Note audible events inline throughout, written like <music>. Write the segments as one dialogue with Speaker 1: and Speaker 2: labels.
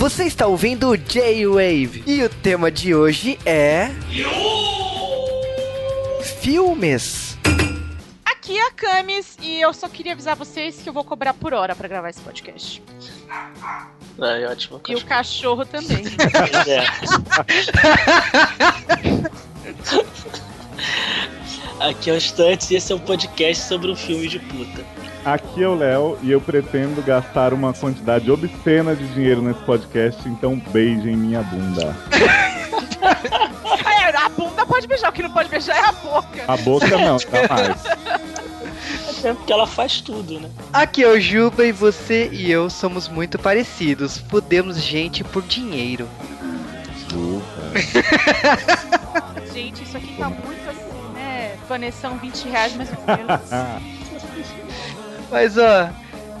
Speaker 1: Você está ouvindo o J-Wave e o tema de hoje é. Filmes.
Speaker 2: Aqui é a Camis e eu só queria avisar vocês que eu vou cobrar por hora pra gravar esse podcast.
Speaker 3: Ai, ótimo.
Speaker 2: E o cachorro também. <laughs>
Speaker 3: É. Aqui é o Stunts e esse é um podcast sobre um filme de puta.
Speaker 4: Aqui é o Léo e eu pretendo gastar uma quantidade obscena de dinheiro nesse podcast, então beijem minha bunda. <laughs>
Speaker 2: É, a bunda pode beijar, o que não pode beijar é a boca.
Speaker 4: A boca não, jamais.
Speaker 3: É porque ela faz tudo, né?
Speaker 1: Aqui é o Juba e você e eu somos muito parecidos. Fudemos gente por dinheiro. <laughs>
Speaker 2: Gente, isso aqui tá muito assim, né? Vanessão 20 reais mais ou menos. <laughs>
Speaker 1: Mas ó,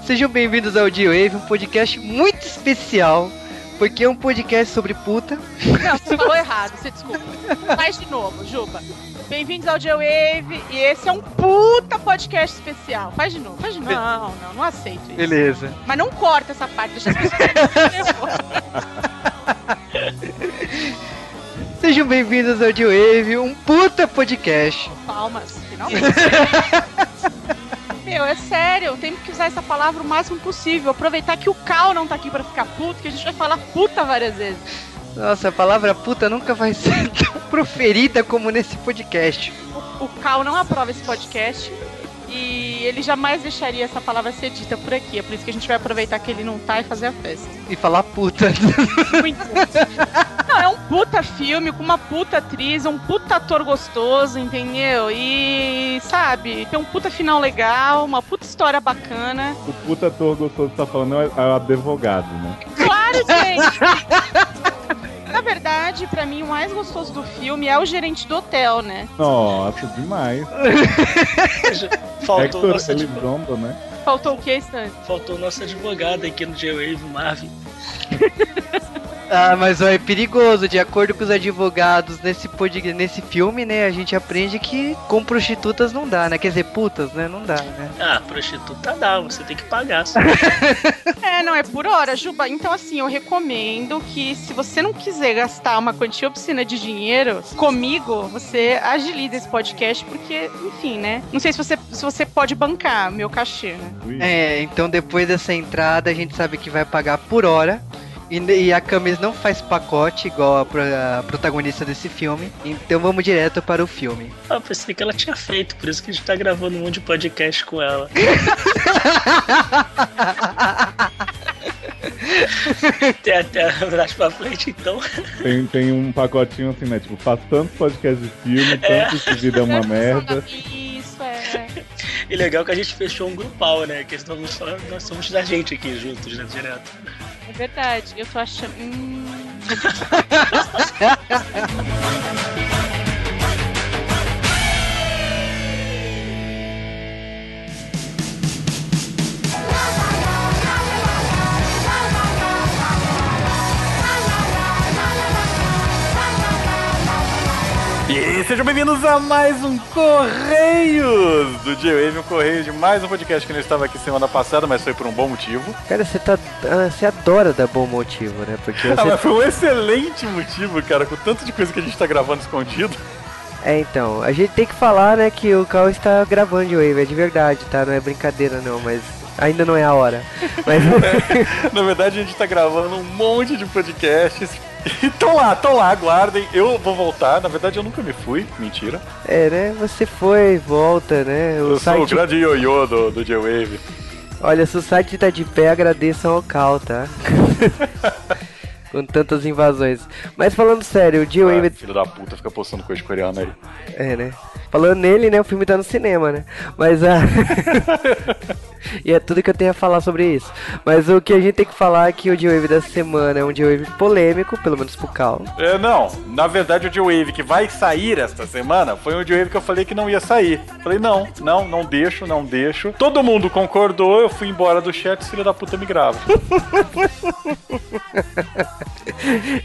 Speaker 1: sejam bem-vindos ao J-Wave, um podcast muito especial. Porque é um podcast sobre puta.
Speaker 2: Não, você falou errado, você desculpa. Faz de novo, Juba. Bem-vindos ao J-Wave e esse é um puta podcast especial. Faz de novo, faz de novo. Não, não, não aceito isso.
Speaker 1: Beleza.
Speaker 2: Mas não corta essa parte, deixa as pessoas. <laughs>
Speaker 1: Sejam bem-vindos ao J-Wave, um puta podcast.
Speaker 2: Palmas, finalmente. <laughs> Meu, é sério, tem que usar essa palavra o máximo possível. Aproveitar que o Cal não tá aqui pra ficar puto, que a gente vai falar puta várias vezes.
Speaker 1: Nossa, a palavra puta nunca vai <laughs> ser tão proferida como nesse podcast.
Speaker 2: O, o Cal não aprova esse podcast e ele jamais deixaria essa palavra ser dita por aqui. É por isso que a gente vai aproveitar que ele não tá e fazer a festa.
Speaker 1: E falar puta.
Speaker 2: Muito. Não, é um puta filme com uma puta atriz, um puta ator gostoso, entendeu? E, sabe, tem um puta final legal, uma puta história bacana.
Speaker 4: O puta ator gostoso que tá falando é o advogado, né?
Speaker 2: Claro, gente! <laughs> Na verdade, pra mim, o mais gostoso do filme é o gerente do hotel, né?
Speaker 4: Nossa, demais. <laughs>
Speaker 3: Faltou o
Speaker 4: Hector
Speaker 3: nosso, adv-
Speaker 4: Elizondo, né?
Speaker 2: Faltou o que, Stan?
Speaker 3: Faltou o nosso advogado aqui no J-Wave, Marvin. <laughs>
Speaker 1: Ah, mas ó, é perigoso. De acordo com os advogados nesse, pod... nesse filme, né? A gente aprende que com prostitutas não dá, né? Quer dizer, putas, né? Não dá, né?
Speaker 3: Ah, prostituta dá, você tem que pagar. só. <laughs>
Speaker 2: É, não, é por hora, Juba. Então, assim, eu recomendo que se você não quiser gastar uma quantia obscena de dinheiro comigo, você agilize esse podcast, porque, enfim, né? Não sei se você, se você pode bancar meu cachê, né?
Speaker 1: É, então depois dessa entrada a gente sabe que vai pagar por hora. E, e a Camis não faz pacote igual a, a protagonista desse filme. Então vamos direto para o filme.
Speaker 3: Ah, pensei que ela tinha feito, por isso que a gente tá gravando um monte de podcast com ela. <laughs> Tem até atrás pra frente, então.
Speaker 4: Tem, tem um pacotinho assim, né? Tipo, faz tantos podcasts de filme, tanto que vida é uma merda.
Speaker 2: Isso, é.
Speaker 3: E legal que a gente fechou um grupal, né? Que nós somos, nós somos da gente aqui juntos, né? Direto.
Speaker 2: É verdade. Eu tô achando. Hum... <laughs>
Speaker 5: sejam bem-vindos a mais um Correios do J-Wave, um correio de mais um podcast que não estava aqui semana passada, mas foi por um bom motivo.
Speaker 1: Cara, você tá. ah, Você adora dar bom motivo, né? Porque
Speaker 5: Ah,
Speaker 1: você.
Speaker 5: mas foi um excelente motivo, cara, com tanto de coisa que a gente tá gravando escondido.
Speaker 1: É, então, a gente tem que falar, né, que o Cal está gravando de Wave, é de verdade, tá? Não é brincadeira não, mas ainda não é a hora. Mas <laughs>
Speaker 5: Na verdade, a gente tá gravando um monte de podcasts. <laughs> Então lá, tão lá, aguardem. Eu vou voltar. Na verdade, eu nunca me fui. Mentira.
Speaker 1: é, né? Você foi, volta, né? O
Speaker 5: Eu sou o
Speaker 1: site.
Speaker 5: grande ioiô do, do J-Wave.
Speaker 1: Olha, se o site tá de pé, agradeçam ao Cal, tá? <laughs> Com tantas invasões. Mas falando sério, o
Speaker 5: Ah,
Speaker 1: J-Wave.
Speaker 5: filho da puta, fica postando coisa coreana aí.
Speaker 1: É, né? Falando nele, né? O filme tá no cinema, né? Mas a. <laughs> <laughs> e é tudo que eu tenho a falar sobre isso. Mas o que a gente tem que falar é que o J-Wave dessa semana é um J-Wave polêmico, pelo menos pro Cal.
Speaker 5: É, não, na verdade o J-Wave que vai sair esta semana foi um J-Wave que eu falei que não ia sair. Falei, não, não, não deixo, não deixo. Todo mundo concordou, eu fui embora do chat, filho da puta me grava. <laughs>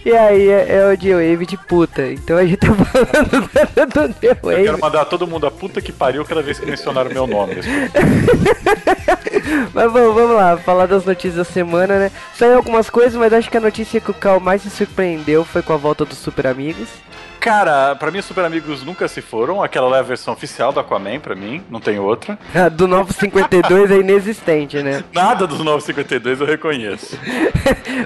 Speaker 1: E aí é, é o J-Wave de puta. Então a gente tá <laughs> falando do, do
Speaker 5: Eu quero mandar todo mundo a puta que pariu cada vez que mencionaram meu nome. <laughs>
Speaker 1: mas bom, vamos lá, falar das notícias da semana, né? Saiu algumas coisas, mas acho que a notícia que o Cal mais se surpreendeu foi com a volta dos Super Amigos.
Speaker 5: Cara, pra mim, Super Amigos nunca se foram. Aquela é a versão oficial do Aquaman, pra mim. Não tem outra. <laughs>
Speaker 1: Do Novo 52 é inexistente, né? <laughs>
Speaker 5: Nada dos 952 eu reconheço.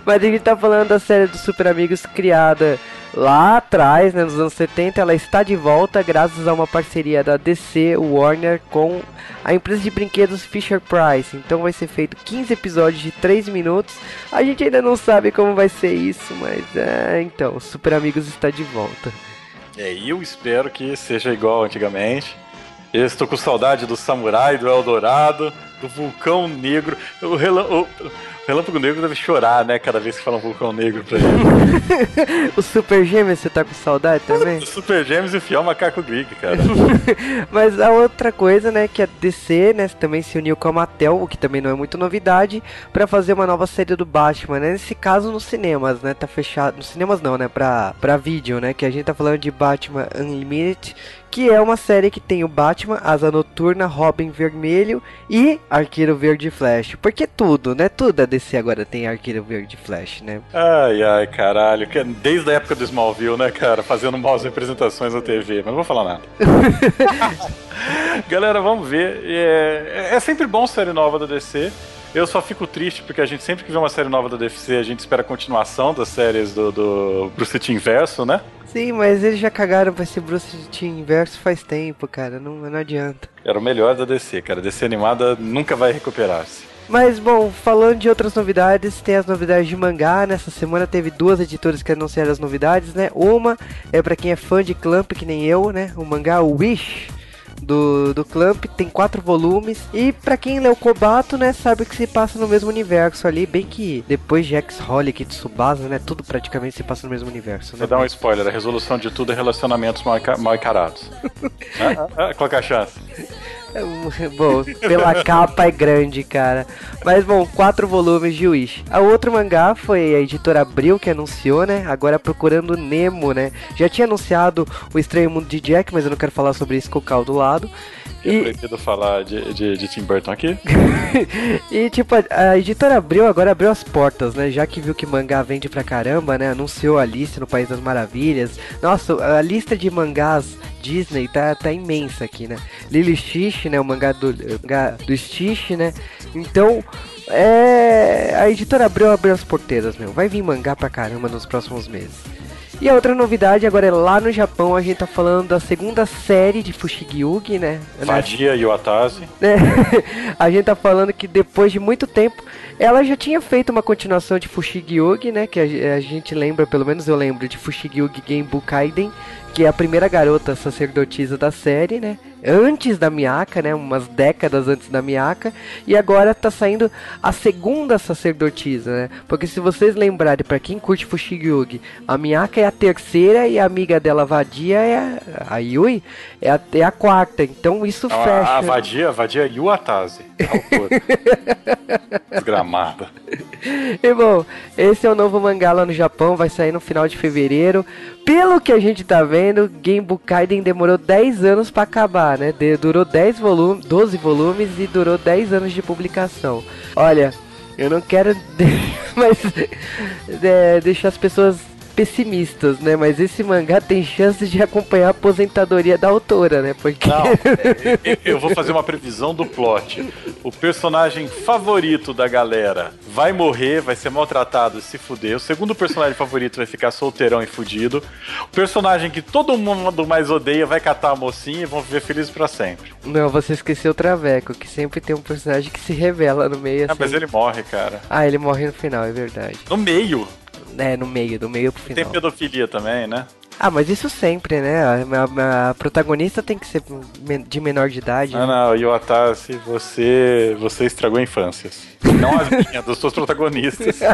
Speaker 1: Mas a gente tá falando da série dos Super Amigos criada lá atrás, né, nos anos 70. Ela está de volta graças a uma parceria da DC Warner com a empresa de brinquedos Fisher Price. Então vai ser feito 15 episódios de 3 minutos. A gente ainda não sabe como vai ser isso, mas é, então, Super Amigos está de volta.
Speaker 5: É, eu espero que seja igual antigamente. Eu estou com saudade do samurai, do Eldorado, do vulcão negro. O, relam o, o Relâmpago Negro deve chorar, né? Cada vez que fala um vulcão negro pra ele. <laughs>
Speaker 1: o Super Gêmeos, você tá com saudade também?
Speaker 5: o <laughs> Super Gêmeos e o Fiel Macaco Greek, cara. <laughs>
Speaker 1: Mas a outra coisa, né, que a DC, né, também se uniu com a Mattel, o que também não é muito novidade, para fazer uma nova série do Batman, né? Nesse caso nos cinemas, né? Tá fechado. Nos cinemas não, né? Pra, pra vídeo, né? Que a gente tá falando de Batman Unlimited, que é uma série que tem o Batman, Asa Noturna, Robin Vermelho e Arqueiro Verde Flash. Porque tudo, né? Tudo a DC agora tem Arqueiro Verde Flash, né?
Speaker 5: Ai, ai, caralho. Desde a época do Smallville, né, cara? Fazendo maus representações na TV. Mas não vou falar nada. <laughs> Galera, vamos ver. É, é sempre bom série nova da DC. Eu só fico triste porque a gente sempre que vê uma série nova da DC, a gente espera a continuação das séries do, do Bruce Timm Inverso, né?
Speaker 1: Sim, mas eles já cagaram pra esse Bruce Timm Inverso faz tempo, cara. Não, não adianta.
Speaker 5: Era o melhor da DC, cara. DC animada nunca vai recuperar-se.
Speaker 1: Mas bom, falando de outras novidades, tem as novidades de mangá. Nessa semana teve duas editoras que anunciaram as novidades, né? Uma é para quem é fã de Clamp, que nem eu, né? O mangá Wish do, do Clamp, tem quatro volumes. E para quem leu Kobato, né, sabe que se passa no mesmo universo ali, bem que depois de X-Holic e Tsubasa, né, tudo praticamente se passa no mesmo universo. Né?
Speaker 5: Vou dar um spoiler, a resolução de tudo é relacionamentos mal, mal encarados. ah, <laughs> ah, qual é a chance? <laughs>
Speaker 1: bom, pela capa é grande, cara. Mas bom, quatro volumes de Wish. A outro mangá foi a editora Abril que anunciou, né? Agora procurando Nemo, né? Já tinha anunciado o Estranho Mundo de Jack, mas eu não quero falar sobre isso com o Cal do lado.
Speaker 5: É e... proibido falar de, de, de, Tim Burton aqui. <laughs>
Speaker 1: e tipo, a, a, editora abriu, agora abriu as portas, né? Já que viu que mangá vende pra caramba, né? Anunciou a lista no País das Maravilhas. Nossa, a lista de mangás Disney tá, tá imensa aqui, né? Lily Stitch, né? O mangá do, mangá do Stitch, né? Então, é... A editora abriu, abriu as porteiras, meu. Vai vir mangá pra caramba nos próximos meses. E a outra novidade agora é lá no Japão, a gente tá falando da segunda série de Fushigi-Yugi, né?
Speaker 5: Fadia e Watase.
Speaker 1: É, <laughs> a gente tá falando que depois de muito tempo, ela já tinha feito uma continuação de Fushigi-Yugi, né? Que a, a, gente lembra, pelo menos eu lembro, de Fushigi-Yugi Genbu Kaiden, que é a primeira garota sacerdotisa da série, né? Antes da Miyaka, né? Umas décadas antes da Miyaka. E agora tá saindo a segunda sacerdotisa, né? Porque se vocês lembrarem, para quem curte Fushigi a Miyaka é a terceira e a amiga dela, Vadia, é a, a Yui, é a, é a quarta. Então isso Não, fecha.
Speaker 5: A, a Vadia, a Vadia é Yuatase. Desgramada.
Speaker 1: E bom, esse é o novo mangá lá no Japão, vai sair no final de fevereiro. Pelo que a gente tá vendo, Game Kaiden demorou 10 anos para acabar, né? De, durou 10 volumes, 12 volumes e durou 10 anos de publicação. Olha, eu não quero <laughs> mas, é, deixar as pessoas pessimistas, né? Mas esse mangá tem chances de acompanhar a aposentadoria da autora, né? Porque.
Speaker 5: Não, <laughs> eu vou fazer uma previsão do plot. O personagem favorito da galera vai morrer, vai ser maltratado e se fuder. O segundo personagem favorito vai ficar solteirão e fudido. O personagem que todo mundo mais odeia vai catar a mocinha e vão viver felizes para sempre.
Speaker 1: Não, você esqueceu o Traveco, que sempre tem um personagem que se revela no meio assim.
Speaker 5: Ah, mas assim. ele morre, cara.
Speaker 1: Ah, ele morre no final, é verdade.
Speaker 5: No meio?
Speaker 1: É, no meio, do meio pro final.
Speaker 5: Tem pedofilia também, né?
Speaker 1: Ah, mas isso sempre, né? A, a, a, protagonista tem que ser de menor de idade.
Speaker 5: Ah, né? não, Iwatase, você, você estragou infâncias. Não as minhas, dos seus protagonistas. <laughs>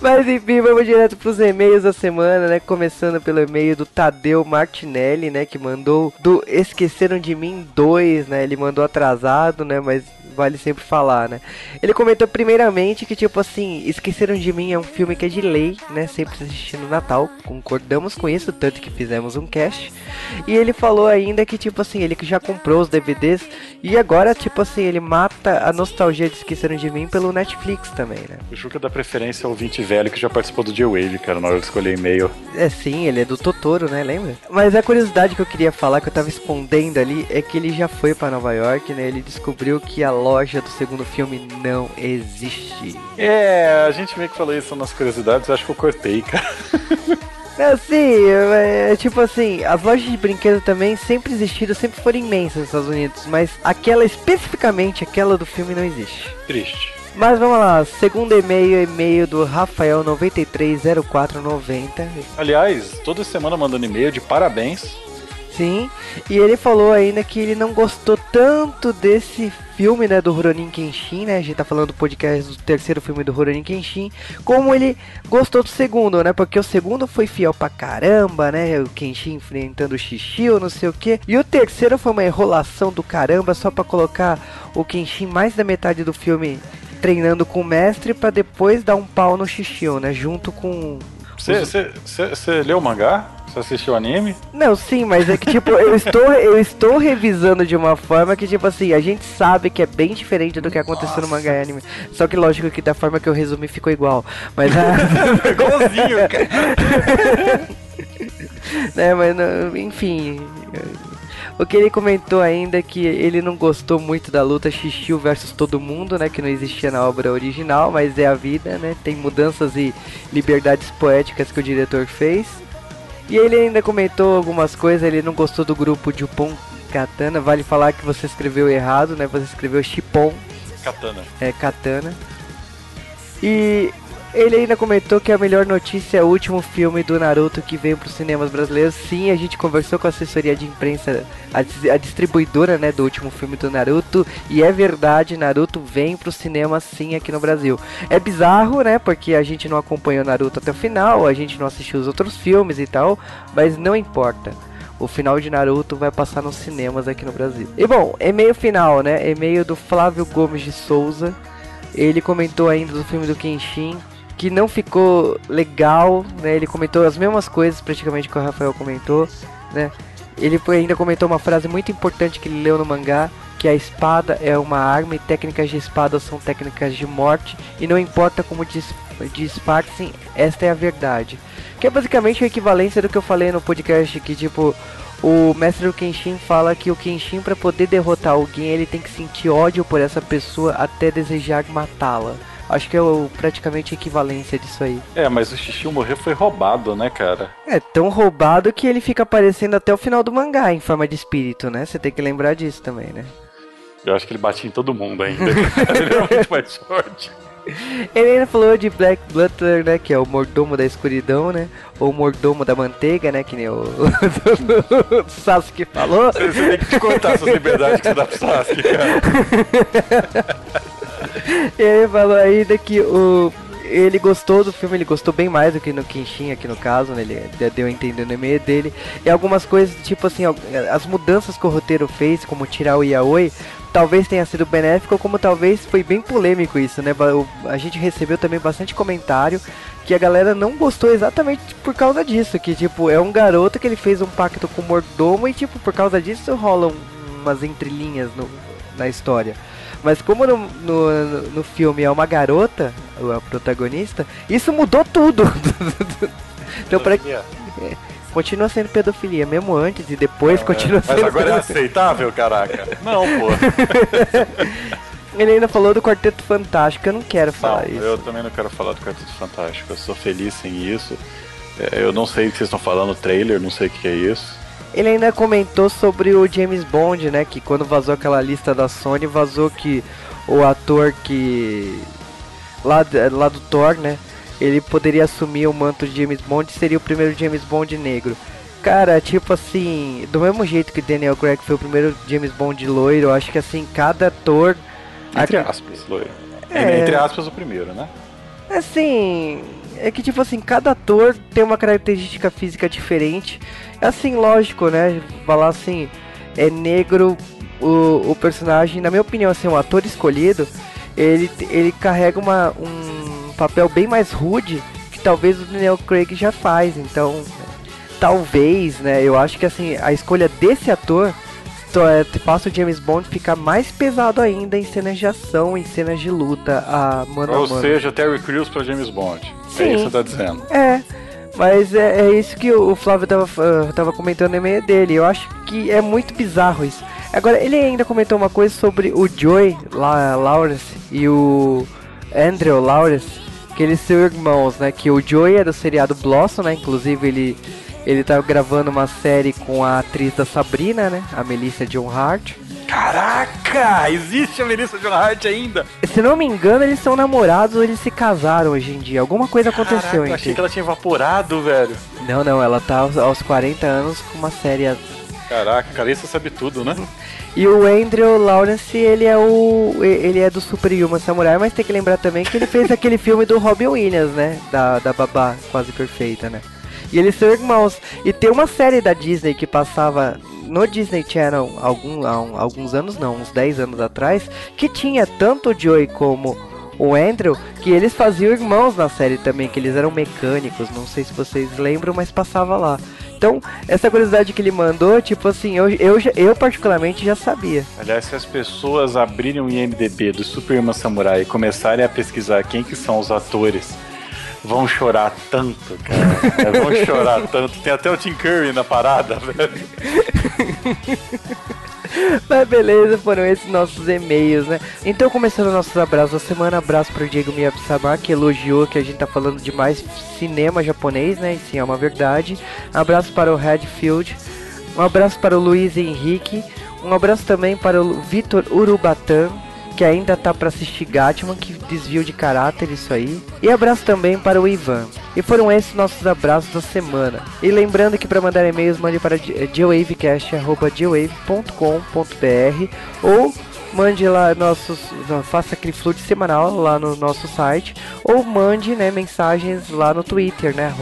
Speaker 1: Mas enfim, vamos direto pros e-mails da semana, né? Começando pelo e-mail do Tadeu Martinelli, né? Que mandou do Esqueceram de Mim 2, né? Ele mandou atrasado, né? Mas vale sempre falar, né? Ele comentou primeiramente que, tipo assim, Esqueceram de Mim é um filme que é de lei, né? Sempre assistir no Natal, concordamos com isso, tanto que fizemos um cast. E ele falou ainda que, tipo assim, ele que já comprou os DVDs E agora, tipo assim, ele mata a nostalgia de Esqueceram de Mim pelo Netflix também, né?
Speaker 5: O Juca dá preferência ao ouvinte velho que já participou do J-Wave, cara, na hora de escolher e-mail.
Speaker 1: É sim, ele é do Totoro, né? Lembra? Mas a curiosidade que eu queria falar, que eu tava escondendo ali, é que ele já foi pra Nova York, né? Ele descobriu que a loja do segundo filme não existe.
Speaker 5: É, a gente meio que falou isso nas curiosidades, eu acho que eu cortei, cara. <laughs>
Speaker 1: Assim, é, é, tipo assim, as lojas de brinquedo também sempre existiram, sempre foram imensas nos Estados Unidos, mas aquela especificamente, aquela do filme não existe.
Speaker 5: Triste.
Speaker 1: Mas vamos lá, segundo e-mail, e-mail do Rafael930490.
Speaker 5: Aliás, toda semana mandando e-mail de parabéns.
Speaker 1: Sim, e ele falou ainda que ele não gostou tanto desse filme, né, do Rurouni Kenshin, né? A gente tá falando do podcast do terceiro filme do Rurouni Kenshin, como ele gostou do segundo, né? Porque o segundo foi fiel pra caramba, né? O Kenshin enfrentando o Shishio, não sei o que. E o terceiro foi uma enrolação do caramba só pra colocar o Kenshin mais da metade do filme treinando com o mestre para depois dar um pau no Shishio, né? Junto com
Speaker 5: você leu o mangá? Você assistiu o anime?
Speaker 1: Não, sim, mas é que tipo, eu estou, eu estou revisando de uma forma que, tipo assim, a gente sabe que é bem diferente do que aconteceu no mangá e anime. Só que lógico que da forma que eu resumi ficou igual. Mas
Speaker 5: a... <laughs> Igualzinho, cara. <laughs>
Speaker 1: né, mas enfim. O que ele comentou ainda é que ele não gostou muito da luta Xixiu versus todo mundo, né? Que não existia na obra original, mas é a vida, né? Tem mudanças e liberdades poéticas que o diretor fez. E ele ainda comentou algumas coisas, ele não gostou do grupo Jupon Katana. Vale falar que você escreveu errado, né? Você escreveu Chipon.
Speaker 5: Katana.
Speaker 1: É, Katana. E ele ainda comentou que a melhor notícia é o último filme do Naruto que veio para os cinemas brasileiros. Sim, a gente conversou com a assessoria de imprensa, a, a distribuidora né, do último filme do Naruto. E é verdade, Naruto vem para os cinemas sim aqui no Brasil. É bizarro, né? Porque a gente não acompanhou Naruto até o final, a gente não assistiu os outros filmes e tal. Mas não importa. O final de Naruto vai passar nos cinemas aqui no Brasil. E bom, e-mail final, né? E-mail do Flávio Gomes de Souza. Ele comentou ainda do filme do Kenshin, que não ficou legal, né? Ele comentou as mesmas coisas praticamente que o Rafael comentou, né? Ele ainda comentou uma frase muito importante que ele leu no mangá, que a espada é uma arma e técnicas de espada são técnicas de morte e não importa como dis disfarcem, esta é a verdade. Que é basicamente a equivalência do que eu falei no podcast que tipo o mestre do Kenshin fala que o Kenshin para poder derrotar alguém, ele tem que sentir ódio por essa pessoa até desejar matá-la. Acho que é o, praticamente a equivalência disso aí.
Speaker 5: É, mas o Xixi morrer foi roubado, né, cara?
Speaker 1: É tão roubado que ele fica aparecendo até o final do mangá em forma de espírito, né? Você tem que lembrar disso também, né?
Speaker 5: Eu acho que ele batia em todo mundo ainda. <laughs> ele era muito mais forte.
Speaker 1: Ele ainda falou de Black Butler, né? Que é o mordomo da escuridão, né? Ou mordomo da manteiga, né? Que nem o, o <laughs> Sasuke falou.
Speaker 5: Você, você tem que te contar essas liberdades que você dá pro Sasuke, cara. <laughs> <laughs>
Speaker 1: ele falou ainda que o ele gostou do filme, ele gostou bem mais do que no Kenshin aqui no caso, né? Ele deu a entender no e-mail dele. E algumas coisas, tipo assim, as mudanças que o roteiro fez, como tirar o Yaoi, talvez tenha sido benéfico, como talvez foi bem polêmico isso, né? A gente recebeu também bastante comentário que a galera não gostou exatamente por causa disso, que tipo, é um garoto que ele fez um pacto com o mordomo e tipo, por causa disso rolam umas entrelinhas no, na história. Mas como no, no, no filme é uma garota, a protagonista, isso mudou tudo. <laughs> então pra... É, continua sendo pedofilia, mesmo antes e depois não, continua
Speaker 5: é.
Speaker 1: sendo.
Speaker 5: Mas agora é aceitável, caraca. Não, pô. <laughs>
Speaker 1: Ele ainda falou do Quarteto Fantástico, eu não quero falar
Speaker 5: não,
Speaker 1: isso.
Speaker 5: Eu também não quero falar do Quarteto Fantástico, eu sou feliz sem isso. É, eu não sei o que vocês estão falando, trailer, não sei o que é isso.
Speaker 1: Ele ainda comentou sobre o James Bond, né? Que quando vazou aquela lista da Sony, vazou que o ator que. Lá, lá do Thor, né? Ele poderia assumir o manto de James Bond seria o primeiro James Bond negro. Cara, tipo assim, do mesmo jeito que Daniel Craig foi o primeiro James Bond loiro, eu acho que assim, cada ator.
Speaker 5: Entre aspas, loiro. É... Entre aspas, o primeiro, né?
Speaker 1: Assim, é que tipo assim, cada ator tem uma característica física diferente. Assim, lógico, né? Falar assim, é negro o, o personagem, na minha opinião, assim, o ator escolhido, ele, ele carrega uma, um papel bem mais rude que talvez o Daniel Craig já faz. Então, talvez, né? Eu acho que assim, a escolha desse ator to- é, passa o James Bond ficar mais pesado ainda em cenas de ação, em cenas de luta, a mano a
Speaker 5: Ou
Speaker 1: mano.
Speaker 5: seja, Terry Crews pra James Bond.
Speaker 1: Sim.
Speaker 5: É isso que tá dizendo.
Speaker 1: É, mas é, é isso que o Flávio tava, ah, tava comentando no e-mail dele. Eu acho que é muito bizarro isso. Agora, ele ainda comentou uma coisa sobre o Joy La Lawrence e o Andrew Lawrence, que eles são irmãos, né? Que o Joy é do seriado Blossom, né? Inclusive, ele, ele tá gravando uma série com a atriz da Sabrina, né? A Melissa John Hart.
Speaker 5: Caraca! Existe a Melissa John Hart ainda?
Speaker 1: Se não me engano, eles são namorados ou eles se casaram hoje em dia. Alguma coisa aconteceu
Speaker 5: Caraca, eu achei que ela tinha evaporado, velho.
Speaker 1: Não, não, ela tá aos, aos 40 anos com uma série.
Speaker 5: Caraca, a Carissa sabe tudo, né?
Speaker 1: E o Andrew Lawrence, ele é o. ele é do Super Human Samurai, mas tem que lembrar também que ele fez <laughs> aquele filme do Robin Williams, né? Da, da babá quase perfeita, né? E eles são irmãos. E tem uma série da Disney que passava no Disney Channel algum, um- alguns anos, não, uns 10 anos atrás, que tinha tanto o Joey como o Andrew, que eles faziam irmãos na série também, que eles eram mecânicos, não sei se vocês lembram, mas passava lá. Então, essa curiosidade que ele mandou, tipo assim, eu, eu, eu particularmente já sabia.
Speaker 5: Aliás, se as pessoas abrirem o IMDB do Superman Samurai e começarem a pesquisar quem que são os atores, vão chorar tanto, cara. É, vão chorar tanto. Tem até o Tim Curry na parada, velho. <laughs>
Speaker 1: Mas beleza, foram esses nossos e-mails, né? Então, começando nossos abraços da semana, abraço pro Diego Miyabisama, que elogiou que a gente tá falando de mais cinema japonês, né? E sim, é uma verdade. Abraço para o Redfield. Um abraço para o Luiz Henrique. Um abraço também para o Vitor Urubatan, que ainda tá para assistir Gatman, que desvio de caráter isso aí. E abraço também para o Ivan. E foram esses nossos abraços da semana. E lembrando que para mandar e-mails, mande para geowavecast.geowave.com.br ou mande lá nossos. faça aquele fluxo semanal lá no nosso site. Ou mande né, mensagens lá no Twitter, né?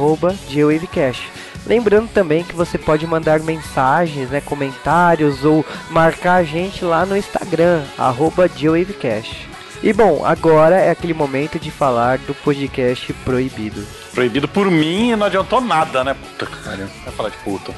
Speaker 1: Geowavecast. Lembrando também que você pode mandar mensagens, né, comentários ou marcar a gente lá no Instagram, arroba GeoWavecast. E bom, agora é aquele momento de falar do podcast proibido.
Speaker 5: Proibido por mim e não adiantou nada, né? Puta que pariu. Vai falar de puta.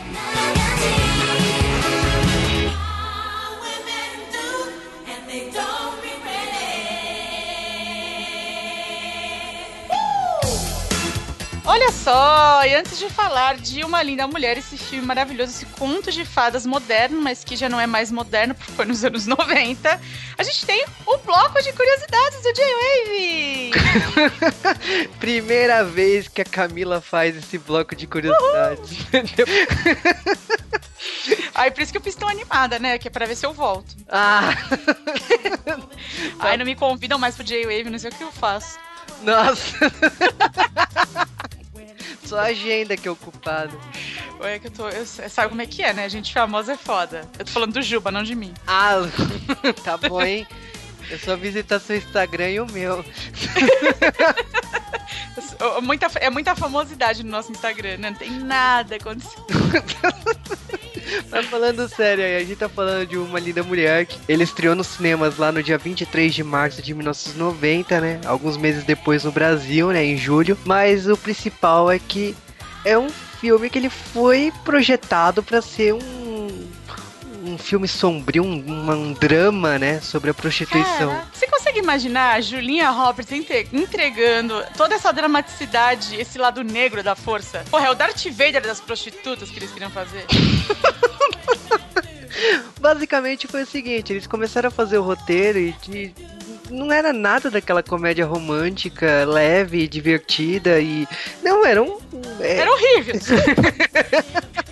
Speaker 2: Olha só, e antes de falar de Uma Linda Mulher, esse filme maravilhoso, esse conto de fadas moderno, mas que já não é mais moderno porque foi nos anos 90, a gente tem o bloco de curiosidades do J-Wave! <laughs>
Speaker 1: Primeira vez que a Camila faz esse bloco de curiosidades.
Speaker 2: Aí por isso que eu fiz tão animada, né? Que é pra ver se eu volto.
Speaker 1: ah,
Speaker 2: Aí não me convidam mais pro J-Wave, não sei o que eu faço.
Speaker 1: nossa. <laughs> <laughs> Só a agenda que é ocupada.
Speaker 2: Ué, que eu tô. Eu, sabe como é que é, né? Gente famosa é foda. Eu tô falando do Juba, não de mim.
Speaker 1: Ah, <laughs> tá bom, hein? Eu só visitar seu Instagram e o meu. <laughs>
Speaker 2: Eu- Muita, é muita famosidade no nosso Instagram, né? Não tem nada acontecendo.
Speaker 1: Mas falando sério a gente tá falando de Uma Linda Mulher, que ele estreou nos cinemas lá no dia 23 de março de 1990, né? Alguns meses depois no Brasil, né? Em julho. Mas o principal é que é um filme que ele foi projetado pra ser um um filme sombrio, um, um drama, né, sobre a prostituição.
Speaker 2: Cara, você consegue imaginar a Julinha Roberts entre- entregando toda essa dramaticidade, esse lado negro da força? Porra, é o Darth Vader das prostitutas que eles queriam fazer. <laughs> <laughs>
Speaker 1: Basicamente foi o seguinte, eles começaram a fazer o roteiro e de- não era nada daquela comédia romântica, leve, divertida e não era um é,
Speaker 2: Era horrível. <laughs>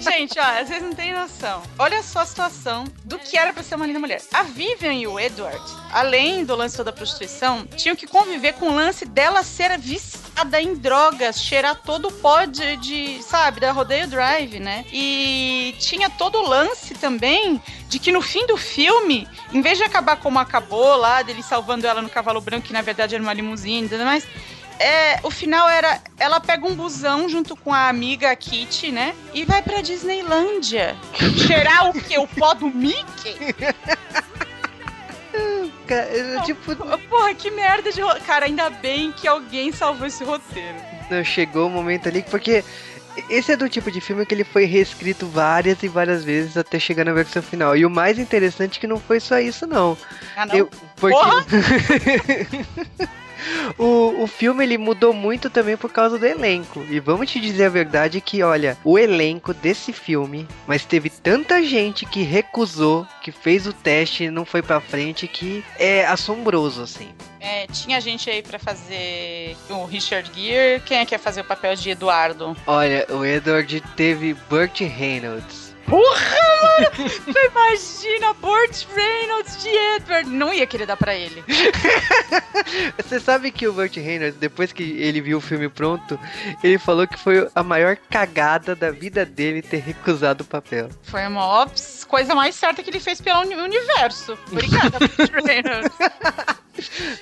Speaker 2: Gente, ó, vocês não têm noção. Olha só a situação do que era pra ser uma linda mulher. A Vivian e o Edward, além do lance da prostituição, tinham que conviver com o lance dela ser viciada em drogas, cheirar todo o pó de, de, sabe, da Rodeio Drive, né? E tinha todo o lance também de que no fim do filme, em vez de acabar como acabou lá, dele salvando ela no cavalo branco, que na verdade era uma limusine e tudo mais, é, o final era ela pega um busão junto com a amiga Kitty, né? E vai pra Disneylândia. <laughs> Cheirar o quê? O pó do Mickey?
Speaker 1: ca- é, tipo,
Speaker 2: Porra, que merda de. Cara, ainda bem que alguém salvou esse roteiro.
Speaker 1: não chegou o momento ali porque esse é do tipo de filme que ele foi reescrito várias e várias vezes até chegar na versão final. E o mais interessante é que não foi só isso, não.
Speaker 2: Ah, não.
Speaker 1: Eu, porque! <laughs> o, o filme ele mudou muito também por causa do elenco. E vamos te dizer a verdade que, olha, o elenco desse filme, mas teve tanta gente que recusou, que fez o teste e não foi pra frente, que é assombroso, assim.
Speaker 2: É, tinha gente aí pra fazer o Richard Gere. Quem é que ia fazer o papel de Eduardo?
Speaker 1: Olha, o Edward teve Burt Reynolds.
Speaker 2: Porra, mano! Imagina Burt Reynolds de Edward. Não ia querer dar pra ele. <laughs>
Speaker 1: Você sabe que o Burt Reynolds, depois que ele viu o filme pronto, ele falou que foi a maior cagada da vida dele ter recusado o papel.
Speaker 2: Foi a maior coisa mais certa que ele fez pelo uni- universo. Obrigada, Burt <laughs> Reynolds.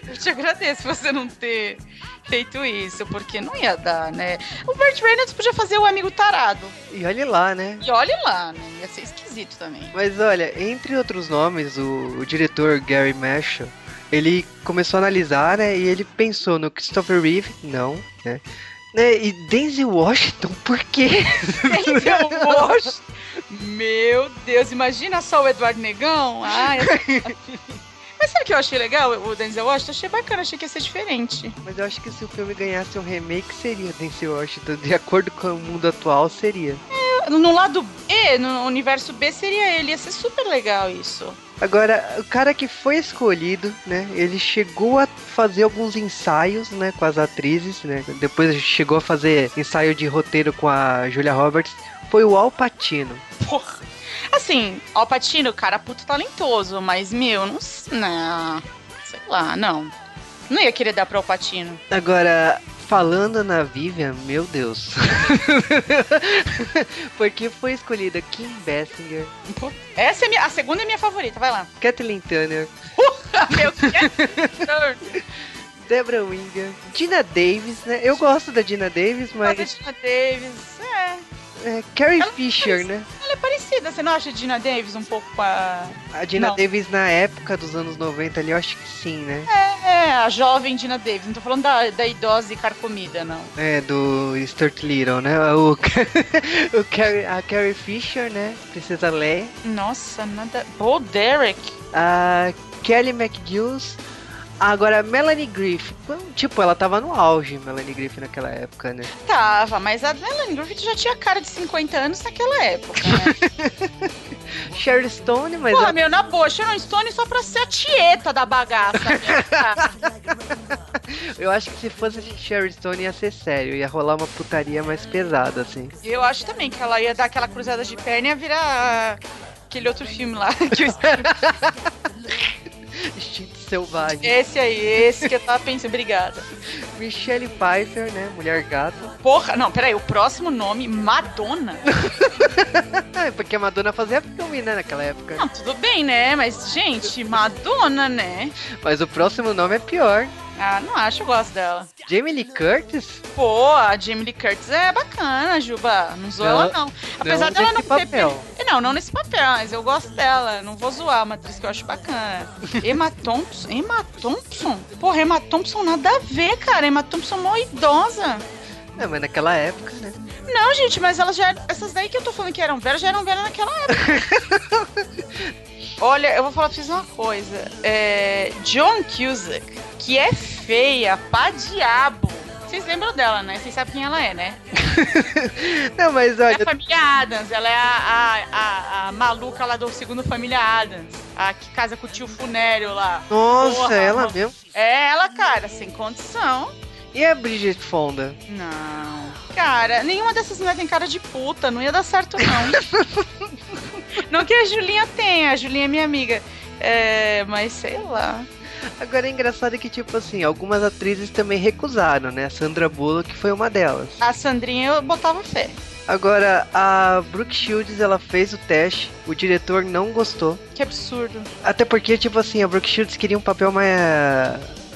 Speaker 2: Eu te agradeço você não ter feito isso, porque não ia dar, né? O Burt Reynolds podia fazer o amigo tarado.
Speaker 1: E olhe lá, né?
Speaker 2: E olhe lá, né? Ia ser esquisito também.
Speaker 1: Mas olha, entre outros nomes, o, o diretor Gary Marshall, ele começou a analisar, né? E ele pensou no Christopher Reeve, não, né? né e Denzel Washington, por quê?
Speaker 2: Denzel Washington. Meu Deus, imagina só o Eduardo Negão. Ai, <laughs> Mas sabe o que eu achei legal, o Denzel Washington? Achei bacana, achei que ia ser diferente.
Speaker 1: Mas eu acho que se o filme ganhasse um remake, seria Denzel Washington. De acordo com o mundo atual, seria.
Speaker 2: No lado B, no universo B, seria ele. Ia ser super legal isso.
Speaker 1: Agora, o cara que foi escolhido, né? Ele chegou a fazer alguns ensaios, né? Com as atrizes, né? Depois chegou a fazer ensaio de roteiro com a Julia Roberts. Foi o Al Pacino.
Speaker 2: Porra. Assim, Al Pacino, cara puto talentoso, mas, meu, não... sei lá, não. Não ia querer dar pro Al Pacino.
Speaker 1: Agora, falando na Vivian, meu Deus. <laughs> Porque foi escolhida Kim Basinger,
Speaker 2: Pô, Essa é minha, a segunda é minha favorita, vai lá.
Speaker 1: Kathleen Turner, <laughs>
Speaker 2: meu Deus.
Speaker 1: Deborah Winger, Dina Davis, né? Eu gosto da Dina Davis, mas
Speaker 2: Gina Davis, é.
Speaker 1: É, Carrie
Speaker 2: Ela
Speaker 1: Fisher, né?
Speaker 2: Ela é parecida, você não acha a Dina Davis um pouco com a.
Speaker 1: A Dina
Speaker 2: Não.
Speaker 1: Davis na época dos anos 90 ali, eu acho que sim, né?
Speaker 2: É, a jovem Dina Davis. Não tô falando da, da idosa e carcomida, não.
Speaker 1: É, do Stuart Little, né? O, <laughs> o Carrie, a Carrie Fisher, né? Princesa Leia.
Speaker 2: Nossa, nada. Bo Derek.
Speaker 1: A Kelly McGills. Agora, Melanie Griffith. Tipo, ela tava no auge, Melanie Griffith, naquela época, né?
Speaker 2: Tava, mas a Melanie Griffith já tinha cara de 50 anos naquela época, né? <laughs>
Speaker 1: Sherry Stone, mas...
Speaker 2: Porra,
Speaker 1: ela-
Speaker 2: meu, na boa, Sharon Stone só pra ser a tieta da bagaça. né, <laughs>
Speaker 1: eu acho que se fosse Sherry Stone ia ser sério. Ia rolar uma putaria mais pesada, assim.
Speaker 2: Eu acho também que ela ia dar aquela cruzada de perna e ia virar aquele outro filme lá. <laughs> <laughs>
Speaker 1: Instinto selvagem.
Speaker 2: Esse aí, esse que eu tava pensando. Obrigada.
Speaker 1: Michelle Pfeiffer, né? Mulher gato.
Speaker 2: Porra, não, peraí, o próximo nome, Madonna?
Speaker 1: É, <laughs> porque a Madonna fazia filme, né? Naquela época.
Speaker 2: Não, tudo bem, né? Mas, gente, Madonna, né?
Speaker 1: Mas o próximo nome é pior.
Speaker 2: Ah, não acho, eu gosto dela.
Speaker 1: Jamie Lee Curtis?
Speaker 2: Pô, a Jamie Lee Curtis é bacana, Juba. Não zoa ela, não. Apesar
Speaker 1: não
Speaker 2: dela não
Speaker 1: nesse
Speaker 2: ter.
Speaker 1: papel.
Speaker 2: Não, não nesse papel, mas eu gosto dela. Não vou zoar, uma atriz que eu acho bacana. Emma Thompson? Emma Thompson? Porra, Emma Thompson nada a ver, cara. Emma Thompson mó idosa.
Speaker 1: Não, mas naquela época, né?
Speaker 2: Não, gente, mas elas já. Essas daí que eu tô falando que eram velhas já eram velhas naquela época. <laughs> Olha, eu vou falar pra vocês uma coisa. É, John Cusack, que é feia pra diabo. Vocês lembram dela, né? Vocês sabem quem ela é, né? <laughs>
Speaker 1: Não, mas
Speaker 2: É
Speaker 1: olha,
Speaker 2: a família Adams. Ela é a, a, a, a maluca lá do segundo família Adams. A que casa com o tio Funério lá.
Speaker 1: nossa,
Speaker 2: Porra,
Speaker 1: ela mesmo.
Speaker 2: É ela, cara, sem condição.
Speaker 1: E a Bridget Fonda?
Speaker 2: Não. Cara, nenhuma dessas mulheres tem cara de puta. Não ia dar certo, não. <laughs> não que a Julinha tenha. A Julinha é minha amiga. É, mas sei lá.
Speaker 1: Agora é engraçado que, tipo assim, algumas atrizes também recusaram, né? A Sandra Bullock foi uma delas.
Speaker 2: A Sandrinha eu botava fé.
Speaker 1: Agora, a Brooke Shields, ela fez o teste, o diretor não gostou.
Speaker 2: Que absurdo.
Speaker 1: Até porque, tipo assim, a Brooke Shields queria um papel mais,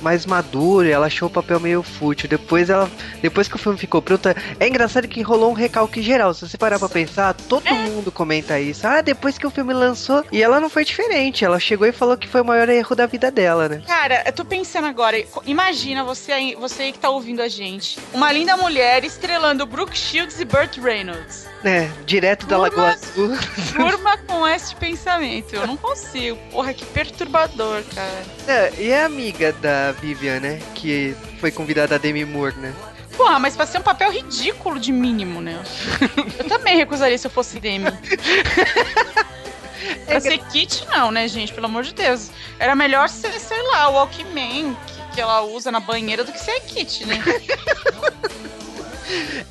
Speaker 1: mais maduro e ela achou o papel meio fútil. Depois ela. Depois que o filme ficou pronto. É engraçado que rolou um recalque geral. Se você parar pra pensar, todo mundo comenta isso. Ah, depois que o filme lançou. E ela não foi diferente. Ela chegou e falou que foi o maior erro da vida dela, né?
Speaker 2: Cara, eu tô pensando agora, imagina você aí, você aí que tá ouvindo a gente. Uma linda mulher estrelando Brooke Shields e Burt Reynolds.
Speaker 1: É, direto da
Speaker 2: Turma-
Speaker 1: Lagoa Azul. <laughs>
Speaker 2: Durma com esse pensamento. Eu não consigo. Porra, que perturbador, cara.
Speaker 1: É, e é amiga da Vivian, né? Que foi convidada a Demi Moore, né?
Speaker 2: Porra, mas pra ser um papel ridículo de mínimo, né? <laughs> Eu também recusaria se eu fosse Demi. <laughs> Pra ser Kit, não, né, gente? Pelo amor de Deus. Era melhor ser, sei lá, o Walkman que, que ela usa na banheira do que ser Kit, né? <laughs>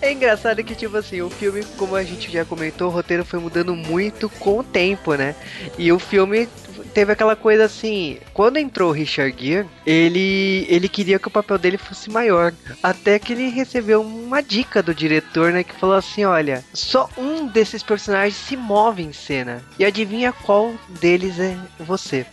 Speaker 1: É engraçado que, tipo assim, o filme, como a gente já comentou, o roteiro foi mudando muito com o tempo, né? E o filme teve aquela coisa assim, quando entrou o Richard Gere, ele, ele queria que o papel dele fosse maior. Até que ele recebeu uma dica do diretor, né? Que falou assim: olha, só um desses personagens se move em cena. E adivinha qual deles é você.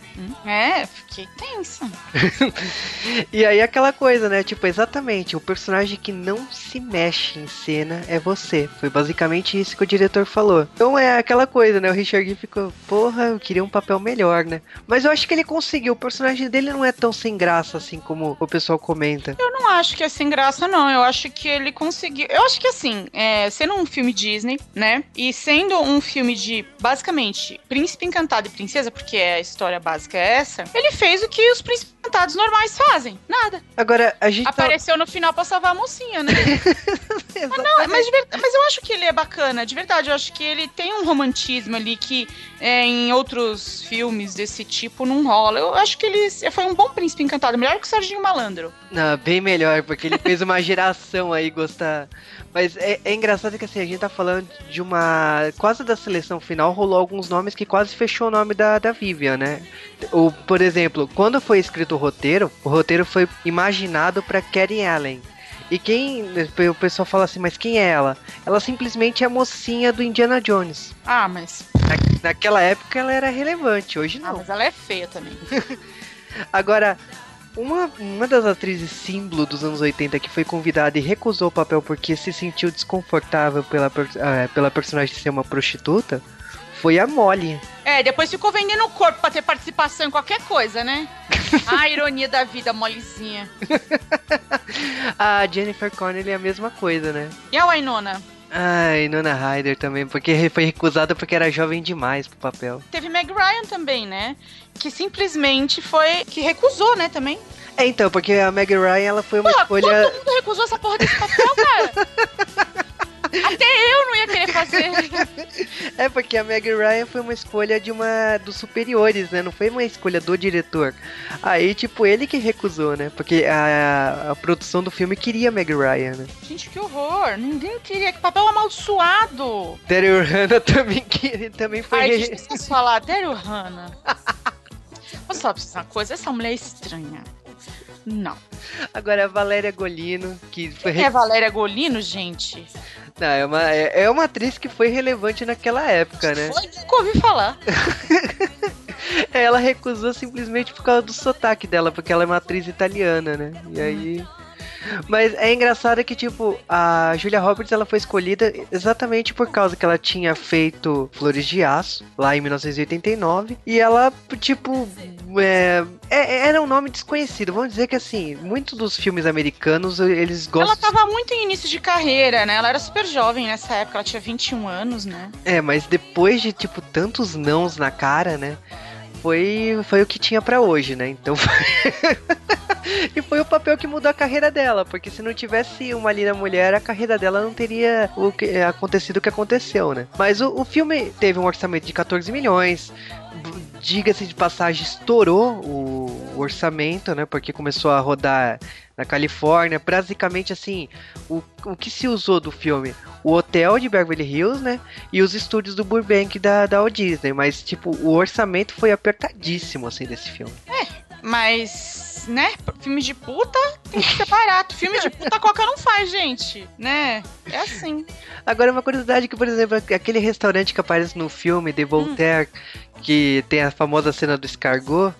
Speaker 2: É, fiquei tensa. <laughs>
Speaker 1: E aí aquela coisa, né? Tipo, exatamente, o personagem que não se mexe em cena é você. Foi basicamente isso que o diretor falou. Então é aquela coisa, né? O Richard Gere ficou, porra, eu queria um papel melhor, né? Mas eu acho que ele conseguiu. O personagem dele não é tão sem graça assim como o pessoal comenta.
Speaker 2: Eu não acho que é sem graça, não. Eu acho que ele conseguiu. Eu acho que assim, é, sendo um filme Disney, né? E sendo um filme de, basicamente, príncipe encantado e princesa, porque a história básica é essa, ele fez o que os príncipes encantados normais fazem. Nada.
Speaker 1: Agora, a gente tá...
Speaker 2: Apareceu no final pra salvar a mocinha, né? <laughs> Não, mas, ver- mas eu acho que ele é bacana, de verdade. Eu acho que ele tem um romantismo ali que é, em outros filmes desse tipo não rola. Eu acho que ele foi um bom príncipe encantado, melhor que o Serginho Malandro.
Speaker 1: Não, bem melhor, porque ele fez uma <laughs> geração aí gostar. Mas é, é engraçado que assim, a gente tá falando de uma. Quase da seleção final, rolou alguns nomes que quase fechou o nome da, da Vivian, né? O, por exemplo, quando foi escrito o roteiro, o roteiro foi imaginado pra Karen Allen. E quem. O pessoal fala assim, mas quem é ela? Ela simplesmente é a mocinha do Indiana Jones.
Speaker 2: Ah, mas,
Speaker 1: Na- naquela época ela era relevante, hoje
Speaker 2: ah,
Speaker 1: não.
Speaker 2: mas ela é feia também. <laughs>
Speaker 1: Agora, uma, uma das atrizes símbolo dos anos 80 que foi convidada e recusou o papel porque se sentiu desconfortável pela, ah, pela personagem ser uma prostituta foi a Molly.
Speaker 2: É, depois ficou vendendo o corpo pra ter participação em qualquer coisa, né? <laughs> Ah, ironia da vida, molezinha. <laughs>
Speaker 1: A Jennifer Connelly é a mesma coisa, né?
Speaker 2: E a Wainona?
Speaker 1: Ai, Nona Ryder também, porque foi recusada porque era jovem demais pro papel.
Speaker 2: Teve Meg Ryan também, né? Que simplesmente foi. que recusou, né, também.
Speaker 1: É, então, porque a Meg Ryan ela foi uma
Speaker 2: Pô,
Speaker 1: escolha.
Speaker 2: todo mundo recusou essa porra desse papel, cara. <laughs> Até eu não ia querer fazer.
Speaker 1: É, porque a Meg Ryan foi uma escolha de uma dos superiores, né? Não foi uma escolha do diretor. Aí, tipo, ele que recusou, né? Porque a, a produção do filme queria a Meg Ryan, né?
Speaker 2: Gente, que horror. Ninguém queria. Que papel amaldiçoado.
Speaker 1: Daryl Hannah <laughs> também, queria, também foi.
Speaker 2: Ai, deixa eu falar. Daryl Hannah. <laughs> Só pra uma coisa. Essa mulher é estranha. Não.
Speaker 1: Agora a Valéria Golino, que foi.
Speaker 2: Quem é Valéria Golino, gente?
Speaker 1: Não, é, uma, é, é uma atriz que foi relevante naquela época, né?
Speaker 2: Foi, nunca ouvi falar. <laughs>
Speaker 1: Ela recusou simplesmente por causa do sotaque dela, porque ela é uma atriz italiana, né? E aí. Mas é engraçado que, tipo, a Julia Roberts ela foi escolhida exatamente por causa que ela tinha feito Flores de Aço, lá em 1989. E ela, tipo, é, é- era um nome desconhecido. Vamos dizer que, assim, muitos dos filmes americanos, eles
Speaker 2: Ela
Speaker 1: gostam.
Speaker 2: tava muito em início de carreira, né? Ela era super jovem nessa época. Ela tinha 21 anos, né?
Speaker 1: É, mas depois de, tipo, tantos nãos na cara, né? Foi, foi o que tinha pra hoje, né? Então. <laughs> e foi o papel que mudou a carreira dela, porque se não tivesse uma linda mulher, a carreira dela não teria o que, acontecido o que aconteceu, né? Mas o, o filme teve um orçamento de 14 milhões. Diga-se de passagem, estourou o, orçamento, né? Porque começou a rodar na Califórnia. Basicamente, assim, o, o que se usou do filme? O hotel de Beverly Hills, né? E os estúdios do Burbank da, da Walt Disney. Mas, tipo, o orçamento foi apertadíssimo, assim, desse filme.
Speaker 2: Mas, né? Filme de puta tem que ser barato. Filme de puta qualquer não faz, gente. Né? É assim.
Speaker 1: Agora, uma curiosidade que, por exemplo, aquele restaurante que aparece no filme, The Voltaire, que tem a famosa cena do escargot,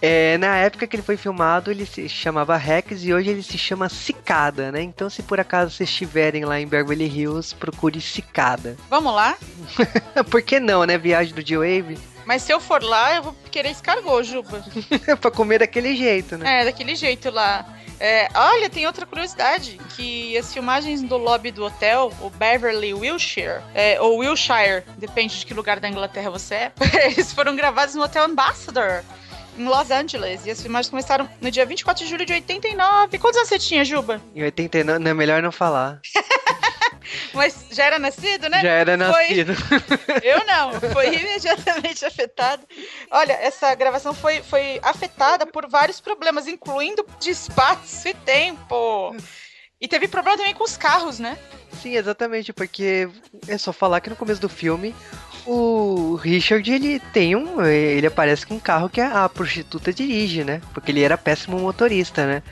Speaker 1: É, na época que ele foi filmado, ele se chamava Rex e hoje ele se chama Cicada, né? Então, se por acaso vocês estiverem lá em Beverly Hills, procure Cicada.
Speaker 2: Vamos lá? <laughs>
Speaker 1: por que não, né? Viagem do G-Wave?
Speaker 2: Mas se eu for lá, eu vou querer escargot, Juba. <laughs>
Speaker 1: pra comer daquele jeito, né?
Speaker 2: É, daquele jeito lá. É, olha, tem outra curiosidade, que as filmagens do lobby do hotel, o Beverly Wilshire, é, ou Wilshire, depende de que lugar da Inglaterra você é, <laughs> eles foram gravados no Hotel Ambassador, em Los Angeles. E as filmagens começaram no dia 24 de julho de 89. Quantos anos você tinha, Juba?
Speaker 1: Em 89, não é melhor não falar. <laughs>
Speaker 2: Mas já era nascido, né?
Speaker 1: Já era
Speaker 2: Foi-
Speaker 1: nascido. <laughs>
Speaker 2: Eu não, foi imediatamente afetado. Olha, essa gravação foi, foi afetada por vários problemas, incluindo de espaço e tempo. E teve problema também com os carros, né?
Speaker 1: Sim, exatamente, porque é só falar que no começo do filme o Richard ele tem um. Ele aparece com um carro que a prostituta dirige, né? Porque ele era péssimo motorista, né?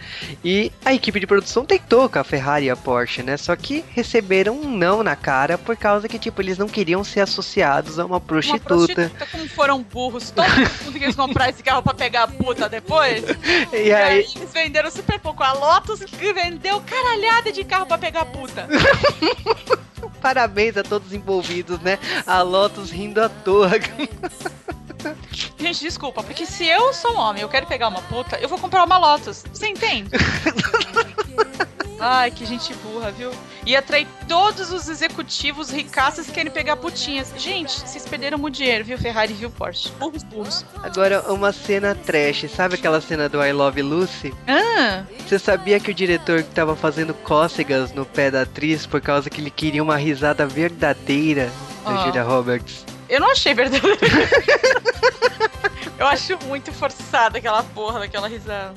Speaker 1: E a equipe de produção tentou com a Ferrari e a Porsche, né? Só que receberam um não na cara por causa que, tipo, eles não queriam ser associados a uma
Speaker 2: Uma
Speaker 1: prostituta.
Speaker 2: prostituta, como foram burros, todo mundo <laughs> quis comprar esse carro pra pegar a puta depois. <laughs>
Speaker 1: E aí,
Speaker 2: eles venderam super pouco. A Lotus que vendeu caralhada de carro pra pegar a puta. <laughs>
Speaker 1: parabéns a todos envolvidos, né? A Lotus rindo à toa. <laughs>
Speaker 2: Gente, desculpa, porque se eu sou um homem e eu quero pegar uma puta, eu vou comprar uma Lotus. Você entende? <laughs> Ai, que gente burra, viu? E atrair todos os executivos ricaços que querem pegar putinhas. Gente, vocês perderam muito dinheiro, viu? Ferrari viu Porsche. Burros, burros.
Speaker 1: Agora, uma cena trash, sabe aquela cena do I Love Lucy?
Speaker 2: Ah,
Speaker 1: Você sabia que o diretor que tava fazendo cócegas no pé da atriz por causa que ele queria uma risada verdadeira da
Speaker 2: Ah.
Speaker 1: Julia Roberts?
Speaker 2: Eu não achei verdadeiro. <laughs> eu acho muito forçada aquela porra daquela risada.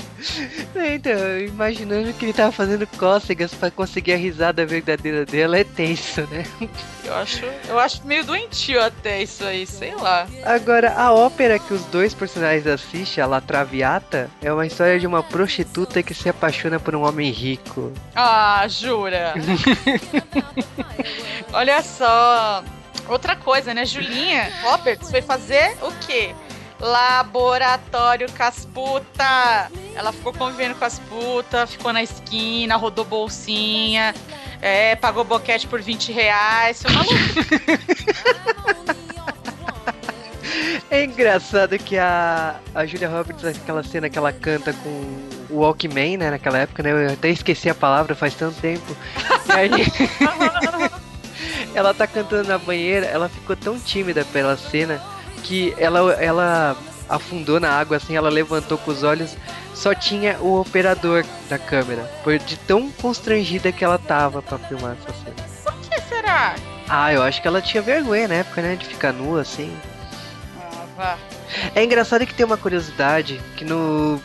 Speaker 1: Então, imaginando que ele tava fazendo cócegas pra conseguir a risada verdadeira dela é tenso, né?
Speaker 2: Eu acho, eu acho meio doentio até isso aí, sei lá.
Speaker 1: Agora, a ópera que os dois personagens assistem, a La Traviata, é uma história de uma prostituta que se apaixona por um homem rico.
Speaker 2: Ah, jura? <laughs> Olha só. Outra coisa, né? Julinha Roberts foi fazer o quê? Laboratório com as puta. Ela ficou convivendo com as putas, ficou na esquina, rodou bolsinha, é, pagou boquete por 20 reais. Foi maluco. <laughs>
Speaker 1: É engraçado que a, a Julia Roberts, aquela cena que ela canta com o Walkman, né, naquela época, né, eu até esqueci a palavra faz tanto tempo. <laughs> E aí, <laughs> ela tá cantando na banheira, ela ficou tão tímida pela cena que ela, ela afundou na água, assim, ela levantou com os olhos, só tinha o operador da câmera, por de tão constrangida que ela tava pra filmar essa cena.
Speaker 2: Por que será?
Speaker 1: Ah, eu acho que ela tinha vergonha na época, né, de ficar nua, assim.
Speaker 2: Ah, vá.
Speaker 1: É engraçado que tem uma curiosidade que no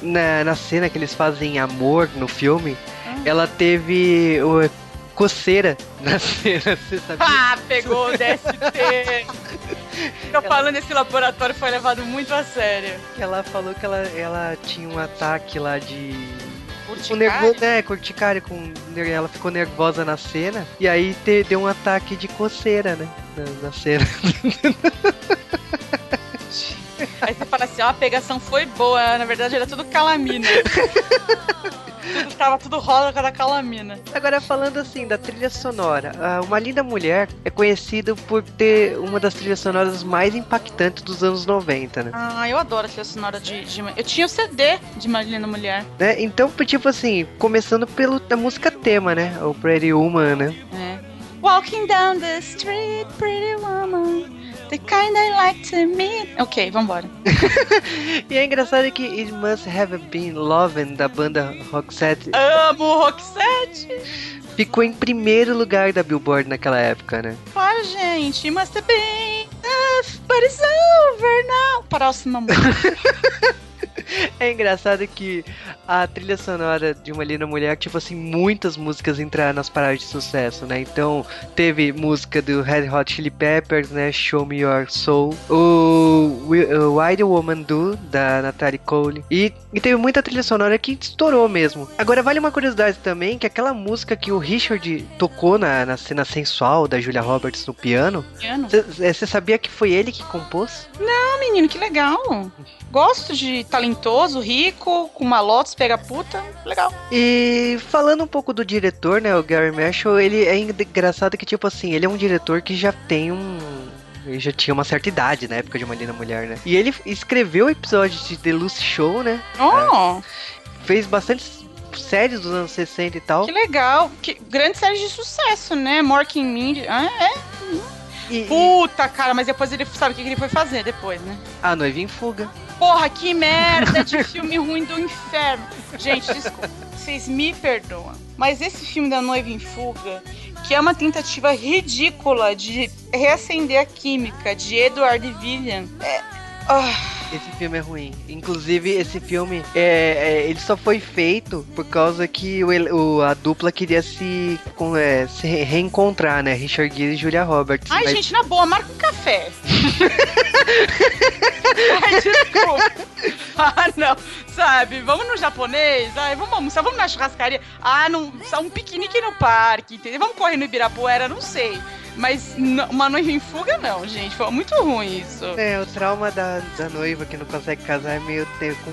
Speaker 1: na, na cena que eles fazem amor no filme,
Speaker 2: Hum.
Speaker 1: ela teve o, coceira na cena, você sabia?
Speaker 2: Ah, pegou o DST. Tô <laughs> falando, esse laboratório foi levado muito a sério.
Speaker 1: Ela falou que ela, ela tinha um ataque lá de com
Speaker 2: Urticária?
Speaker 1: nervoso, né, com urticária, com ela ficou nervosa na cena e aí te- deu um ataque de coceira, né, na, na cena. <laughs>
Speaker 2: Aí você fala assim, ó, a pegação foi boa, na verdade era tudo calamina. tudo, tava tudo rosa com a da calamina.
Speaker 1: Agora falando assim da trilha sonora, ah, Uma Linda Mulher é conhecido por ter uma das trilhas sonoras mais impactantes dos anos 90, né?
Speaker 2: Ah, eu adoro a trilha sonora de, de- Eu tinha o CD de Marilena Mulher.
Speaker 1: Né? Então, tipo assim, começando pelo da música tema, né? O Pretty Woman, né?
Speaker 2: né? Walking down the street, pretty woman. The kind I like to meet. Ok, vambora. <laughs>
Speaker 1: E é engraçado que It Must Have Been Lovin' da banda Roxette
Speaker 2: Amo Roxette.
Speaker 1: ficou em primeiro lugar da Billboard naquela época, né?
Speaker 2: Claro, gente. Must have been enough, but it's over now. Próxima música. <laughs> <laughs>
Speaker 1: É engraçado que a trilha sonora de Uma Linda Mulher, tipo assim, muitas músicas entraram nas paradas de sucesso, né? Então, teve música do Red Hot Chili Peppers, né? Show Me Your Soul. O Why the Woman Do, da Natalie Cole. E, e teve muita trilha sonora que estourou mesmo. Agora, vale uma curiosidade também, que aquela música que o Richard tocou na, na cena sensual da Julia Roberts no piano,
Speaker 2: Piano.
Speaker 1: você sabia que foi ele que compôs?
Speaker 2: Ah, menino, que legal. Gosto de talentoso, rico, com malotes, pega puta. Legal.
Speaker 1: E falando um pouco do diretor, né, o Gary Marshall, ele é engraçado que, tipo assim, ele é um diretor que já tem um. Ele já tinha uma certa idade na época de Uma Linda Mulher, né? E ele escreveu episódios de The Lucy Show, né?
Speaker 2: Oh,
Speaker 1: Fez bastante séries dos anos 60 e tal.
Speaker 2: que legal. Que, grande série de sucesso, né? Mork and Mindy. Ah, é?
Speaker 1: E,
Speaker 2: Puta, cara, mas depois ele sabe o que ele foi fazer depois, né?
Speaker 1: A Noiva em Fuga.
Speaker 2: Porra, que merda de filme ruim do inferno. Gente, desculpa. Vocês me perdoam. Mas esse filme da Noiva em Fuga, que é uma tentativa ridícula de reacender a química de Edward Villian, é. Ah,
Speaker 1: Esse filme é ruim. Inclusive, esse filme, é, é, ele só foi feito por causa que o, o- a dupla queria se, com- é, se re- reencontrar, né? Richard Gere e Julia Roberts.
Speaker 2: Ai,
Speaker 1: Mas-
Speaker 2: gente, na boa, marca um café. <laughs> Ai, desculpa. Ah, não. Sabe, vamos no japonês, ai, vamos almoçar, vamos na churrascaria. Ah, não, só um piquenique no parque, entendeu? Vamos correr no Ibirapuera, não sei. Mas uma noiva em fuga, não, gente. Foi muito ruim isso.
Speaker 1: É, o trauma da, da noiva que não consegue casar é meio ter com.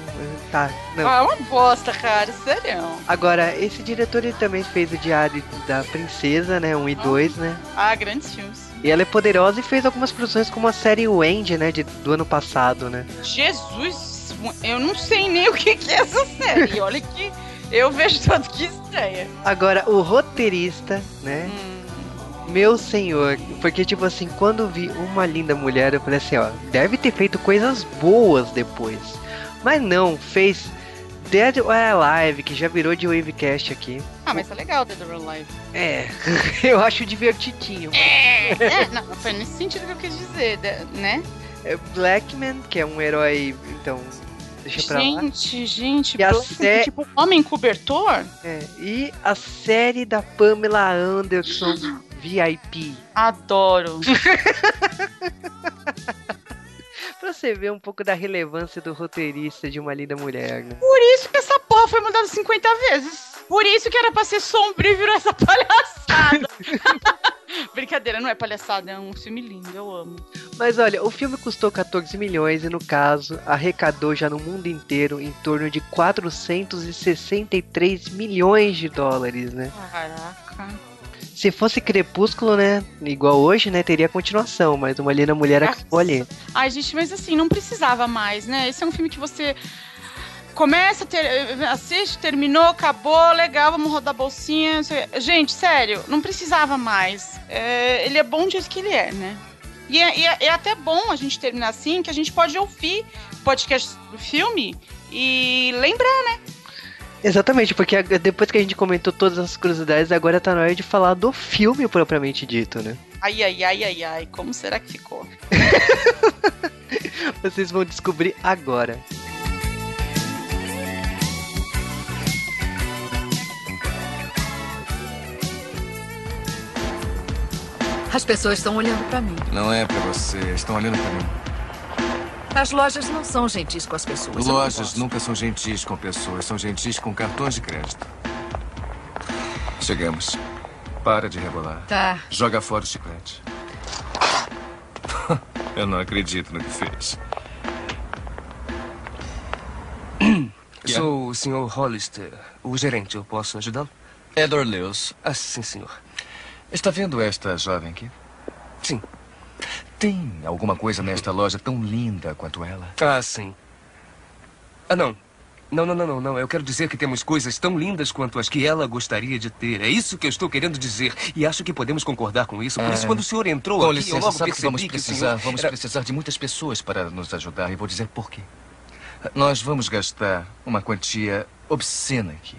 Speaker 1: Tá, não.
Speaker 2: Ah, uma bosta, cara, sério.
Speaker 1: Agora, esse diretor ele também fez o Diário da Princesa, né? 1 e 2, né?
Speaker 2: Ah, grandes filmes.
Speaker 1: E ela é poderosa e fez algumas produções como a série Wendy, né? De, do ano passado, né?
Speaker 2: Jesus, eu não sei nem o que, que é essa série. Olha que eu vejo tanto que estreia.
Speaker 1: Agora, o roteirista, né?
Speaker 2: Hum.
Speaker 1: Meu senhor, porque tipo assim, quando vi uma linda mulher, eu falei assim, ó, deve ter feito coisas boas depois. Mas não, fez Dead or Alive, que já virou de Wavecast aqui.
Speaker 2: Ah, mas tá legal Dead or Alive.
Speaker 1: É, <laughs> eu acho divertidinho.
Speaker 2: É, é, não, foi nesse sentido que eu quis dizer, né?
Speaker 1: É Blackman, que é um herói, então, deixa pra lá.
Speaker 2: Gente, gente,
Speaker 1: E a
Speaker 2: Black,
Speaker 1: sé-
Speaker 2: tipo, homem cobertor?
Speaker 1: É, e a série da Pamela Anderson, <gasps> VIP.
Speaker 2: Adoro. <laughs>
Speaker 1: Pra você ver um pouco da relevância do roteirista de uma linda mulher, né?
Speaker 2: Por isso que essa porra foi mudada 50 vezes. Por isso que era pra ser sombrio e virou essa palhaçada. <laughs> Brincadeira, não é palhaçada, é um filme lindo, eu amo.
Speaker 1: Mas olha, o filme custou 14 milhões e no caso arrecadou já no mundo inteiro em torno de 463 milhões de dólares, né?
Speaker 2: Caraca.
Speaker 1: Se fosse Crepúsculo, né, igual hoje, né, teria continuação, mas uma linda mulher acabou ali.
Speaker 2: Ai, gente, mas assim, não precisava mais, né? Esse é um filme que você começa, ter, assiste, terminou, acabou, legal, vamos rodar a bolsinha. Gente, sério, não precisava mais. É, ele é bom do jeito que ele é, né? E é, e é- é até bom a gente terminar assim, que a gente pode ouvir o podcast do filme e lembrar, né?
Speaker 1: Exatamente, porque depois que a gente comentou todas as curiosidades, agora tá na hora de falar do filme propriamente dito, né?
Speaker 2: Ai, ai, ai, ai, ai, como será que ficou? <laughs>
Speaker 1: Vocês vão descobrir agora.
Speaker 6: As pessoas estão olhando pra mim.
Speaker 7: Não é pra você, estão olhando pra mim.
Speaker 6: As lojas não são gentis com as pessoas. não
Speaker 7: Lojas nunca são gentis com pessoas, são gentis com cartões de crédito. Chegamos. Para de rebolar.
Speaker 6: Tá.
Speaker 7: Joga fora o chiclete. <laughs> Eu não acredito no que fez. <coughs>
Speaker 8: Sou o Sr. Hollister, o gerente. Eu posso ajudá-lo?
Speaker 7: Edward Lewis.
Speaker 8: Ah, sim, senhor.
Speaker 7: Está vendo esta jovem aqui?
Speaker 8: Sim.
Speaker 7: Tem alguma coisa nesta loja tão linda quanto ela?
Speaker 8: Ah, sim. Ah, não. Não, não, não, não. Eu quero dizer que temos coisas tão lindas quanto as que ela gostaria de ter. É isso que eu estou querendo dizer. E acho que podemos concordar com isso. Por
Speaker 7: É.
Speaker 8: isso, quando o senhor entrou
Speaker 7: Com
Speaker 8: aqui,
Speaker 7: licença,
Speaker 8: eu logo
Speaker 7: sabe
Speaker 8: percebi
Speaker 7: vamos
Speaker 8: que o
Speaker 7: precisar,
Speaker 8: senhor
Speaker 7: vamos precisar de muitas pessoas para nos ajudar e vou dizer por quê. Nós vamos gastar uma quantia obscena aqui.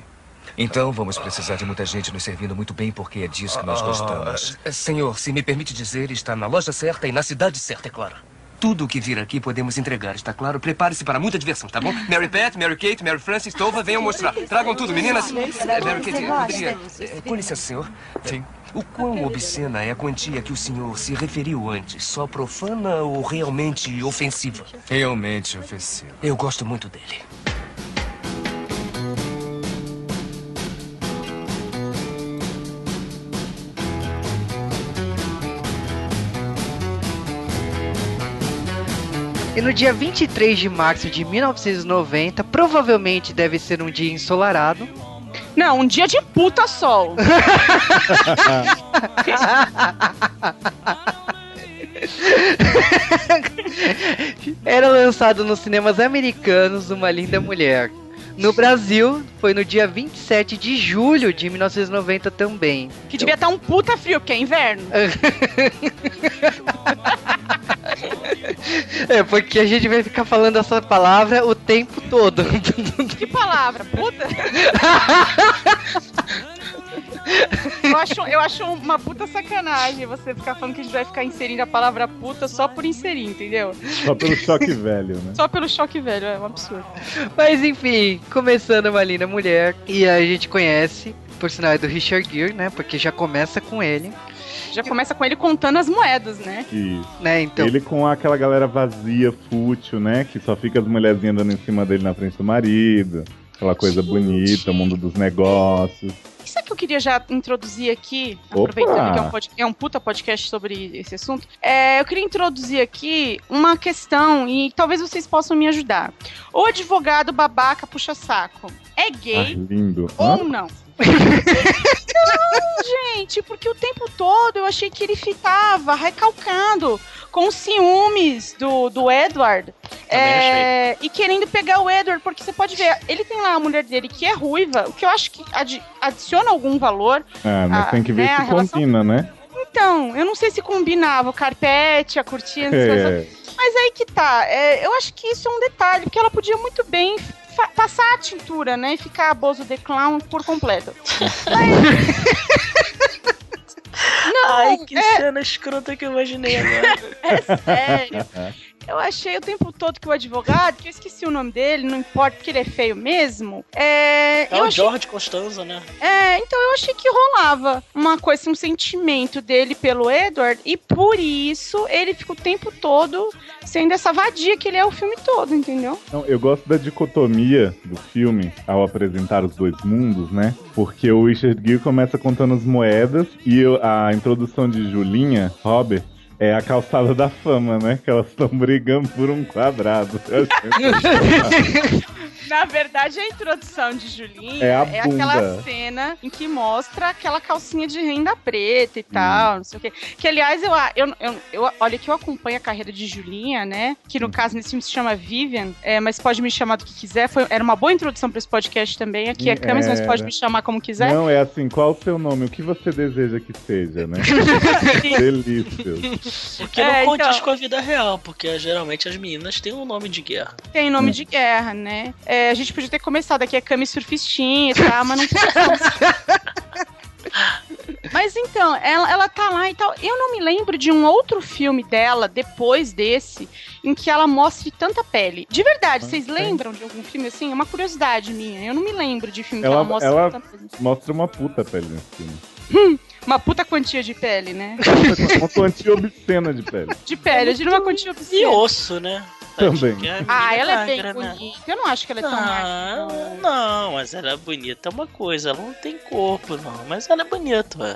Speaker 7: Então vamos precisar de muita gente nos servindo muito bem porque é disso que nós gostamos.
Speaker 8: Ah, senhor, se me permite dizer, está na loja certa e na cidade certa, é claro. tudo o que vir aqui podemos entregar, está claro? Prepare-se para muita diversão, tá bom? <laughs> Mary Pat, Mary Kate, Mary Frances, Tova, venham mostrar. Tragam tudo, meninas. Eh, Mary Kate, eu poderia... eh, Com licença, senhor. Sim. O quão obscena é a quantia que o senhor se referiu antes? Só profana ou realmente ofensiva?
Speaker 7: Realmente ofensivo.
Speaker 8: Eu gosto muito dele.
Speaker 1: E no dia 23 de março de 1990, provavelmente deve ser um dia ensolarado.
Speaker 2: Não, um dia de puta sol. <laughs>
Speaker 1: Era lançado nos cinemas americanos Uma Linda Mulher. No Brasil, foi no dia 27 de julho de 1990 também.
Speaker 2: Que devia estar um puta frio, porque é inverno. <laughs>
Speaker 1: É, porque a gente vai ficar falando essa palavra o tempo todo.
Speaker 2: Que palavra? Puta? <laughs> Eu acho, eu acho uma puta sacanagem você ficar falando que a gente vai ficar inserindo a palavra puta só por inserir, entendeu?
Speaker 4: Só pelo choque <laughs> velho, né?
Speaker 2: Só pelo choque velho, é um absurdo.
Speaker 1: Mas enfim, começando uma linda mulher. E a gente conhece, por sinal é do Richard Gere, né? Porque já começa com ele.
Speaker 2: Já começa com ele contando as moedas, né?
Speaker 4: Isso.
Speaker 1: Né, então.
Speaker 4: Ele com aquela galera vazia, fútil, né? Que só fica as mulherzinhas andando em cima dele na frente do marido. Aquela coisa bonita, o mundo dos negócios.
Speaker 2: Isso é que eu queria já introduzir aqui,
Speaker 4: Opa!
Speaker 2: aproveitando que é um, pod- é um puta podcast sobre esse assunto. É, eu queria introduzir aqui uma questão e talvez vocês possam me ajudar. O advogado babaca puxa-saco é
Speaker 4: Ah,
Speaker 2: gay
Speaker 4: lindo. Hã?
Speaker 2: ou não? Não, gente, porque o tempo todo eu achei que ele ficava recalcando com os ciúmes do, do Edward. é, e querendo pegar o Edward, porque você pode ver, ele tem lá a mulher dele que é ruiva, o que eu acho que adi- adiciona algum valor.
Speaker 4: Ah, mas
Speaker 2: Ah,
Speaker 4: tem que ver
Speaker 2: né, a
Speaker 4: se
Speaker 2: relação-
Speaker 4: combina, né?
Speaker 2: Então, eu não sei se combinava o carpete, a cortina, essas coisas.
Speaker 4: É,
Speaker 2: Mas aí que tá. é, eu acho que isso é um detalhe, porque ela podia muito bem passar a tintura, né? E ficar a Bozo the Clown por completo. <laughs> Não,
Speaker 3: Ai, que
Speaker 2: é,
Speaker 3: cena escrota que eu imaginei agora. <laughs>
Speaker 2: é sério. Eu achei o tempo todo que o advogado, que eu esqueci o nome dele, não importa porque ele é feio mesmo. É,
Speaker 3: É
Speaker 2: eu
Speaker 3: o
Speaker 2: achei
Speaker 3: George Costanza, né?
Speaker 2: É, então eu achei que rolava uma coisa, um sentimento dele pelo Edward, e por isso ele fica o tempo todo sendo essa vadia que ele é o filme todo, entendeu?
Speaker 4: Não, eu gosto da dicotomia do filme ao apresentar os dois mundos, né? Porque o Richard Gere começa contando as moedas e a introdução de Julinha, Robert, é a calçada da fama, né? Que elas estão brigando por um quadrado. <laughs>
Speaker 2: Na verdade, a introdução de Julinha
Speaker 4: É a
Speaker 2: aquela cena em que mostra aquela calcinha de renda preta e tal, não sei o quê. Que, aliás, eu, eu, eu, eu- olha que eu acompanho a carreira de Julinha, né? Que no caso nesse filme se chama Vivian, é, mas pode me chamar do que quiser. Foi, era uma boa introdução para esse podcast também. Aqui é Camis, mas pode me chamar como quiser.
Speaker 4: Não, é assim, qual o seu nome? O que você deseja que seja, né? <laughs> Delícias.
Speaker 3: Porque
Speaker 2: É,
Speaker 3: não conte
Speaker 2: então.
Speaker 3: com a vida real, porque geralmente as meninas têm um nome de guerra.
Speaker 2: Tem nome de guerra, né? É, a gente podia ter começado aqui a Cami surfistinha e tal, mas não <laughs> Mas então, ela, ela tá lá e tal. Eu não me lembro de um outro filme dela, depois desse, em que ela mostre tanta pele. De verdade, vocês lembram de algum filme assim? É uma curiosidade minha. Eu não me lembro de filme que ela
Speaker 4: Ela,
Speaker 2: mostra
Speaker 4: ela
Speaker 2: tanta pele.
Speaker 4: mostra uma puta pele nesse filme.
Speaker 2: Uma puta quantia de pele, né? <laughs>
Speaker 4: Uma quantia obscena de pele.
Speaker 2: De pele, eu diria uma quantia
Speaker 3: E
Speaker 2: obscena.
Speaker 3: osso, né?
Speaker 4: Também.
Speaker 3: A
Speaker 2: Ah, ela é bem
Speaker 3: né?
Speaker 2: bonita. Eu não acho que ela é tão magra.
Speaker 3: Não, não, mas ela é bonita é uma coisa, ela não tem corpo, não. Mas ela é bonita, ué.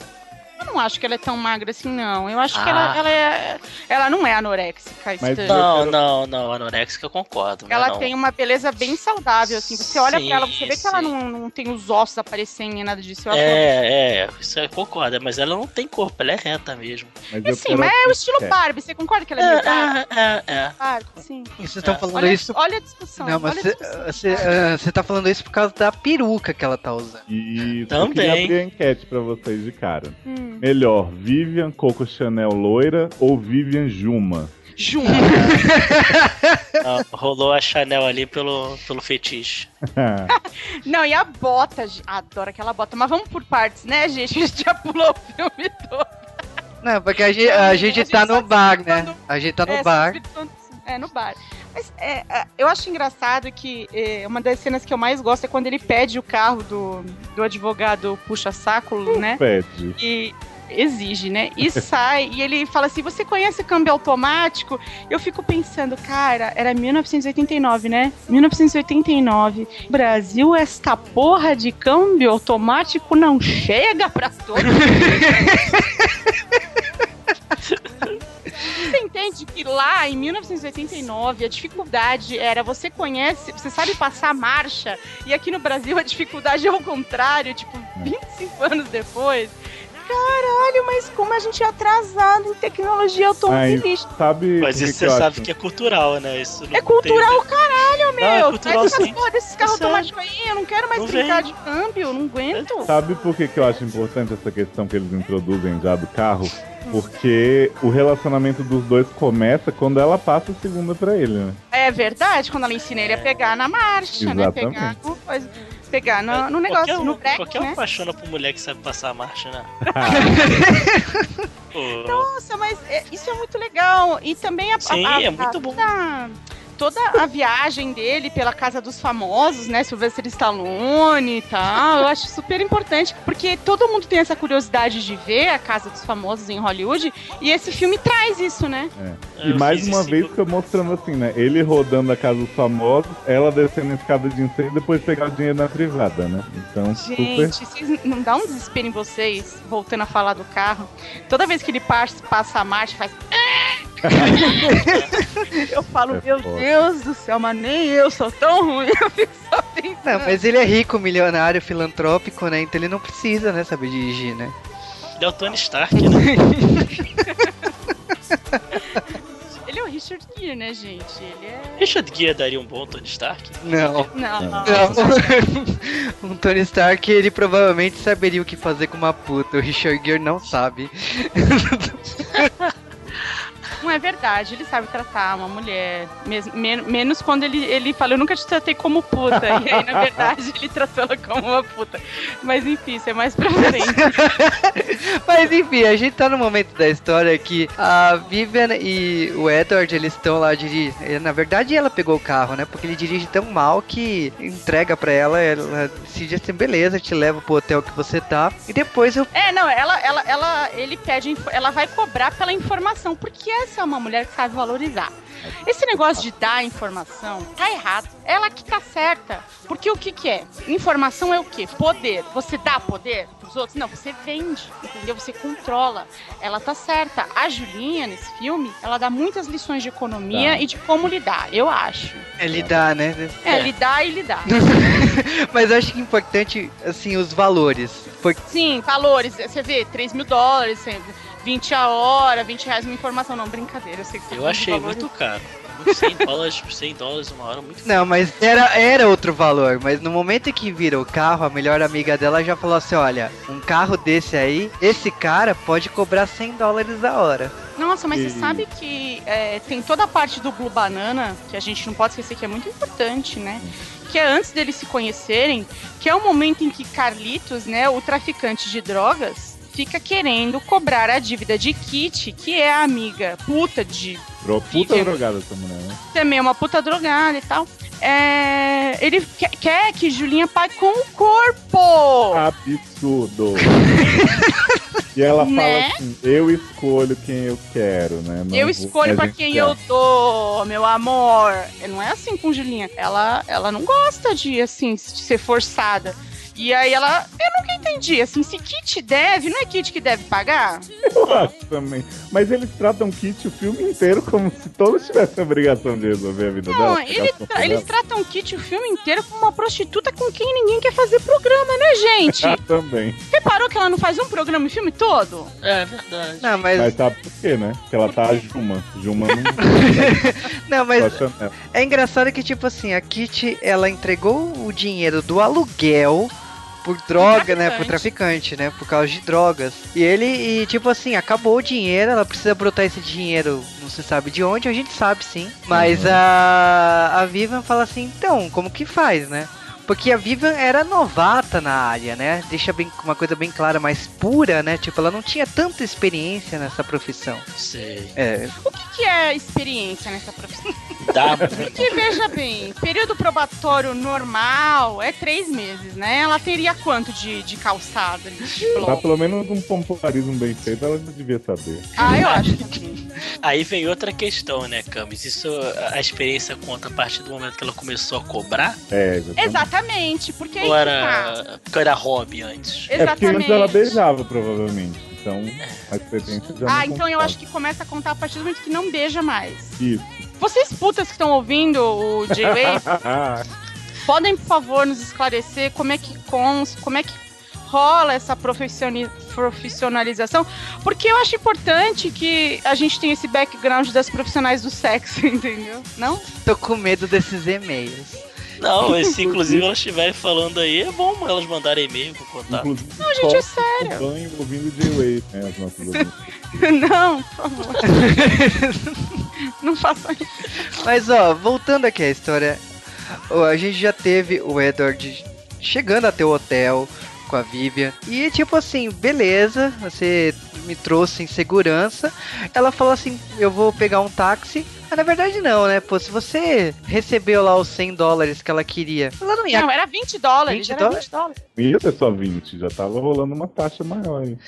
Speaker 2: Eu não acho que ela é tão magra assim, não. Eu acho que
Speaker 3: Ah.
Speaker 2: ela, ela é. Ela não é anoréxica,
Speaker 4: Mas.
Speaker 3: Não,
Speaker 4: quero-
Speaker 3: não, não, anorexica eu concordo.
Speaker 2: Ela
Speaker 3: não.
Speaker 2: tem uma beleza bem saudável, assim. Você olha
Speaker 3: Sim,
Speaker 2: pra ela, você vê que ela
Speaker 3: sim.
Speaker 2: não, não tem os ossos aparecendo nem nada disso. Eu ela...
Speaker 3: É, é, isso eu concordo, mas ela não tem corpo, ela é reta mesmo.
Speaker 4: Mas
Speaker 2: É
Speaker 4: eu
Speaker 2: sim, mas é o estilo
Speaker 4: é.
Speaker 2: Barbie. Você concorda que ela é meio Barbie?
Speaker 3: É, é, é.
Speaker 2: Barbie, sim.
Speaker 1: Vocês estão falando
Speaker 2: Olha,
Speaker 1: isso.
Speaker 2: olha a discussão.
Speaker 1: Não, mas você ah, tá falando isso por causa da peruca que ela tá usando.
Speaker 4: Isso, eu
Speaker 3: Também.
Speaker 4: queria abrir a enquete pra vocês de cara.
Speaker 2: Hum.
Speaker 4: Melhor, Vivian Coco Chanel loira ou Vivian Juma?
Speaker 2: Junto. <laughs>
Speaker 3: Ah, rolou a Chanel ali pelo, pelo fetiche. <laughs>
Speaker 2: Não, e a bota, gente. Adoro aquela bota. Mas vamos por partes, né, gente? A gente já pulou o filme todo.
Speaker 1: Não, porque a gente, a gente tá
Speaker 2: só
Speaker 1: no bar, né? A gente tá no
Speaker 2: É,
Speaker 1: bar.
Speaker 2: só É, no bar. Mas é, é, eu acho engraçado que é, uma das cenas que eu mais gosto é quando ele pede o carro do, do advogado puxa-saco, né?
Speaker 4: Pede.
Speaker 2: E exige, né? E <laughs> sai, e ele fala assim: Você conhece câmbio automático? Eu fico pensando, cara, era 1989, né? 1989. Brasil, esta porra de câmbio automático não chega pra todo <laughs> <laughs> Você entende que lá em 1989 a dificuldade era você conhece, você sabe passar marcha, e aqui no Brasil a dificuldade é o contrário, tipo, 25 anos depois. Caralho, mas como a gente é atrasado em tecnologia automobilística.
Speaker 4: sabe
Speaker 3: Mas
Speaker 4: por que
Speaker 3: isso você
Speaker 4: eu
Speaker 3: sabe que é cultural, né? Isso não
Speaker 2: É cultural,
Speaker 3: tem-
Speaker 2: caralho, meu!
Speaker 3: Não, é cultural
Speaker 2: essas
Speaker 3: sim.
Speaker 2: porra desses carros
Speaker 3: É sério.
Speaker 2: automáticos aí, eu não quero mais
Speaker 3: Não
Speaker 2: brincar
Speaker 3: vem.
Speaker 2: de câmbio, não aguento.
Speaker 4: Sabe por que, que eu acho importante essa questão que eles introduzem já do carro? Porque o relacionamento dos dois começa quando ela passa a segunda pra ele, né?
Speaker 2: É verdade, quando ela ensina ele a pegar na marcha, né?
Speaker 4: Exatamente.
Speaker 2: Pegar no, coisa- pegar no, no negócio,
Speaker 3: Qualquer um,
Speaker 2: no break,
Speaker 3: qualquer um
Speaker 2: né?
Speaker 3: apaixona por mulher que sabe passar a marcha, né? <laughs>
Speaker 2: Nossa, mas é- isso é muito legal. E também a,
Speaker 3: Sim,
Speaker 2: a- a-
Speaker 3: é muito bom.
Speaker 2: Toda, toda a viagem dele pela casa dos famosos, né? Sylvester Stallone e tal. Eu acho super importante. Porque todo mundo tem essa curiosidade de ver a casa dos famosos em Hollywood. E esse filme traz isso, né?
Speaker 4: E
Speaker 3: Eu
Speaker 4: mais
Speaker 3: fiz
Speaker 4: uma vez fica mostrando assim, né? Ele rodando a casa dos famosos, ela descendo a escada de incêndio e depois pegar o dinheiro na privada, né? Então, super.
Speaker 2: Gente, vocês não dá um desespero em vocês, voltando a falar do carro. Toda vez que ele passa, passa a marcha, faz. <laughs> eu falo,
Speaker 4: É
Speaker 2: meu
Speaker 4: foda.
Speaker 2: Deus do céu, mas nem eu sou tão ruim. <laughs> Eu fico só pensando.
Speaker 1: Não, mas ele é rico, milionário, filantrópico, né? Então ele não precisa, né, saber dirigir, né?
Speaker 3: Ele é o Tony Stark, né? <laughs>
Speaker 2: Ele é o Richard Gere, né, gente? Ele é.
Speaker 3: Richard Gere daria um bom Tony Stark?
Speaker 1: Não.
Speaker 2: Não, não.
Speaker 1: Não. <laughs> um Tony Stark, ele provavelmente saberia o que fazer com uma puta. O Richard Gere não sabe.
Speaker 2: Não é verdade, ele sabe tratar uma mulher. mes- men- menos quando ele, ele fala, eu nunca te tratei como puta. E aí, na verdade, ele tratou ela como uma puta. Mas enfim, isso é mais pra frente. <laughs>
Speaker 1: Mas enfim, a gente tá no momento da história que a Vivian e o Edward, eles estão lá dirigindo. Na verdade, ela pegou o carro, né? Porque ele dirige tão mal que entrega pra ela, ela decide assim, beleza, te levo pro hotel que você tá. E depois eu.
Speaker 2: É, não, ela, ela, ela, ele pede, ela vai cobrar pela informação, porque essa é uma mulher que sabe valorizar. Esse negócio de dar informação tá errado. Ela que tá certa. Porque o que que é? Informação é o quê? Poder. Você dá poder pros outros? Não, você vende, entendeu? Você controla. Ela tá certa. A Julinha, nesse filme, ela dá muitas lições de economia
Speaker 4: Tá.
Speaker 2: e de como lidar, eu acho.
Speaker 1: É lidar, né?
Speaker 2: É,
Speaker 3: É.
Speaker 2: lidar e lidar. <laughs>
Speaker 1: Mas eu acho que é importante, assim, os valores. Porque
Speaker 2: Sim, valores. Você vê, 3 mil dólares, você- 20 a hora, 20 reais uma informação. Não, brincadeira. Eu sei que você tá
Speaker 3: Eu achei muito caro. Muito 100 dólares, 100 dólares uma hora, muito
Speaker 1: Não, mas era, era outro valor. Mas no momento em que vira o carro, a melhor amiga dela já falou assim: olha, um carro desse aí, esse cara pode cobrar 100 dólares a hora.
Speaker 2: Nossa, mas
Speaker 4: E-
Speaker 2: você sabe que é, tem toda a parte do Blue Banana, que a gente não pode esquecer que é muito importante, né? Que é antes deles se conhecerem, que é o momento em que Carlitos, né, o traficante de drogas, fica querendo cobrar a dívida de Kitty, que é a amiga puta de.
Speaker 4: Dro- Puta
Speaker 2: Vivian.
Speaker 4: drogada essa mulher, né?
Speaker 2: Também é uma puta drogada e tal. É, ele quer, quer que Julinha pague com o corpo!
Speaker 4: Absurdo. <laughs> e ela
Speaker 2: Né?
Speaker 4: fala assim: eu escolho quem eu quero, né? Não
Speaker 2: eu escolho
Speaker 4: a
Speaker 2: pra
Speaker 4: gente
Speaker 2: quem
Speaker 4: quer.
Speaker 2: eu dou, meu amor. Não é assim com Julinha. Ela, ela não gosta de, assim, de ser forçada. E aí ela. Eu nunca entendi. Assim, se Kit deve, não é Kit que deve pagar?
Speaker 4: Eu acho também. Mas eles tratam Kit o filme inteiro como se todos tivessem a obrigação de resolver a vida
Speaker 2: Não,
Speaker 4: dela.
Speaker 2: ele tra- eles tratam Kit o filme inteiro como uma prostituta com quem ninguém quer fazer programa, né, gente?
Speaker 4: dela. <laughs> também.
Speaker 2: Reparou que ela não faz um programa em filme todo?
Speaker 3: É verdade.
Speaker 1: Não, mas.
Speaker 4: Mas sabe por quê, né? Porque ela tá a Juma. Juma não. <laughs>
Speaker 1: Não, mas é engraçado que, tipo assim, a Kitty, ela entregou o dinheiro do aluguel por droga, né? Pro traficante, né? Por causa de drogas. E ele, e, tipo assim, acabou o dinheiro, ela precisa brotar esse dinheiro, não se sabe de onde, a gente sabe sim. Mas
Speaker 4: Uhum.
Speaker 1: a, a Vivian fala assim, então, como que faz, né? Porque a Vivian era novata na área, né? Deixa bem, uma coisa bem clara, mais pura, né? Tipo, ela não tinha tanta experiência nessa profissão.
Speaker 3: Sei.
Speaker 1: É,
Speaker 2: O que, que é experiência nessa profissão?
Speaker 3: Dá <laughs>
Speaker 2: Porque, veja bem, período probatório normal é três meses, né? Ela teria quanto de, de calçada? De
Speaker 4: Dá pelo menos um pompoarismo bem feito, ela já devia saber.
Speaker 2: Ah, eu acho que sim.
Speaker 3: Aí vem outra questão, né, Camis? Isso a experiência conta a partir do momento que ela começou a cobrar?
Speaker 4: É, exatamente.
Speaker 2: Exatamente, porque aí
Speaker 3: Ou
Speaker 2: que tá.
Speaker 3: era, porque era hobby antes?
Speaker 4: É porque antes
Speaker 2: Exatamente.
Speaker 4: ela beijava, provavelmente. Então, a experiência já
Speaker 2: Ah,
Speaker 4: não
Speaker 2: então eu
Speaker 4: contava.
Speaker 2: acho que começa a contar a partir do momento que não beija mais.
Speaker 4: Isso.
Speaker 2: Vocês putas que estão ouvindo o J-Wave, <laughs> podem, por favor, nos esclarecer como é que cons, como é que rola essa profissionalização? Porque eu acho importante que a gente tenha esse background das profissionais do sexo, <laughs> entendeu? Não?
Speaker 1: tô com medo desses e-mails.
Speaker 3: Não, mas se <laughs> inclusive elas estiverem falando aí, é bom elas mandarem e-mail com contato.
Speaker 4: Inclusive,
Speaker 2: Não, gente, é sério.
Speaker 4: acompanho ouvindo J-Wave, né? As nossas. <laughs>
Speaker 2: Não, por favor. <laughs> não façam isso.
Speaker 1: Mas ó, voltando aqui à história, a gente já teve o Edward chegando até o hotel com a Vivian. E tipo assim, beleza, você me trouxe em segurança. Ela falou assim: eu vou pegar um táxi. Mas na verdade não, né? Pô, se você recebeu lá os 100 dólares que ela queria, ela não ia.
Speaker 2: Não, era 20 dólares.
Speaker 1: 20
Speaker 2: era
Speaker 1: dólares?
Speaker 2: 20 dólares.
Speaker 4: Ia ter só 20, já tava rolando uma taxa maior. hein?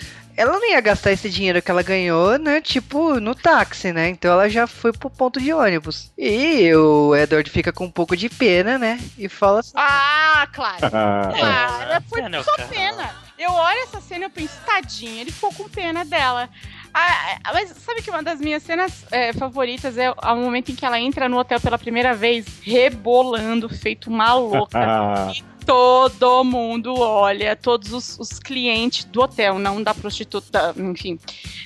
Speaker 1: Ela não ia gastar esse dinheiro que ela ganhou, né? Tipo, no táxi, né? Então ela já foi pro ponto de ônibus. E o Edward fica com um pouco de pena, né? E fala assim.
Speaker 2: Ah, claro. <laughs>
Speaker 4: Ah,
Speaker 2: Claro, foi
Speaker 3: É, né,
Speaker 2: só pena. Eu olho essa cena e eu penso, tadinha, ele ficou com pena dela. Ah, ah, mas sabe que uma das minhas cenas é, favoritas é o momento em que ela entra no hotel pela primeira vez, rebolando, feito uma louca. <laughs>
Speaker 4: ah,
Speaker 2: Todo mundo olha, todos os, os clientes do hotel, não da prostituta, enfim.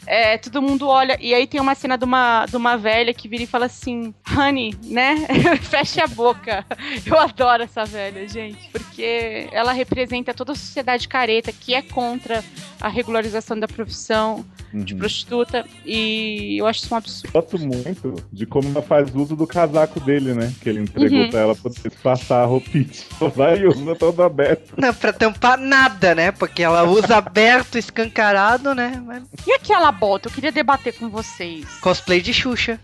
Speaker 2: É, todo mundo olha, e aí tem uma cena de uma, de uma velha que vira e fala assim: Honey, né? <laughs> Feche a boca. Eu adoro essa velha, gente, porque ela representa toda a sociedade careta que é contra a regularização da profissão de
Speaker 4: uhum.
Speaker 2: prostituta, e eu acho isso um absurdo.
Speaker 4: Gosto muito de como ela faz uso do casaco dele, né? Que ele entregou
Speaker 2: Uhum.
Speaker 4: pra ela poder passar a roupinha. <laughs> Vai usa todo aberto.
Speaker 1: Não, pra tampar nada, né? Porque ela usa aberto, escancarado, né? Mas
Speaker 2: E aquela bota? Eu queria debater com vocês.
Speaker 1: Cosplay de Xuxa.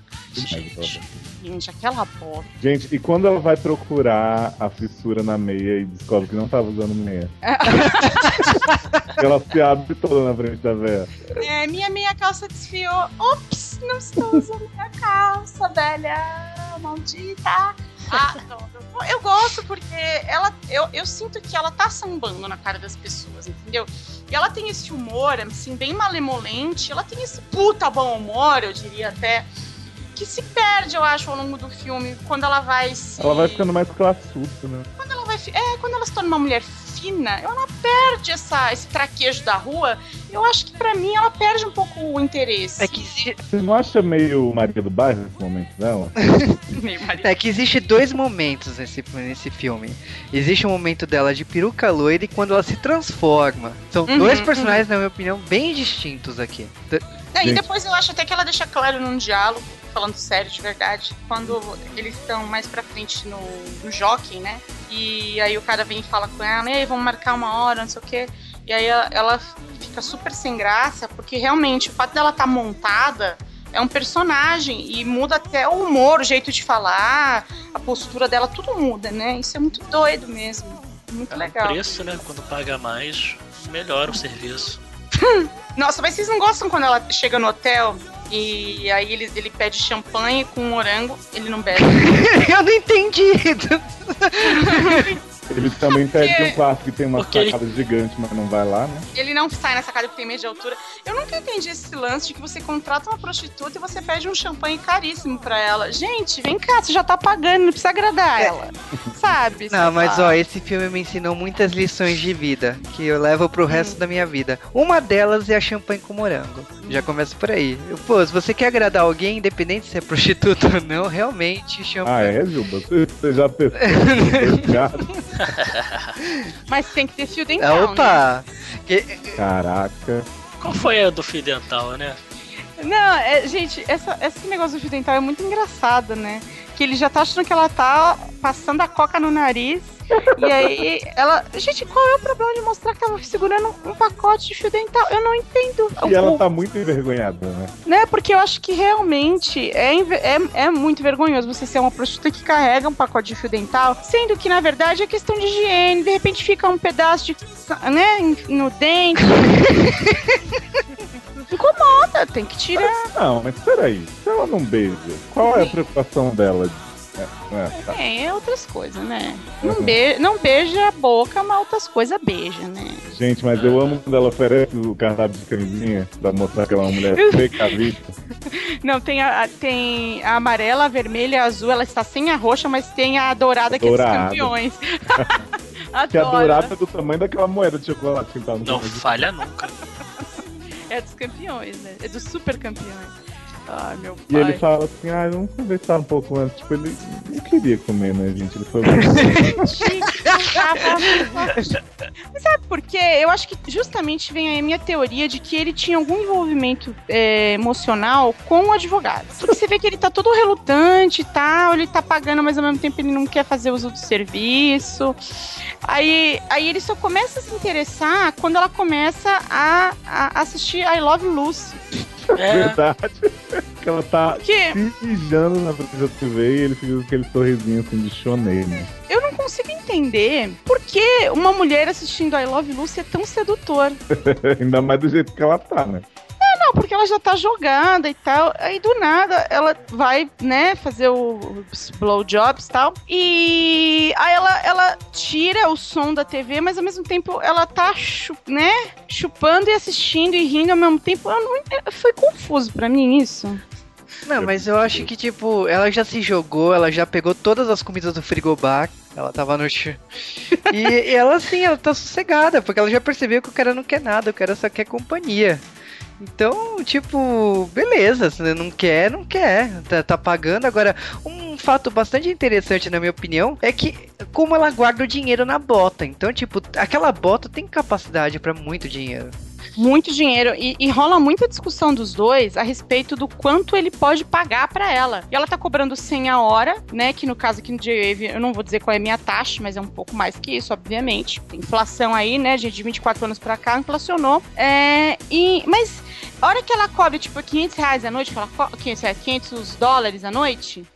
Speaker 2: Gente, aquela bota.
Speaker 4: Gente, e quando ela vai procurar a fissura na meia e descobre que não tava usando meia? <laughs> ela se abre toda na frente da véia.
Speaker 2: É, minha meia calça desfiou. Ops, não estou usando minha calça, velha maldita. Ah, não, eu- eu gosto porque ela, eu, eu sinto que ela tá sambando na cara das pessoas, entendeu? E ela tem esse humor, assim, bem malemolente. Ela tem esse puta bom humor, eu diria até, que se perde, eu acho, ao longo do filme, quando ela vai se...
Speaker 4: Ela vai ficando mais classuda, né?
Speaker 2: Quando ela vai... É, quando ela se torna uma mulher fina, ela perde essa, esse traquejo da rua. Eu acho que pra mim ela perde um pouco o interesse.
Speaker 1: É que, exi-
Speaker 4: Você não acha meio Maria do Bairro nesse momento dela? <laughs>
Speaker 1: É que existe dois momentos nesse, nesse filme. Existe um momento dela de peruca loira e quando ela se transforma. São
Speaker 2: Uhum,
Speaker 1: dois personagens, na minha opinião, bem distintos aqui.
Speaker 2: É, e depois eu acho até que ela deixa claro num diálogo, falando sério de verdade, quando eles estão mais pra frente no, no jockey, né? E aí o cara vem e fala com ela, ei, vamos marcar uma hora, não sei o quê. E aí ela, ela fica super sem graça, porque realmente o fato dela estar montada é um personagem e muda até o humor, o jeito de falar, a postura dela, tudo muda, né? Isso é muito doido mesmo. Muito
Speaker 3: É
Speaker 2: legal.
Speaker 3: preço, né? Quando paga mais, melhora o serviço. <laughs>
Speaker 2: Nossa, mas vocês não gostam quando ela chega no hotel e aí ele, ele pede champanhe com morango, ele não bebe. <laughs>
Speaker 1: Eu não entendi. <laughs>
Speaker 4: Eles também pedem um quarto que tem uma
Speaker 3: Porque ele-
Speaker 4: sacada gigante, mas não vai lá, né?
Speaker 2: Ele não sai nessa casa porque tem medo de altura. Eu nunca entendi esse lance de que você contrata uma prostituta e você pede um champanhe caríssimo pra ela. Gente, vem cá, você já tá pagando, não precisa agradar ela. Sabe?
Speaker 1: Não, mas ó, esse filme me ensinou muitas lições de vida que eu levo pro resto da minha vida. Uma delas é a champanhe com morango. Já começa por aí. Pô, se você quer agradar alguém, independente se é prostituta <laughs> ou não, realmente
Speaker 4: Ah,
Speaker 1: champanhe.
Speaker 4: é, Juba? Você já <laughs> gatos? <laughs>
Speaker 2: Mas tem que ter fio dental, né?
Speaker 1: Opa! Que-
Speaker 4: Caraca.
Speaker 3: Qual foi a do fio dental, né?
Speaker 2: Não, é, gente, essa, esse negócio do fio dental é muito engraçado, né? Que ele já tá achando que ela tá passando a coca no nariz E aí, ela. Gente, qual é o problema de mostrar que tava segurando um pacote de fio dental? Eu não entendo.
Speaker 4: E ela tá muito envergonhada, né?
Speaker 2: né? Porque eu acho que realmente é, é, é muito vergonhoso você ser uma prostituta que carrega um pacote de fio dental, sendo que na verdade é questão de higiene. De repente fica um pedaço de. né? No dente. <laughs> Incomoda, tem que tirar.
Speaker 4: Não, mas peraí. Se ela não beija, qual é a preocupação dela? É, é, tá.
Speaker 2: É, é outras coisas, né? Não, be não beija a boca, mas outras coisas beija, né?
Speaker 4: Gente, mas eu amo quando ela oferece o cardápio de camisinha pra mostrar que ela é uma mulher <laughs> precavista.
Speaker 2: Não, tem a, a- tem a amarela, a vermelha, a azul, ela está sem a roxa, mas tem a dourada que é
Speaker 4: Dourada.
Speaker 2: dos campeões. <laughs> <laughs>
Speaker 4: Que a
Speaker 2: Adoro.
Speaker 4: dourada é do tamanho daquela moeda de chocolate que tá no
Speaker 3: Não falha nunca.
Speaker 2: É dos campeões, né? É dos super campeões. Ai, meu
Speaker 4: E
Speaker 2: pai.
Speaker 4: ele fala assim, ah, vamos conversar um pouco antes. Tipo, ele não queria comer, né, gente? Ele foi <laughs>
Speaker 2: Mas sabe por quê? Eu acho que justamente vem a minha teoria de que ele tinha algum envolvimento é, emocional com o advogado. Porque você vê que ele tá todo relutante e tal, ele tá pagando, mas ao mesmo tempo ele não quer fazer uso do serviço. Aí, aí ele só começa a se interessar quando ela começa a, a assistir I Love Lucy.
Speaker 3: É,
Speaker 4: verdade. que ela tá se mijando na frente da TV e ele fica com aquele sorrisinho assim de chonei, né?
Speaker 2: eu não consigo entender por que uma mulher assistindo I Love Lucy é tão sedutor. <laughs>
Speaker 4: Ainda mais do jeito que ela tá, né?
Speaker 2: Não, porque ela já tá jogada e tal. Aí do nada ela vai, né, fazer o- blowjobs e tal. E aí ela, ela tira o som da TV, mas ao mesmo tempo ela tá, né, chupando e assistindo e rindo ao mesmo tempo. Eu não, foi confuso pra mim isso.
Speaker 1: Não, mas eu acho que, tipo, ela já se jogou, ela já pegou todas as comidas do frigobar, ela tava no chão. E, e ela, assim, ela tá sossegada, porque ela já percebeu que o cara não quer nada, o cara só quer companhia. Então, tipo, beleza, se não quer, não quer, tá, tá pagando. Agora, um fato bastante interessante, na minha opinião, é que como ela guarda o dinheiro na bota. Então, tipo, aquela bota tem capacidade pra muito dinheiro.
Speaker 2: Muito dinheiro. E, e rola muita discussão dos dois a respeito do quanto ele pode pagar pra ela. E ela tá cobrando 100 a hora, né? Que no caso aqui no J-Wave, eu não vou dizer qual é a minha taxa, mas é um pouco mais que isso, obviamente. Inflação aí, né, gente? De 24 anos pra cá, inflacionou. É, e, mas a hora que ela cobra, tipo, 500 reais a noite, que ela co- 500, reais, 500 dólares a noite,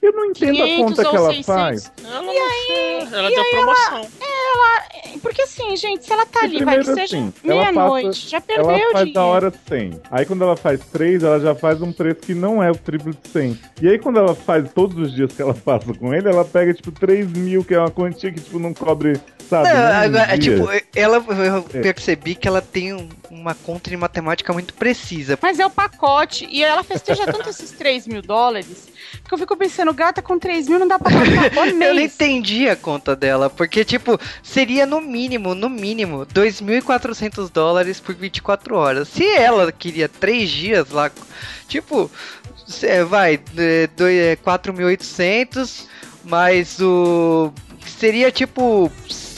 Speaker 4: Eu não entendo a
Speaker 2: 500
Speaker 4: conta que ela
Speaker 2: 600.
Speaker 4: faz.
Speaker 3: ela não fez. Ela deu promoção.
Speaker 2: Porque assim, gente, se ela tá
Speaker 4: E
Speaker 2: ali, vai que seja
Speaker 4: assim, ela
Speaker 2: meia-noite, já perdeu
Speaker 4: Ela
Speaker 2: o
Speaker 4: faz
Speaker 2: dinheiro.
Speaker 4: a hora 100. Aí quando ela faz 3, ela já faz um preço que não é o triplo de 100. E aí quando ela faz todos os dias que ela <laughs> passa com ele, ela pega tipo 3 mil, que é uma quantia que tipo não cobre, sabe?
Speaker 1: Não, é, tipo, ela, eu
Speaker 4: É.
Speaker 1: percebi que ela tem um- uma conta de matemática muito precisa.
Speaker 2: Mas é o pacote. E ela festeja tanto esses 3 mil dólares. Que eu fico pensando, gata, com 3 mil não dá pra pagar o <laughs>
Speaker 1: Eu não
Speaker 2: mês.
Speaker 1: entendi a conta dela, porque, tipo, seria no mínimo, no mínimo, 2.400 dólares por 24 horas. Se ela queria 3 dias lá, tipo, vai, é, doi- é, 4.800, mais o. Seria tipo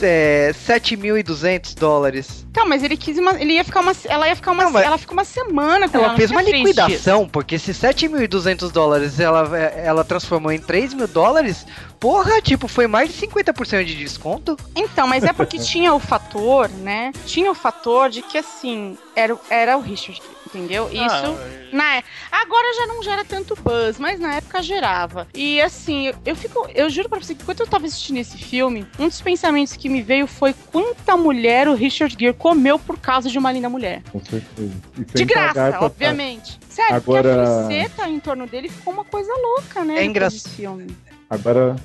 Speaker 1: é, 7.200 dólares.
Speaker 2: Então, mas ele quis uma. Ele ia ficar uma. Ela ia ficar uma.
Speaker 1: Não,
Speaker 2: Ela fica uma semana com ela.
Speaker 1: Ela fez uma liquidação, porque se 7.200 dólares ela, ela transformou em 3 mil dólares, porra, tipo, foi mais de 50% de desconto.
Speaker 2: Então, mas é porque <laughs> tinha o fator, né? Tinha o fator de que assim, era, o- era o Richard, entendeu? Isso.
Speaker 3: Ah,
Speaker 2: Na, agora já não gera tanto buzz, mas na época gerava. E assim, eu, eu fico. Eu juro pra você que quando eu tava assistindo esse filme, um dos pensamentos que me veio foi quanta mulher o Richard Gere comeu por causa de uma linda mulher.
Speaker 4: Com certeza. E
Speaker 2: De graça, obviamente. Sério,
Speaker 4: Agora-
Speaker 2: porque a em torno dele ficou uma coisa louca, né?
Speaker 1: É
Speaker 2: depois
Speaker 4: Agora,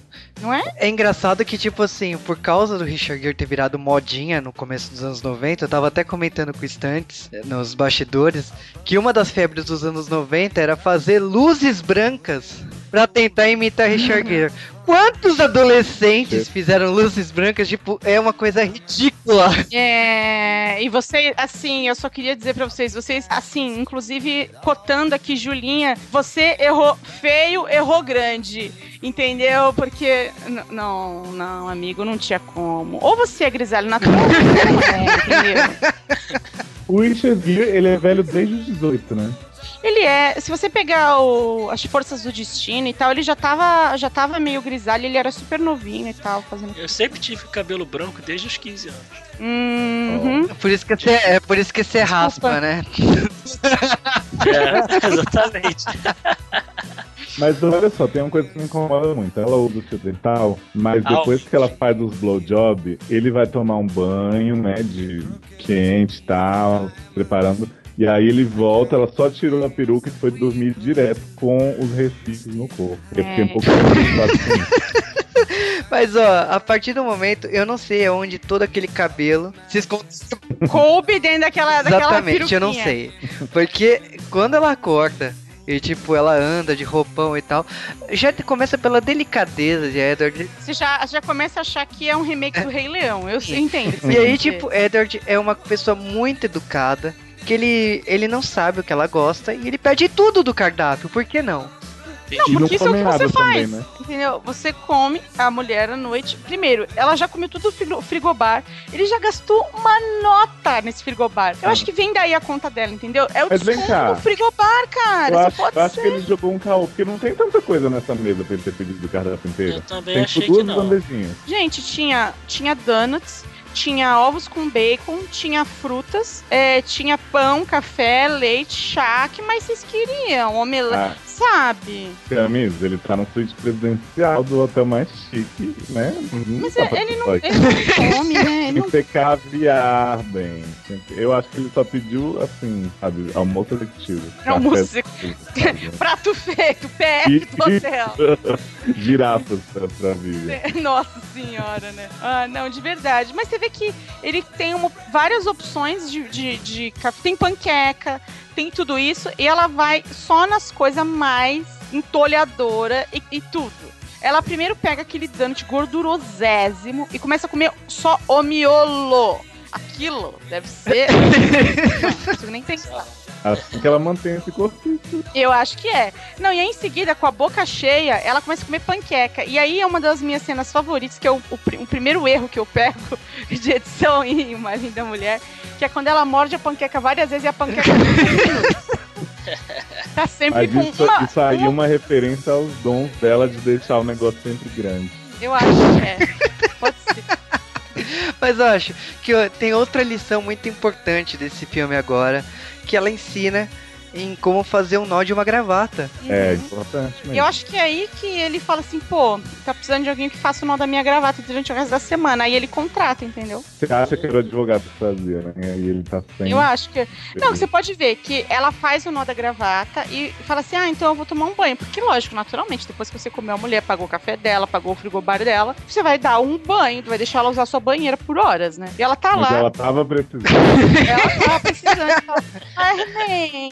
Speaker 2: Não é?
Speaker 1: É engraçado que, tipo assim, por causa do Richard Gere ter virado modinha no começo dos anos 90, eu tava até comentando com o Stantes, eh, nos bastidores, que uma das febres dos anos 90 era fazer luzes brancas pra tentar imitar Richard Gere. Quantos adolescentes fizeram luzes brancas? Tipo, é uma coisa ridícula.
Speaker 2: É, e você, assim, eu só queria dizer pra vocês, vocês, assim, inclusive cotando aqui Julinha, você errou feio, errou grande, entendeu? Porque, não, não, amigo, não tinha como. Ou você é grisalho natural, é, entendeu? <laughs>
Speaker 4: o Richard Gere, ele é velho desde os 18, né?
Speaker 2: Ele é. Se você pegar o, as forças do destino e tal, ele já tava, já tava meio grisalho, ele era super novinho e tal, fazendo.
Speaker 3: Eu sempre tive cabelo branco desde os 15 anos.
Speaker 2: Uhum.
Speaker 1: Por isso que você, é por isso que você raspa, né? <laughs>
Speaker 3: É, exatamente.
Speaker 4: Mas olha só, tem uma coisa que me incomoda muito. Ela usa o fio dental, mas depois que ela faz os blowjob, ele vai tomar um banho, né, de quente e tal, preparando. E aí ele volta, ela só tirou a peruca e foi dormir direto com os resquícios no corpo. Eu fiquei um
Speaker 2: É.
Speaker 4: pouco preocupado com isso. <laughs>
Speaker 1: Mas ó, a partir do momento, eu não sei aonde todo aquele cabelo se esconde.
Speaker 2: Coube dentro daquela, daquela
Speaker 1: Exatamente, eu não
Speaker 2: peruquinha.
Speaker 1: sei. Porque quando ela corta e tipo, ela anda de roupão e tal, já te- começa pela delicadeza de Edward.
Speaker 2: Você já, já começa a achar que é um remake do Rei Leão. Eu <laughs> entendo.
Speaker 1: E aí, tipo, Edward é uma pessoa muito educada. Que ele, ele não sabe o que ela gosta e ele pede tudo do cardápio, por que não?
Speaker 4: e
Speaker 2: porque
Speaker 4: não
Speaker 2: isso é o que você faz.
Speaker 4: também, né?
Speaker 2: Entendeu? Você come a mulher à noite. Primeiro, ela já comeu tudo do frigo- frigobar. Ele já gastou uma nota nesse frigobar. Eu acho que vem daí a conta dela, entendeu? É o
Speaker 4: Mas vem
Speaker 2: desconto
Speaker 4: cá.
Speaker 2: do frigobar, cara.
Speaker 4: Eu acho,
Speaker 2: pode
Speaker 4: eu acho
Speaker 2: ser.
Speaker 4: que ele jogou um caô, porque não tem tanta coisa nessa mesa pra ele ter pedido do cardápio inteiro.
Speaker 3: Eu também
Speaker 4: Tem
Speaker 3: achei
Speaker 4: tipo duas
Speaker 3: que não.
Speaker 4: bandejinhas.
Speaker 2: Gente, tinha, tinha donuts, tinha ovos com bacon, tinha frutas, é, tinha pão, café, leite, chá. que mais vocês queriam? Omelete,
Speaker 4: Ah,
Speaker 2: sabe?
Speaker 4: Camis, ele tá na suíte presidencial do hotel mais chique, né? Não
Speaker 2: Mas
Speaker 4: pra
Speaker 2: ele não, ele não come, né? Ele não
Speaker 4: ter caviar, bem. Eu acho que ele só pediu, assim, sabe, almoço executivo.
Speaker 2: Almoço
Speaker 4: executivo, <laughs>
Speaker 2: Prato feito, PF
Speaker 4: E-
Speaker 2: do hotel. <laughs>
Speaker 4: Girafas pra, pra vida. <laughs>
Speaker 2: Nossa senhora, né? Ah, não, de verdade. Mas você vê que ele tem uma- várias opções de, de, de café. Tem panqueca, tem tudo isso. E ela vai só nas coisas mais entolhadora e, e tudo. Ela primeiro pega aquele donut gordurosésimo e começa a comer só o miolo. Aquilo deve ser. <laughs> não, não consigo nem pensar.
Speaker 4: Assim que ela mantém esse corpo.
Speaker 2: Eu acho que é. Não, e aí em seguida, com a boca cheia, ela começa a comer panqueca. E aí é uma das minhas cenas favoritas, que é o, o o primeiro erro que eu pego <laughs> de edição em Uma Linda Mulher, que é quando ela morde a panqueca várias vezes e a panqueca <laughs> tá sempre
Speaker 4: Mas
Speaker 2: com
Speaker 4: isso,
Speaker 2: uma.
Speaker 4: isso aí é
Speaker 2: uma-
Speaker 4: uma referência aos dons dela de deixar o negócio sempre grande.
Speaker 2: Eu acho que é. Pode ser. <laughs>
Speaker 1: Mas eu acho que tem outra lição muito importante desse filme agora, que ela ensina em como fazer um nó de uma gravata.
Speaker 4: É importante mesmo.
Speaker 2: Eu acho que é aí que ele fala assim, pô, tá precisando de alguém que faça o nó da minha gravata durante o resto da semana. Aí ele contrata, entendeu?
Speaker 4: Você acha que era o advogado que fazia, né? E aí ele tá sem.
Speaker 2: Eu acho que. Não, você pode ver que ela faz o nó da gravata e fala assim: ah, então eu vou tomar um banho. Porque, lógico, naturalmente, depois que você comeu a mulher, pagou o café dela, pagou o frigobar dela, você vai dar um banho, tu vai deixar ela usar sua banheira por horas, né? E ela tá
Speaker 4: Mas
Speaker 2: lá,
Speaker 4: ela tava precisando. <laughs>
Speaker 2: ela tava precisando. Ai,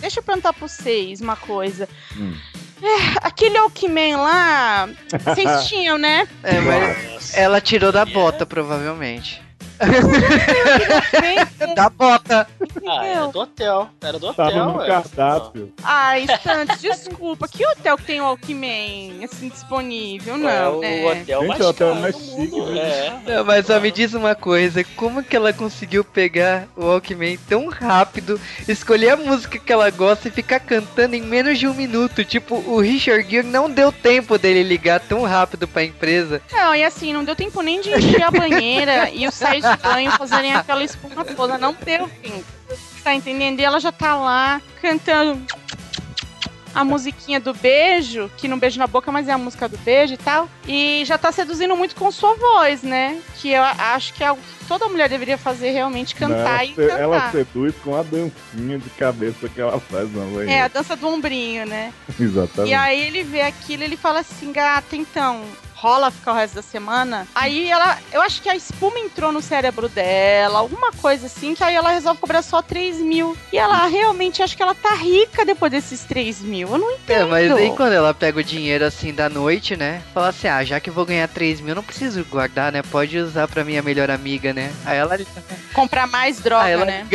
Speaker 2: Deixa eu perguntar pra vocês uma coisa.
Speaker 4: Hum.
Speaker 2: É, aquele Alckmin lá, vocês <laughs> tinham, né?
Speaker 1: É, mas ela tirou da bota, provavelmente. <laughs> Da bota!
Speaker 3: Ah, era do hotel. Era do hotel,
Speaker 4: Tava no cardápio.
Speaker 2: Ai, Santos, desculpa. Que hotel que tem o Alckmin assim disponível?
Speaker 3: É
Speaker 2: Não,
Speaker 3: o
Speaker 2: né?
Speaker 3: hotel
Speaker 4: Gente,
Speaker 3: mais
Speaker 4: o hotel
Speaker 3: caro
Speaker 4: mais
Speaker 3: do
Speaker 4: chique,
Speaker 3: mundo.
Speaker 4: né?
Speaker 3: É.
Speaker 1: Não, mas só me diz uma coisa, como que ela conseguiu pegar o Walkman tão rápido, escolher a música que ela gosta e ficar cantando em menos de um minuto? Tipo, o Richard Gere não deu tempo dele ligar tão rápido pra empresa.
Speaker 2: Não, e assim, não deu tempo nem de encher a banheira e os sais de banho fazerem aquela espuma toda. Não deu tempo. Tá entendendo? E ela já tá lá cantando a musiquinha do beijo, que não beijo na boca, mas é a música do beijo e tal. E já tá seduzindo muito com sua voz, né? Que eu acho que é algo que toda mulher deveria fazer realmente, cantar
Speaker 4: ela,
Speaker 2: e cantar.
Speaker 4: ela seduz com a dancinha de cabeça que ela faz na
Speaker 2: É, a
Speaker 4: banheira.
Speaker 2: dança do ombrinho, né? <laughs>
Speaker 4: Exatamente.
Speaker 2: E aí ele vê aquilo e ele fala assim, gata, então, rola ficar o resto da semana? Aí ela, eu acho que a espuma entrou no cérebro dela, alguma coisa assim, que aí ela resolve cobrar só 3 mil. E ela realmente acha que ela tá rica depois desses 3 mil. Eu não
Speaker 1: É,
Speaker 2: entendo.
Speaker 1: mas aí quando ela pega o dinheiro assim da noite, né? Fala assim, ah, já que eu vou ganhar 3 mil, não preciso guardar, né? Pode usar pra minha melhor amiga, né? Aí ela.
Speaker 2: Comprar mais droga,
Speaker 1: aí ela
Speaker 2: né?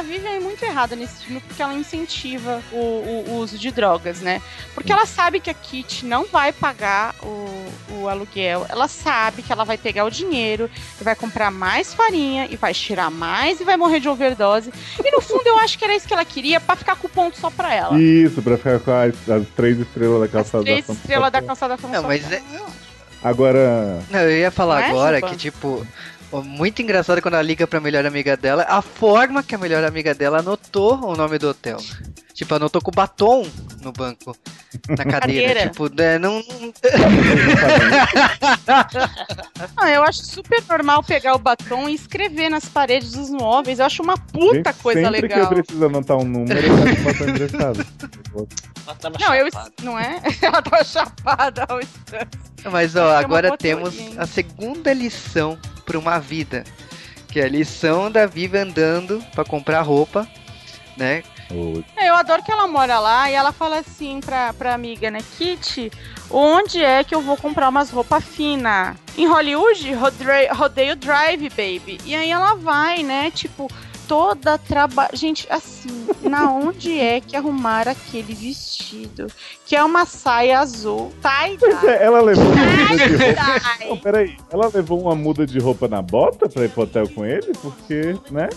Speaker 2: A, Vivian é muito errada nesse filme porque ela incentiva o, o- o uso de drogas, né? Porque ela sabe que a Kit não vai pagar o, o aluguel, ela sabe que ela vai pegar o dinheiro e vai comprar mais farinha e vai tirar mais e vai morrer de overdose. E no fundo eu acho que era isso que ela queria pra ficar com o ponto só pra ela.
Speaker 4: Isso, pra ficar com as, as três estrelas da calçada
Speaker 2: Três
Speaker 4: da
Speaker 2: estrelas da calçada da
Speaker 1: Não, mas é-
Speaker 4: Agora,
Speaker 1: Não, eu ia falar
Speaker 2: é,
Speaker 1: agora
Speaker 2: Juba?
Speaker 1: que, tipo, muito engraçado quando ela liga pra melhor amiga dela, a forma que a melhor amiga dela anotou o nome do hotel. Tipo, anotou com batom no banco, na <laughs> cadeira.
Speaker 2: Cadeira.
Speaker 1: tipo, né, não. <laughs>
Speaker 2: Ah, eu acho super normal pegar o batom e escrever nas paredes dos móveis. Eu acho uma puta coisa
Speaker 4: sempre
Speaker 2: legal.
Speaker 4: que eu preciso anotar um número, eu interessado.
Speaker 3: Ela tava
Speaker 2: Não, eu.
Speaker 3: chapada.
Speaker 2: Não é? <laughs> Ela tava chapada ao instante.
Speaker 1: Mas, ó,
Speaker 2: uma
Speaker 1: agora temos a segunda lição pra uma vida. Que é a lição da Vivi andando pra comprar roupa, né?
Speaker 2: É, Eu adoro que ela mora lá e ela fala assim pra, pra amiga, né? Kitty, onde é que eu vou comprar umas roupas finas? Em Hollywood? Rodeio Drive, baby. E aí ela vai, né? Tipo, toda trabalho. Gente, assim, na <laughs> onde é que arrumaram aquele vestido? Que é uma saia azul.
Speaker 4: Pois
Speaker 2: Tie-dye.
Speaker 4: é, ela levou uma muda de roupa. Não, peraí. Ela levou uma muda de roupa na bota pra ir pro hotel com ele? Porque, né?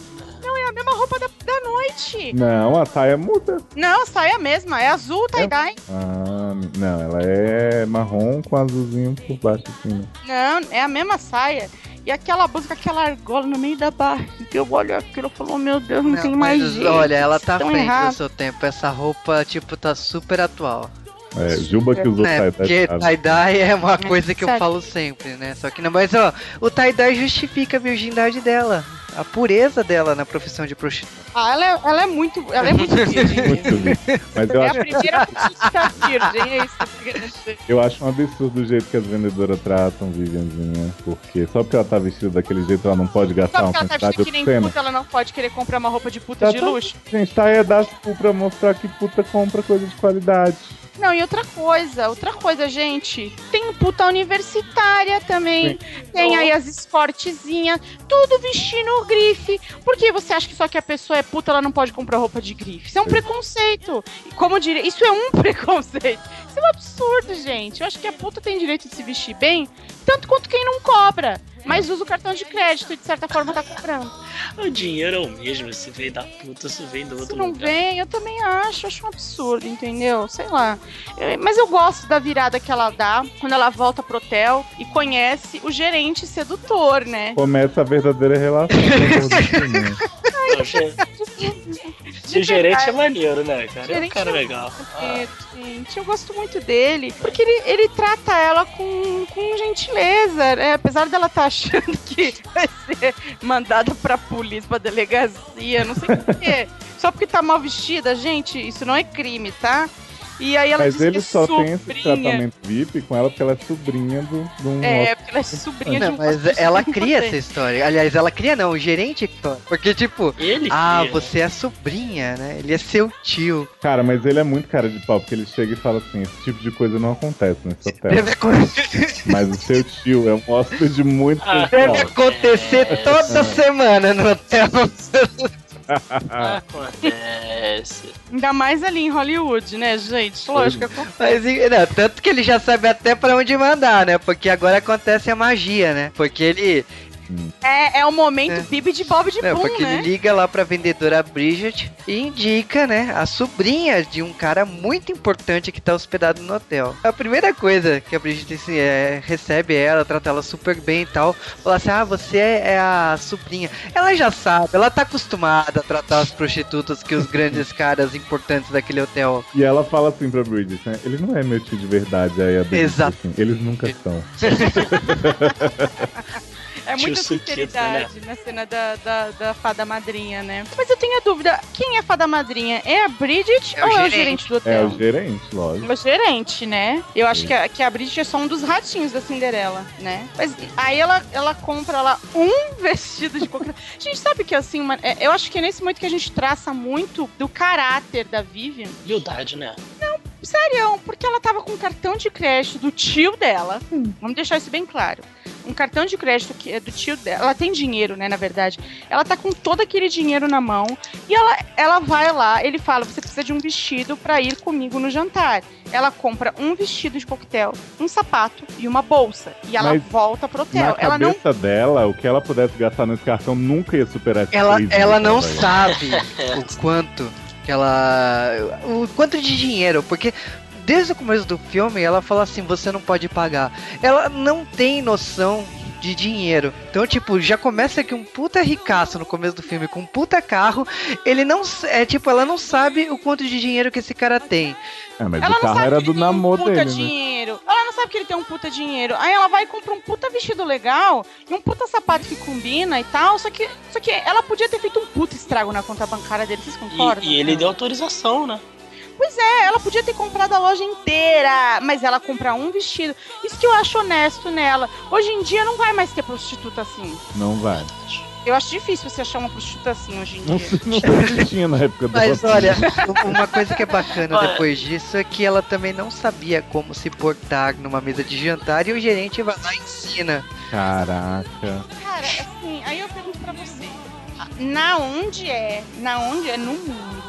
Speaker 2: Não, é a mesma roupa da, da noite.
Speaker 4: Não, a saia muda.
Speaker 2: Não, saia mesma. É azul, tie-dye.
Speaker 4: Ah, não, ela é marrom com azulzinho por baixo assim. né?
Speaker 2: Não, é a mesma saia. E aquela blusa com aquela argola no meio da barriga. Eu olho aquilo e falo, meu Deus, não, tem mais jeito.
Speaker 1: olha, ela tá frente
Speaker 2: errado.
Speaker 1: do seu tempo. Essa roupa, tipo, tá super atual.
Speaker 4: É, Juba que usou
Speaker 1: né?
Speaker 4: tie-dye,
Speaker 1: Porque tie-dye é uma coisa que eu falo sempre, né? Só que não, mas ó, o tie-dye justifica a virgindade dela, a pureza dela na profissão de prostituta.
Speaker 2: Ah, ela é, ela é muito. Ela é muito <laughs> virgem.
Speaker 4: Muito lindo. Mas eu
Speaker 2: é a
Speaker 4: acho,
Speaker 2: primeira prostituta virgem, é isso que eu dizer.
Speaker 4: eu acho um absurdo o jeito que as vendedoras tratam Vivianzinha. Porque só porque ela tá vestida daquele jeito, ela não pode gastar
Speaker 2: Só
Speaker 4: uma
Speaker 2: ela tá
Speaker 4: quantidade
Speaker 2: que nem puta, ela não pode querer comprar uma roupa de puta
Speaker 4: Tá,
Speaker 2: de
Speaker 4: tá.
Speaker 2: luxo.
Speaker 4: Gente, tá é dar pra mostrar que puta compra coisa de qualidade.
Speaker 2: Não, e outra coisa, outra coisa, gente. Tem puta universitária também. Tem aí as escortezinhas, tudo vestindo grife. Por que você acha que só que a pessoa é puta, ela não pode comprar roupa de grife? Isso é um
Speaker 4: Sim.
Speaker 2: preconceito. Como diria, isso é um <laughs> preconceito. Isso é um absurdo, gente. Eu acho que a puta tem direito de se vestir bem, tanto quanto quem não cobra. Mas usa o cartão de crédito e de certa forma tá comprando.
Speaker 3: O dinheiro é o mesmo, se vem da puta, se vem do
Speaker 2: Se
Speaker 3: outro
Speaker 2: não
Speaker 3: lugar.
Speaker 2: vem, eu também acho, acho um absurdo, entendeu? Sei lá. Eu- mas eu gosto da virada que ela dá quando ela volta pro hotel e conhece o gerente sedutor, né?
Speaker 4: Começa a verdadeira relação. <laughs>
Speaker 3: Não, <laughs>
Speaker 2: De
Speaker 3: gerente é maneiro, né, cara? É um
Speaker 2: Gerente
Speaker 3: cara
Speaker 2: é
Speaker 3: legal.
Speaker 2: É, gente, eu gosto muito dele, porque ele, ele trata ela com, com gentileza, né? Apesar dela estar achando que vai ser mandada pra polícia, pra delegacia, não sei por quê. Só porque tá mal vestida, gente, isso não é crime, tá? E aí ela
Speaker 4: Mas ele
Speaker 2: é
Speaker 4: só tem esse
Speaker 2: sobrinha.
Speaker 4: tratamento VIP com ela porque ela é sobrinha do, de um
Speaker 2: É, porque ela é sobrinha de
Speaker 1: Não,
Speaker 2: um
Speaker 1: mas ela <laughs> cria essa história. Aliás, ela cria não, o gerente. Porque, tipo,
Speaker 3: Ele
Speaker 1: ah,
Speaker 3: cria.
Speaker 1: você é a sobrinha, né? Ele é seu tio.
Speaker 4: Cara, mas ele é muito cara de pau, porque ele chega e fala assim: esse tipo de coisa não acontece nesse hotel.
Speaker 1: Deve, acon-
Speaker 4: Mas o seu tio é um hóspede muito
Speaker 3: Ah,
Speaker 1: deve acontecer
Speaker 3: É.
Speaker 1: toda semana no hotel. <laughs>
Speaker 3: Acontece.
Speaker 2: Ainda mais ali em Hollywood, né, gente? Lógico. que
Speaker 1: Mas, não, tanto que ele já sabe até pra onde mandar, né? Porque agora acontece a magia, né? Porque ele.
Speaker 2: É, é o momento
Speaker 1: É.
Speaker 2: Bibi de Bob de
Speaker 1: Não,
Speaker 2: Boom,
Speaker 1: porque
Speaker 2: né?
Speaker 1: ele liga lá pra vendedora Bridget e indica, né, a sobrinha de um cara muito importante que tá hospedado no hotel. A primeira coisa que a Bridget assim, é, recebe ela, trata ela super bem e tal, fala assim: ah, você é, é a sobrinha. Ela já sabe, ela tá acostumada a tratar as prostitutas que os grandes <laughs> caras importantes daquele hotel.
Speaker 4: E ela fala assim pra Bridget, né? Ele não é meu tio de verdade. Aí a Bridget
Speaker 1: Exato.
Speaker 4: assim, eles nunca são. <laughs>
Speaker 2: É
Speaker 3: Tio
Speaker 2: muita
Speaker 3: Suquita,
Speaker 2: sinceridade na cena da, da, da fada madrinha, né? Mas eu tenho a dúvida: quem é a fada madrinha? É a Bridget
Speaker 1: É
Speaker 2: ou é o
Speaker 1: gerente.
Speaker 2: gerente do
Speaker 4: É
Speaker 2: hotel?
Speaker 4: o gerente, lógico.
Speaker 2: O gerente, né? Eu acho que a, que a Bridget é só um dos ratinhos da Cinderela, né? Mas aí ela, ela compra lá um <laughs> vestido de qualquer. Gente, sabe que assim, uma- é, eu acho que é nesse momento que a gente traça muito do caráter da Vivian.
Speaker 3: Humildade, né?
Speaker 2: Sério, porque ela tava com o cartão de crédito do tio dela. Vamos deixar isso bem claro. Um cartão de crédito que é do tio dela. Ela tem dinheiro, né, na verdade. Ela tá com todo aquele dinheiro na mão e ela, ela vai lá, ele fala: você precisa de um vestido pra ir comigo no jantar. Ela compra um vestido de coquetel, um sapato e uma bolsa. E ela
Speaker 4: Mas
Speaker 2: volta pro hotel.
Speaker 4: Na
Speaker 2: Ela não
Speaker 4: cabeça dela, o que ela pudesse gastar nesse cartão nunca ia superar esses
Speaker 1: Ela, ela
Speaker 4: mil
Speaker 1: não sabe o quanto que ela. O quanto de dinheiro, porque. Desde o começo do filme, ela fala assim: você não pode pagar. Ela não tem noção de dinheiro. Então, tipo, já começa aqui um puta ricaço no começo do filme, com um puta carro. Ele não. É tipo, ela não sabe o quanto de dinheiro que esse cara tem.
Speaker 4: É, mas
Speaker 2: Ela
Speaker 4: o carro era
Speaker 2: que
Speaker 4: do
Speaker 2: um
Speaker 4: namoro
Speaker 2: puta
Speaker 4: dele, né?
Speaker 2: dinheiro. Ela não sabe que ele tem um puta dinheiro. Aí ela vai e compra um puta vestido legal e um puta sapato que combina e tal. Só que, só que ela podia ter feito um puta estrago na conta bancária dele, vocês concordam?
Speaker 3: E, e ele deu autorização, né?
Speaker 2: Pois é, ela podia ter comprado a loja inteira, mas ela compra um vestido. Isso que eu acho honesto nela. Hoje em dia não vai mais ter prostituta assim.
Speaker 4: Não vai.
Speaker 2: Eu acho difícil você achar uma prostituta assim hoje em
Speaker 4: Não,
Speaker 2: dia. <laughs>
Speaker 4: não se tinha na época do
Speaker 1: Mas olha, uma coisa que é bacana
Speaker 3: Olha.
Speaker 1: depois disso é que ela também não sabia como se portar numa mesa de jantar e o gerente vai lá e ensina.
Speaker 4: Caraca.
Speaker 2: Cara, assim, aí eu pergunto pra você. Na onde é, na onde é no mundo,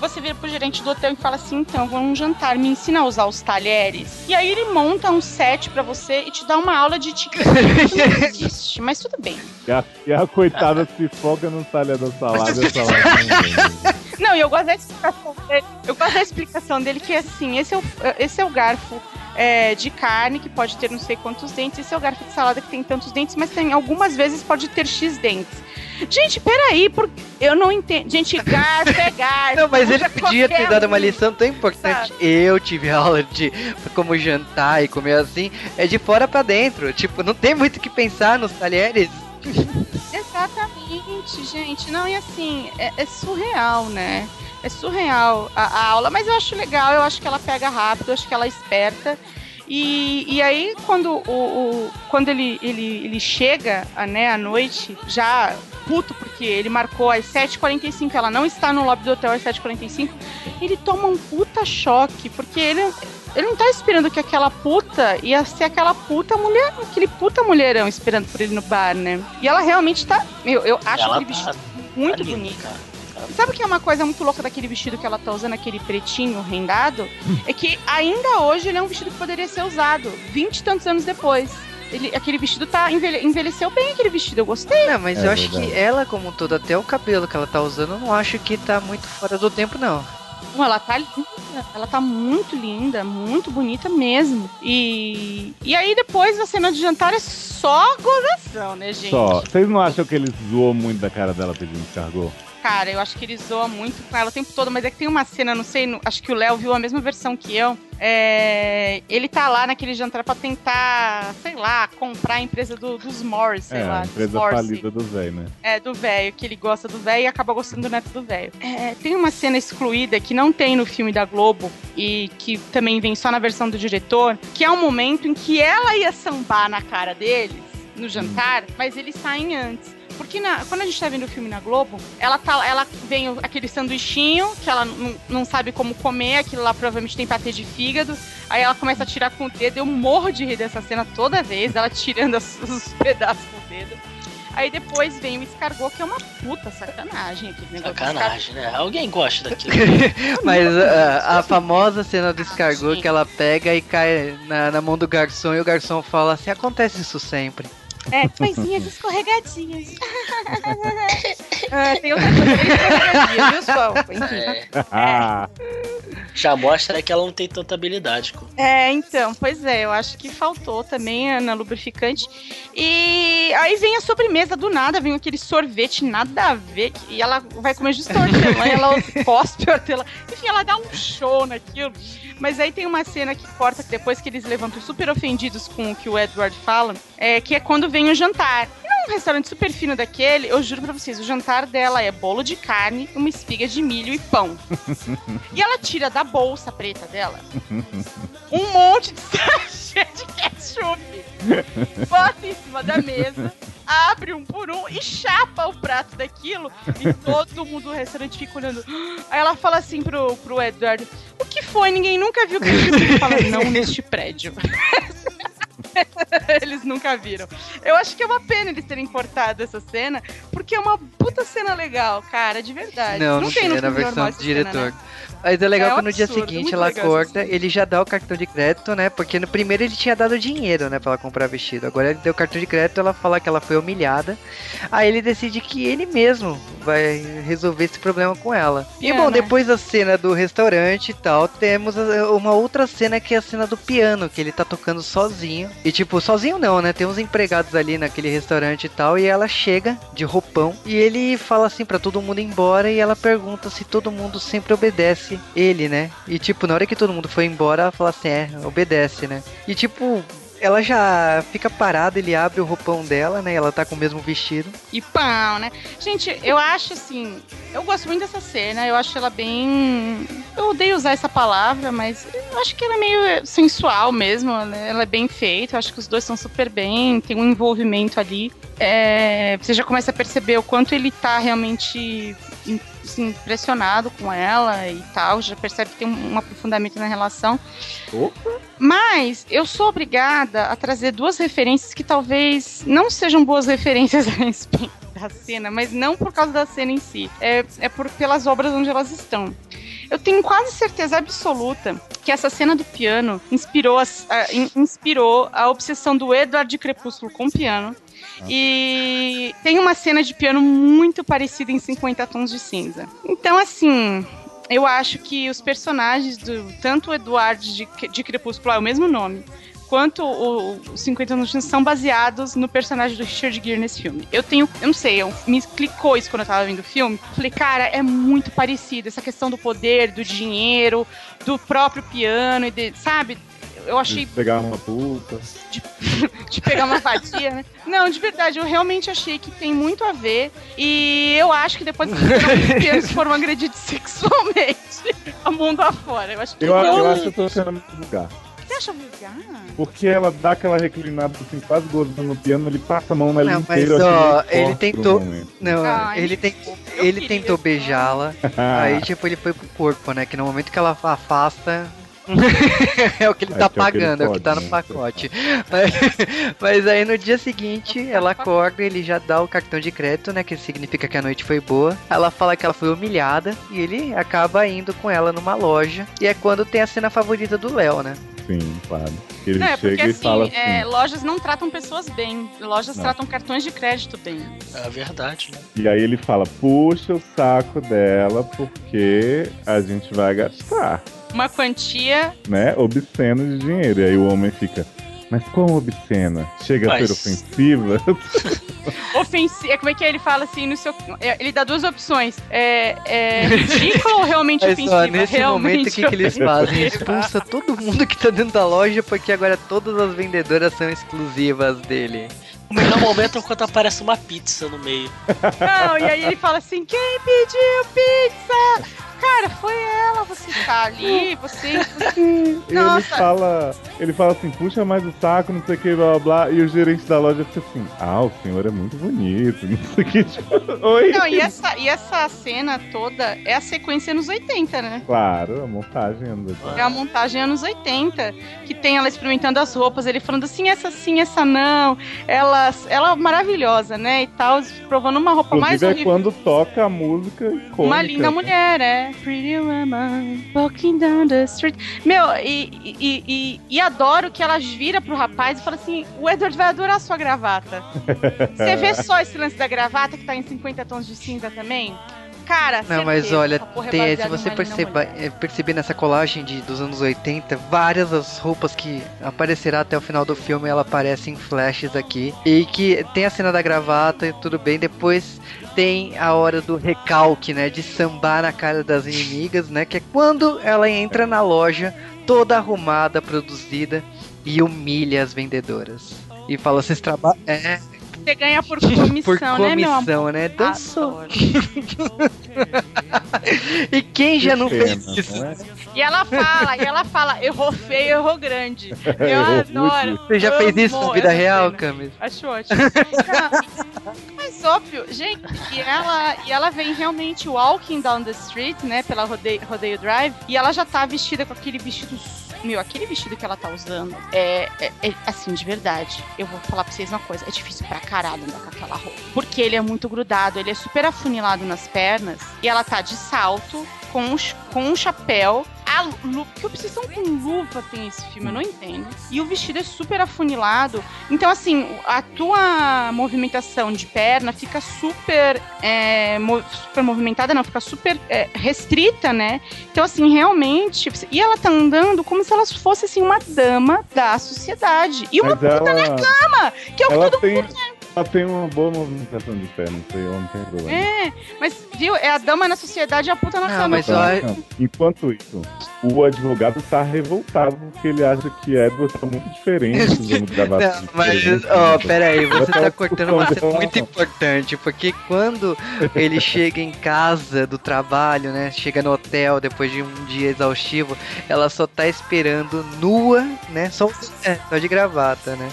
Speaker 2: você vira pro gerente do hotel e fala assim, então, vamos jantar, me ensina a usar os talheres. E aí ele monta um set pra você e te dá uma aula de etiqueta. <laughs> Isso não existe, mas tudo bem.
Speaker 4: E a, e a coitada se foca no talher da salada. Não,
Speaker 2: e eu gosto da explicação dele. Eu gosto da explicação dele que é assim, esse é o, esse é o garfo é, de carne que pode ter não sei quantos dentes, esse é o garfo de salada que tem tantos dentes, mas tem algumas vezes pode ter X dentes. Gente, peraí, porque eu não entendo. Gente, garfo é garfo.
Speaker 1: Não, mas ele podia ter dado uma
Speaker 2: um.
Speaker 1: lição tão importante. Eu tive aula de como jantar e comer assim. É de fora pra dentro. Tipo, não tem muito o que pensar nos talheres. <laughs>
Speaker 2: Exatamente, gente. Não, e assim, é, é surreal, né? É surreal a, a aula, mas eu acho legal, eu acho que ela pega rápido, eu acho que ela é esperta. E, e aí, quando, o, o- quando ele, ele, ele chega né, à noite, já puto, porque ele marcou às 7h45, ela não está no lobby do hotel às 7h45, ele toma um puta choque, porque ele, ele não tá esperando que aquela puta ia ser aquela puta mulher, aquele puta mulherão esperando por ele no bar, né? E ela realmente tá. Eu, eu acho
Speaker 3: Ela
Speaker 2: aquele
Speaker 3: tá-
Speaker 2: muito
Speaker 3: tá linda,
Speaker 2: bonito. Sabe o que é uma coisa muito louca daquele vestido que ela tá usando, aquele pretinho rendado? É que ainda hoje ele é um vestido que poderia ser usado 20 e tantos anos depois. Ele, aquele vestido tá envelhe- envelheceu bem aquele vestido, eu gostei.
Speaker 1: Não, mas
Speaker 4: É
Speaker 1: eu acho
Speaker 4: verdade.
Speaker 1: que ela, como um todo, até o cabelo que ela tá usando, eu não acho que tá muito fora do tempo, não.
Speaker 2: Não, ela tá linda, ela tá muito linda, muito bonita mesmo. E, e aí depois a cena de jantar é só gozação, né, gente?
Speaker 4: Só, vocês não acham que ele zoou muito da cara dela pedindo descargou?
Speaker 2: Cara, eu acho que ele zoa muito com ela o tempo todo, mas é que tem uma cena, não sei, no- acho que o Léo viu a mesma versão que eu. É, ele tá lá naquele jantar pra tentar, sei lá, comprar a empresa do- dos Morris, sei
Speaker 4: é,
Speaker 2: lá.
Speaker 4: a empresa
Speaker 2: Morse.
Speaker 4: falida do velho, né?
Speaker 2: É, do velho, que ele gosta do velho e acaba gostando do neto do velho. É, tem uma cena excluída que não tem no filme da Globo e que também vem só na versão do diretor, que é um momento em que ela ia sambar na cara deles no jantar, mas eles saem antes. Porque na- quando a gente tá vendo o filme na Globo, ela, tá, ela vem aquele sanduichinho que ela não- sabe como comer, aquilo lá provavelmente tem patê de fígado. Aí ela começa a tirar com o dedo. Eu morro de rir dessa cena toda vez, ela tirando as- os pedaços com o dedo. Aí depois vem o escargot, que é uma puta sacanagem. Aquele negócio de
Speaker 3: Sacanagem, né? Alguém gosta daquilo. <laughs>
Speaker 1: Mas a, a famosa cena do escargot que ela pega e cai na, na mão do garçom e o garçom fala assim: acontece isso sempre.
Speaker 2: É, coisinhas escorregadinhas. <laughs> Ah, tem outra coisa bem viu? Enfim.
Speaker 3: É,
Speaker 4: Ah, <laughs>
Speaker 3: já mostra que ela não tem tanta habilidade.
Speaker 2: É, então, pois é, eu acho que faltou também na lubrificante. E aí vem a sobremesa do nada, vem aquele sorvete nada a ver, que- e ela vai comer justo a hortelã, e ela <laughs> cospe a hortelã. Enfim, ela dá um show naquilo. Mas aí tem uma cena que corta que depois que eles levantam super ofendidos com o que o Edward fala, é que é quando vem o jantar. Num restaurante super fino daquele, eu juro pra vocês, o jantar dela é bolo de carne, uma espiga de milho e pão. e ela tira da bolsa preta dela um monte de <laughs> sachê de ketchup. Bota em cima da mesa, abre um por um e chapa o prato daquilo. E todo mundo do restaurante fica olhando. Aí ela fala assim pro, pro Edward: O que foi? Ninguém nunca viu. Ele fala: Não neste prédio. <laughs> eles nunca viram. Eu acho que é uma pena eles terem cortado essa cena, porque é uma puta cena legal, cara, de verdade.
Speaker 1: Não, não, tem,
Speaker 2: no
Speaker 1: é na versão do
Speaker 2: essa cena,
Speaker 1: diretor.
Speaker 2: né?
Speaker 1: Mas é legal
Speaker 2: É
Speaker 1: que no dia
Speaker 2: absurdo,
Speaker 1: seguinte
Speaker 2: muito
Speaker 1: ela corta, ele já dá o cartão de crédito, né? Porque no primeiro ele tinha dado dinheiro, né, pra ela comprar vestido. Agora ele deu o cartão de crédito, ela fala que ela foi humilhada. Aí ele decide que ele mesmo vai resolver esse problema com ela. E
Speaker 2: É,
Speaker 1: bom,
Speaker 2: né?
Speaker 1: depois da cena do restaurante e tal, temos uma outra cena que é a cena do piano, que ele tá tocando sozinho. E tipo, sozinho não, né? Tem uns empregados ali naquele restaurante e tal, e ela chega de roupão e ele fala assim pra todo mundo ir embora e ela pergunta se todo mundo sempre obedece ele, né? E tipo, na hora que todo mundo foi embora, ela fala assim, é, obedece, né? E tipo, ela já fica parada, ele abre o roupão dela, né? Ela tá com o mesmo vestido.
Speaker 2: E pão, né? Gente, eu acho assim. Eu gosto muito dessa cena. Eu acho ela bem. Eu odeio usar essa palavra, mas eu acho que ela é meio sensual mesmo. né? Ela é bem feita. Eu acho que os dois são super bem. Tem um envolvimento ali. É, Você já começa a perceber o quanto ele tá realmente assim, impressionado com ela e tal. Já percebe que tem um, um aprofundamento na relação. Mas eu sou obrigada a trazer duas referências que talvez não sejam boas referências <laughs> a respeito da cena, mas não por causa da cena em si. É, é por, pelas obras onde elas estão. Eu tenho quase certeza absoluta que essa cena do piano inspirou, as- a, in- inspirou a obsessão do Edward de Crepúsculo com o piano. E tem uma cena de piano muito parecida em 50 Tons de Cinza. Então, assim, eu acho que os personagens do tanto o Eduardo de, de Crepúsculo é o mesmo nome, quanto o, o 50 anos são baseados no personagem do Richard Gere nesse filme. Eu tenho, eu não sei, eu, me clicou isso quando eu tava vendo o filme. Falei, cara, é muito parecido essa questão do poder, do dinheiro, do próprio piano e de, sabe? Eu achei
Speaker 4: Pegar uma puta. <laughs>
Speaker 2: de pegar uma fatia, né? Não, de verdade, eu realmente achei que tem muito a ver. E eu acho que depois que eles foram agredidos <laughs> sexualmente <laughs> a mundo afora. Eu acho que
Speaker 4: Eu, eu acho que eu tô achando muito vulgar.
Speaker 2: Você acha vulgar?
Speaker 4: Porque ela dá aquela reclinada assim, quase gozando no piano, ele passa a mão nela
Speaker 1: Não, mas,
Speaker 4: inteira.
Speaker 1: ó,
Speaker 4: meio
Speaker 1: ele tentou-. Não,
Speaker 2: Ah,
Speaker 1: ele, tem, ele
Speaker 2: queria.
Speaker 1: tentou beijá-la. Aí, tipo, ele foi pro corpo, né? Que no momento que ela afasta. <laughs> é o que ele
Speaker 4: É,
Speaker 1: tá
Speaker 4: que é o que ele
Speaker 1: pagando, é o que tá no
Speaker 4: né?
Speaker 1: pacote. <laughs> Mas, mas aí no dia seguinte, ela acorda, ele já dá o cartão de crédito, né? Que significa que a noite foi boa. Ela fala que ela foi humilhada e ele acaba indo com ela numa loja. E é quando tem a cena favorita do Léo, né?
Speaker 4: Sim, claro. Ele
Speaker 2: Não, é porque
Speaker 4: chega e fala
Speaker 2: assim,
Speaker 4: assim.
Speaker 2: é, lojas não tratam pessoas bem. Lojas
Speaker 4: Não.
Speaker 2: tratam cartões de crédito bem.
Speaker 3: É verdade, né?
Speaker 4: E aí ele fala, puxa o saco dela porque a gente vai gastar,
Speaker 2: Uma quantia.
Speaker 4: né? Obsceno de dinheiro. E aí o homem fica, mas como obscena? Chega a
Speaker 3: Mas-
Speaker 4: ser ofensiva? <laughs>
Speaker 2: Ofensiva. Como é que é? ele fala assim no seu. é, Ele dá duas opções. É, é <laughs> ridículo ou realmente
Speaker 1: Mas
Speaker 2: ofensiva?
Speaker 1: ó, nesse
Speaker 2: realmente
Speaker 1: momento o que, que eles fazem? <laughs> Expulsa todo mundo que tá dentro da loja porque agora todas as vendedoras são exclusivas dele.
Speaker 3: O melhor momento é quando aparece uma pizza no meio.
Speaker 2: Não, e aí ele fala assim: quem pediu pizza? Cara, foi ela, você tá ali, você. você-
Speaker 4: ele fala, ele fala assim, puxa mais o saco, não sei o que, blá blá blá. E o gerente da loja fica assim, ah, o senhor é muito bonito, <laughs> não sei o que. Tipo, oi.
Speaker 2: Não, e essa, e essa cena toda é a sequência anos 80, né?
Speaker 4: Claro, a montagem anda.
Speaker 2: É a montagem anos 80, que tem ela experimentando as roupas, ele falando assim, essa sim, essa não. Ela, ela maravilhosa, né? E tal, provando uma roupa mais
Speaker 4: Inclusive é
Speaker 2: horrível.
Speaker 4: quando toca a música icônica.
Speaker 2: Uma linda mulher, é. Pretty woman, walking down the street. Meu, e, e, e, e adoro que ela vira pro rapaz e fala assim: o Edward vai adorar sua gravata. <laughs> Você vê só esse lance da gravata que tá em 50 tons de cinza também? Cara,
Speaker 1: Não, mas
Speaker 2: certeza,
Speaker 1: olha,
Speaker 2: essa porra é
Speaker 1: tem- se você perceba, é, perceber nessa colagem de, dos anos 80, várias das roupas que aparecerá até o final do filme, ela aparece em flashes aqui. E que tem a cena da gravata e tudo bem, depois tem a hora do recalque, né, de sambar na cara das inimigas, né, que é quando ela entra na loja toda arrumada, produzida e humilha as vendedoras. E fala, vocês trabalham... É,
Speaker 2: Você ganha por comissão,
Speaker 1: por
Speaker 2: né, meu amor?
Speaker 1: comissão, né? Dançou. E quem já não
Speaker 4: Que
Speaker 1: fez
Speaker 4: pena,
Speaker 1: isso?
Speaker 4: não é?
Speaker 2: E ela fala, e ela fala, errou feio, errou grande. Eu
Speaker 4: Errou
Speaker 2: adoro.
Speaker 1: Você já fez isso
Speaker 2: amo
Speaker 1: na vida real. Camis?
Speaker 2: Acho ótimo. Mas óbvio, gente, e ela, e ela vem realmente walking down the street, né, pela rodeio, rodeio drive, e ela já tá vestida com aquele vestido meu, aquele vestido que ela tá usando é, é- é, assim, de verdade. Eu vou falar pra vocês uma coisa: é difícil pra caralho andar com aquela roupa. Porque ele é muito grudado, ele é super afunilado nas pernas. E ela tá de salto, com um, com um chapéu. A lu- que obsessão com luva tem esse filme? Eu não entendo. E o vestido é super afunilado. Então, assim, a tua movimentação de perna fica super, é, super movimentada, não, fica super é, restrita, né? Então, assim, realmente. E ela tá andando como se ela fosse, assim, uma dama da sociedade. E uma
Speaker 4: Mas ela,
Speaker 2: cama, que é o que todo
Speaker 4: tem,
Speaker 2: mundo.
Speaker 4: ela tem uma boa movimentação de pé, não sei, tem problema.
Speaker 2: É, mas, viu? É a dama na sociedade e a puta na
Speaker 1: Não,
Speaker 2: cama.
Speaker 1: mas
Speaker 4: não. Enquanto isso, o advogado tá revoltado porque ele acha que Edward tá muito diferente usando gravata. <laughs>
Speaker 1: Não, mas, ó,
Speaker 4: né?
Speaker 1: pera aí, você tá cortando uma cena muito importante, porque quando ele chega em casa do trabalho, né, chega no hotel depois de um dia exaustivo, ela só tá esperando nua, né, só, é, só de gravata, né.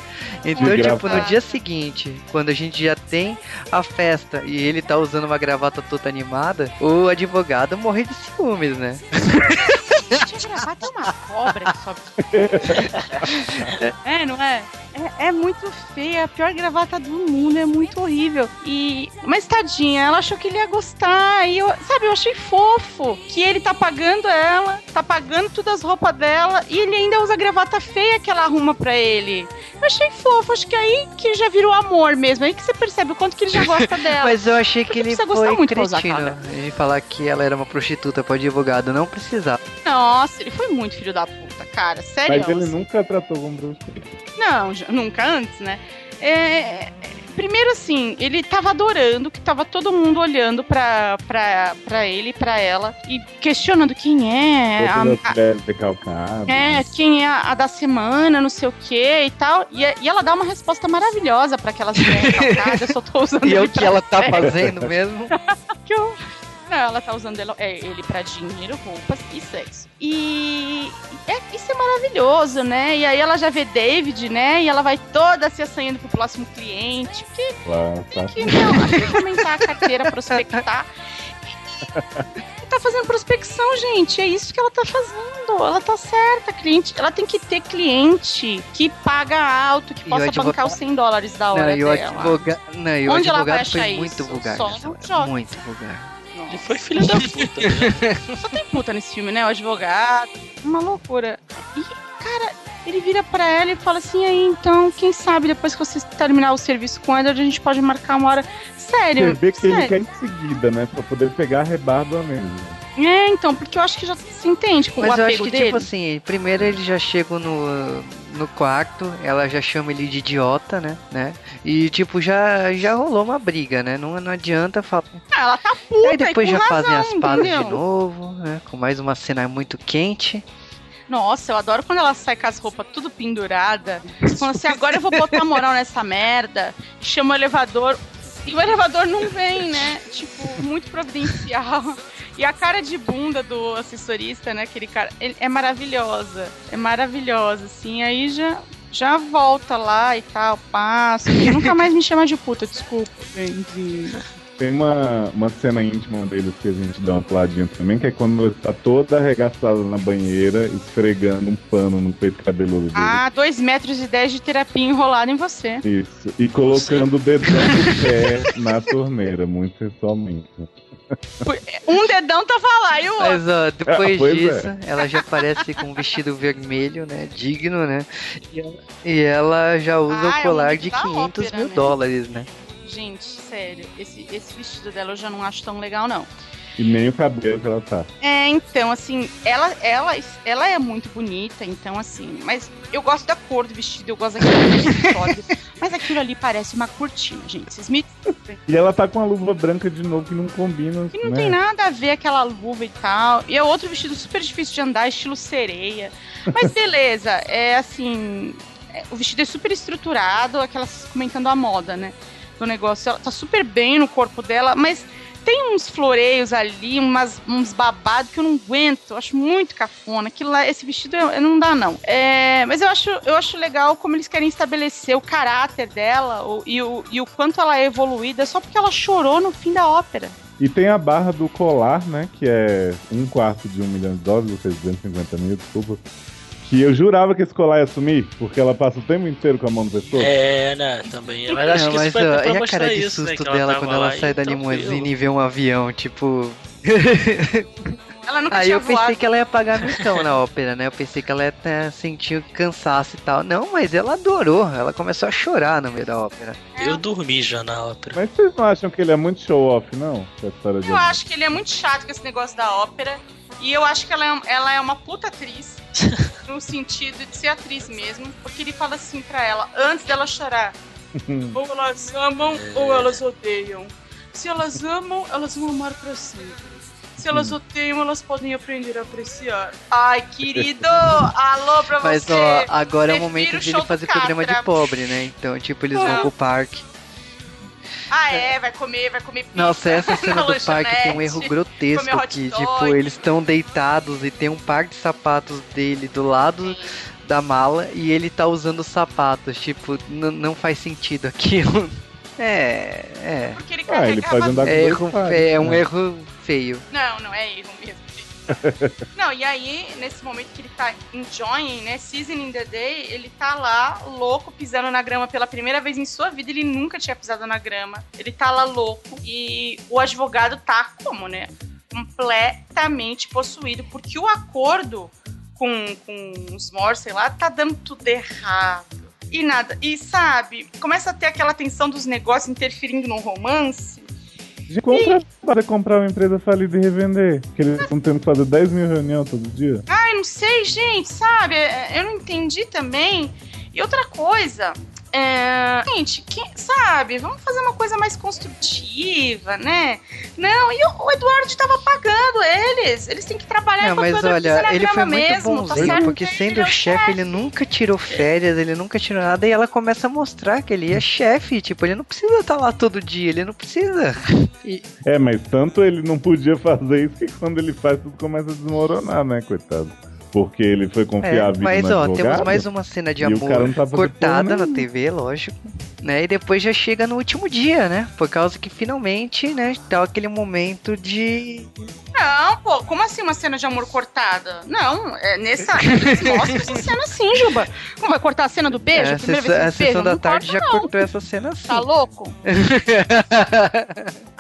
Speaker 1: Então,
Speaker 4: De
Speaker 1: tipo, no
Speaker 2: gravata.
Speaker 1: dia seguinte, quando a gente já tem a festa e ele tá usando uma gravata toda animada, o advogado morre de ciúmes, né.
Speaker 2: Gente, gravata é uma cobra que sobe. <laughs> é, não é? É? é muito feia, a pior gravata do mundo, é muito horrível. E. Mas tadinha, ela achou que ele ia gostar. E eu, sabe, eu achei fofo que ele tá pagando ela, tá pagando todas as roupas dela, e ele ainda usa a gravata feia que ela arruma pra ele. Eu achei fofo, acho que é aí que já virou amor mesmo. Aí que você percebe o quanto que ele já gosta <laughs> dela.
Speaker 1: Mas eu achei que ele foi
Speaker 2: muito pra
Speaker 1: cretino. De falar que ela era uma prostituta pro advogado, não precisava.
Speaker 2: Nossa, ele foi muito filho da puta, cara. Sério.
Speaker 4: Mas ele nunca tratou como bruxo.
Speaker 2: Não, nunca antes, né? É, primeiro, assim, ele tava adorando que tava todo mundo olhando pra, pra, pra ele, pra ela, e questionando quem é. a- a- é, quem é a, a da semana, não sei o que e tal. E, e ela dá uma resposta maravilhosa pra aquelas mulheres calcadas. Eu só tô usando <laughs>
Speaker 1: E é o que ela tá fazendo mesmo. <laughs>
Speaker 2: Que eu- Não, ela tá usando ele, é, ele pra dinheiro, roupas e sexo. E é, isso é maravilhoso, né? E aí ela já vê David, né? E ela vai toda se assanhando pro próximo cliente. Porque
Speaker 4: Lá, tá.
Speaker 2: que não, que aumentar a carteira, prospectar. E tá fazendo prospecção, gente. É isso que ela tá fazendo. Ela tá certa, cliente. Ela tem que ter cliente que paga alto, que
Speaker 1: E
Speaker 2: possa
Speaker 1: advogado-
Speaker 2: bancar os 100 dólares da hora
Speaker 1: Não, e o
Speaker 2: dela.
Speaker 1: advogado, não, e o
Speaker 2: Onde ela vai achar
Speaker 1: muito
Speaker 2: isso?
Speaker 1: vulgar.
Speaker 2: Só no jogo.
Speaker 1: Muito vulgar.
Speaker 3: Ele foi filho da puta. né? <laughs>
Speaker 2: Só tem puta nesse filme, né? O advogado. Uma loucura. E, cara, ele vira pra ela e fala assim: aí, então, quem sabe depois que você terminar o serviço com ela, a gente pode marcar uma hora. Sério.
Speaker 4: Você vê que ele
Speaker 2: sério.
Speaker 4: quer em seguida, né? Pra poder pegar a rebarba mesmo.
Speaker 2: É, então, porque eu acho que já se entende com
Speaker 1: Mas
Speaker 2: o
Speaker 1: eu
Speaker 2: apego
Speaker 1: acho que,
Speaker 2: dele.
Speaker 1: tipo assim, primeiro ele já chega no, no quarto, ela já chama ele de idiota, né? né? E, tipo, já, já rolou uma briga, né? Não, não adianta falar.
Speaker 2: Ah, ela tá puta
Speaker 1: Aí depois já
Speaker 2: com
Speaker 1: fazem
Speaker 2: razão,
Speaker 1: as pazes de novo, né? Com mais uma cena muito quente.
Speaker 2: Nossa, eu adoro quando ela sai com as roupas tudo pendurada. Quando assim, agora eu vou botar moral nessa merda. Chama o elevador. E o elevador não vem, né? Tipo, muito providencial. E a cara de bunda do assessorista, né? Aquele cara, ele é maravilhosa. É maravilhosa, assim. Aí já, já volta lá e tal, passa. E nunca mais me chama de puta, desculpa, gente.
Speaker 4: Tem uma, uma cena íntima deles que a gente dá uma puladinha também, que é quando ele tá toda arregaçada na banheira, esfregando um pano no peito cabeludo dele.
Speaker 2: Ah, 2 metros e 10 de terapia enrolada em você.
Speaker 4: Isso. E colocando o dedão do pé na torneira, muito sensualmente.
Speaker 2: Um dedão tava lá e o outro.
Speaker 1: Mas, ó, depois
Speaker 4: Ah,
Speaker 1: disso,
Speaker 4: é.
Speaker 1: ela já aparece com um vestido vermelho, né? Digno, né? E ela, e ela já usa
Speaker 2: Ah, é o
Speaker 1: colar
Speaker 2: mundo
Speaker 1: de
Speaker 2: da
Speaker 1: 500
Speaker 2: ópera,
Speaker 1: mil
Speaker 2: né?
Speaker 1: dólares, né?
Speaker 2: Gente, sério, esse, esse vestido dela eu já não acho tão legal, não.
Speaker 4: E nem o cabelo que ela tá.
Speaker 2: É, então, assim, ela, ela, ela é muito bonita, então, assim, mas eu gosto da cor do vestido, eu gosto daquele acessório, <laughs> mas aquilo ali parece uma cortina, gente. Vocês me <laughs>
Speaker 4: E ela tá com a luva branca de novo que não combina.
Speaker 2: E não
Speaker 4: né?
Speaker 2: tem nada a ver aquela luva e tal. E é outro vestido super difícil de andar, estilo sereia. Mas <laughs> beleza, é assim. é, o vestido é super estruturado, aquelas comentando a moda, né? Do negócio. Ela tá super bem no corpo dela, mas tem uns floreios ali, umas, uns babados que eu não aguento. Eu acho muito cafona. Aquilo lá, esse vestido eu- não dá, não. É, mas eu acho, eu acho legal como eles querem estabelecer o caráter dela o- e, o, e o quanto ela é evoluída só porque ela chorou no fim da ópera.
Speaker 4: E tem a barra do colar, né? Que é um quarto de um milhão de dólares, ou seja, 250 mil, desculpa. Que eu jurava que a escolar ia sumir, porque ela passa o tempo inteiro com a mão no pescoço.
Speaker 3: É, né? Também. Mas acho
Speaker 1: Não,
Speaker 3: que isso
Speaker 1: mas ó, e a cara de
Speaker 3: isso, né?
Speaker 1: susto
Speaker 3: ela
Speaker 1: dela quando ela
Speaker 3: lá
Speaker 1: sai
Speaker 3: e
Speaker 1: da
Speaker 3: tranquilo.
Speaker 1: limusine e vê um avião, tipo.
Speaker 2: Ela nunca
Speaker 1: Aí
Speaker 2: tinha
Speaker 1: eu pensei
Speaker 2: voado.
Speaker 1: que ela ia pagar micão na ópera, né? Eu pensei que ela ia ter, sentir cansaço e tal. Não, mas ela adorou. Ela começou a chorar no meio da ópera.
Speaker 3: Eu dormi já na ópera.
Speaker 4: Mas vocês não acham que ele é muito show-off, não?
Speaker 2: Eu acho que ele é muito chato com esse negócio da ópera. E eu acho que ela é, ela é uma puta atriz. <laughs> no sentido de ser atriz mesmo. Porque ele fala assim pra ela, antes dela chorar. <laughs> ou elas amam ou elas odeiam. Se elas amam, elas vão amar pra sempre. Se elas odeiam, elas podem aprender a apreciar. Ai, querido! <laughs> Alô pra
Speaker 1: Mas
Speaker 2: você!
Speaker 1: ó, agora é o
Speaker 2: Prefiro
Speaker 1: momento de ele fazer programa de pobre, né? Então, tipo, eles vão
Speaker 2: Ah.
Speaker 1: pro parque.
Speaker 2: Ah, é, vai comer, vai comer pizza.
Speaker 1: Nossa, essa <laughs> cena
Speaker 2: na
Speaker 1: do parque tem um erro grotesco que,
Speaker 2: dog.
Speaker 1: tipo, eles estão deitados e tem um par de sapatos dele do lado da mala e ele tá usando os sapatos. Tipo, não faz sentido aquilo. <laughs> É, é.
Speaker 2: Porque ele
Speaker 4: Ah, ele faz andar com
Speaker 1: É, erro,
Speaker 4: pares,
Speaker 1: é um
Speaker 4: né?
Speaker 1: erro feio.
Speaker 2: Não, não é erro mesmo. <laughs> não, e aí, nesse momento que ele tá enjoying, né? Seasoning the day, ele tá lá, louco, pisando na grama pela primeira vez em sua vida. Ele nunca tinha pisado na grama. Ele tá lá louco. E o advogado tá como, né? Completamente possuído. Porque o acordo com, com os Morse, sei lá, tá dando tudo errado. E nada. E sabe, começa a ter aquela tensão dos negócios interferindo no romance.
Speaker 4: De compra para comprar uma empresa falida e revender. Que eles estão tendo que fazer 10 mil reuniões todo dia.
Speaker 2: Ai, não sei, gente, sabe? Eu não entendi também. E outra coisa, é... gente, quem, sabe? Vamos fazer uma coisa mais construtiva, né? Não, e o, o Eduardo tava pagando eles. Eles têm que trabalhar
Speaker 1: Não, mas olha, ele foi muito
Speaker 2: mesmo, tá
Speaker 1: bonzinho,
Speaker 2: certo?
Speaker 1: porque sendo chefe, ele nunca tirou férias, ele nunca tirou nada, e ela começa a mostrar que ele é chefe, tipo, ele não precisa estar lá todo dia, ele não precisa. E,
Speaker 4: É, mas tanto ele não podia fazer isso que quando ele faz tudo começa a desmoronar, né, coitado? Porque ele foi confiar
Speaker 1: é, mas ó,
Speaker 4: advogado.
Speaker 1: temos mais uma cena de amor
Speaker 4: tá
Speaker 1: cortada na. TV, lógico. Né? E depois já chega no último dia, né? Por causa que finalmente, né, tá aquele momento de.
Speaker 2: Não, pô, como assim uma cena de amor cortada? Não, é nessa. Eles mostram essa <laughs> cena assim, Juba. Como vai cortar a cena do beijo?
Speaker 1: É,
Speaker 2: a
Speaker 1: a,
Speaker 2: primeira
Speaker 1: sessão-
Speaker 2: vez
Speaker 1: a
Speaker 2: que eles
Speaker 1: sessão
Speaker 2: beijam?
Speaker 1: da tarde
Speaker 2: corta,
Speaker 1: já
Speaker 2: não.
Speaker 1: cortou essa cena assim.
Speaker 2: Tá louco? <laughs>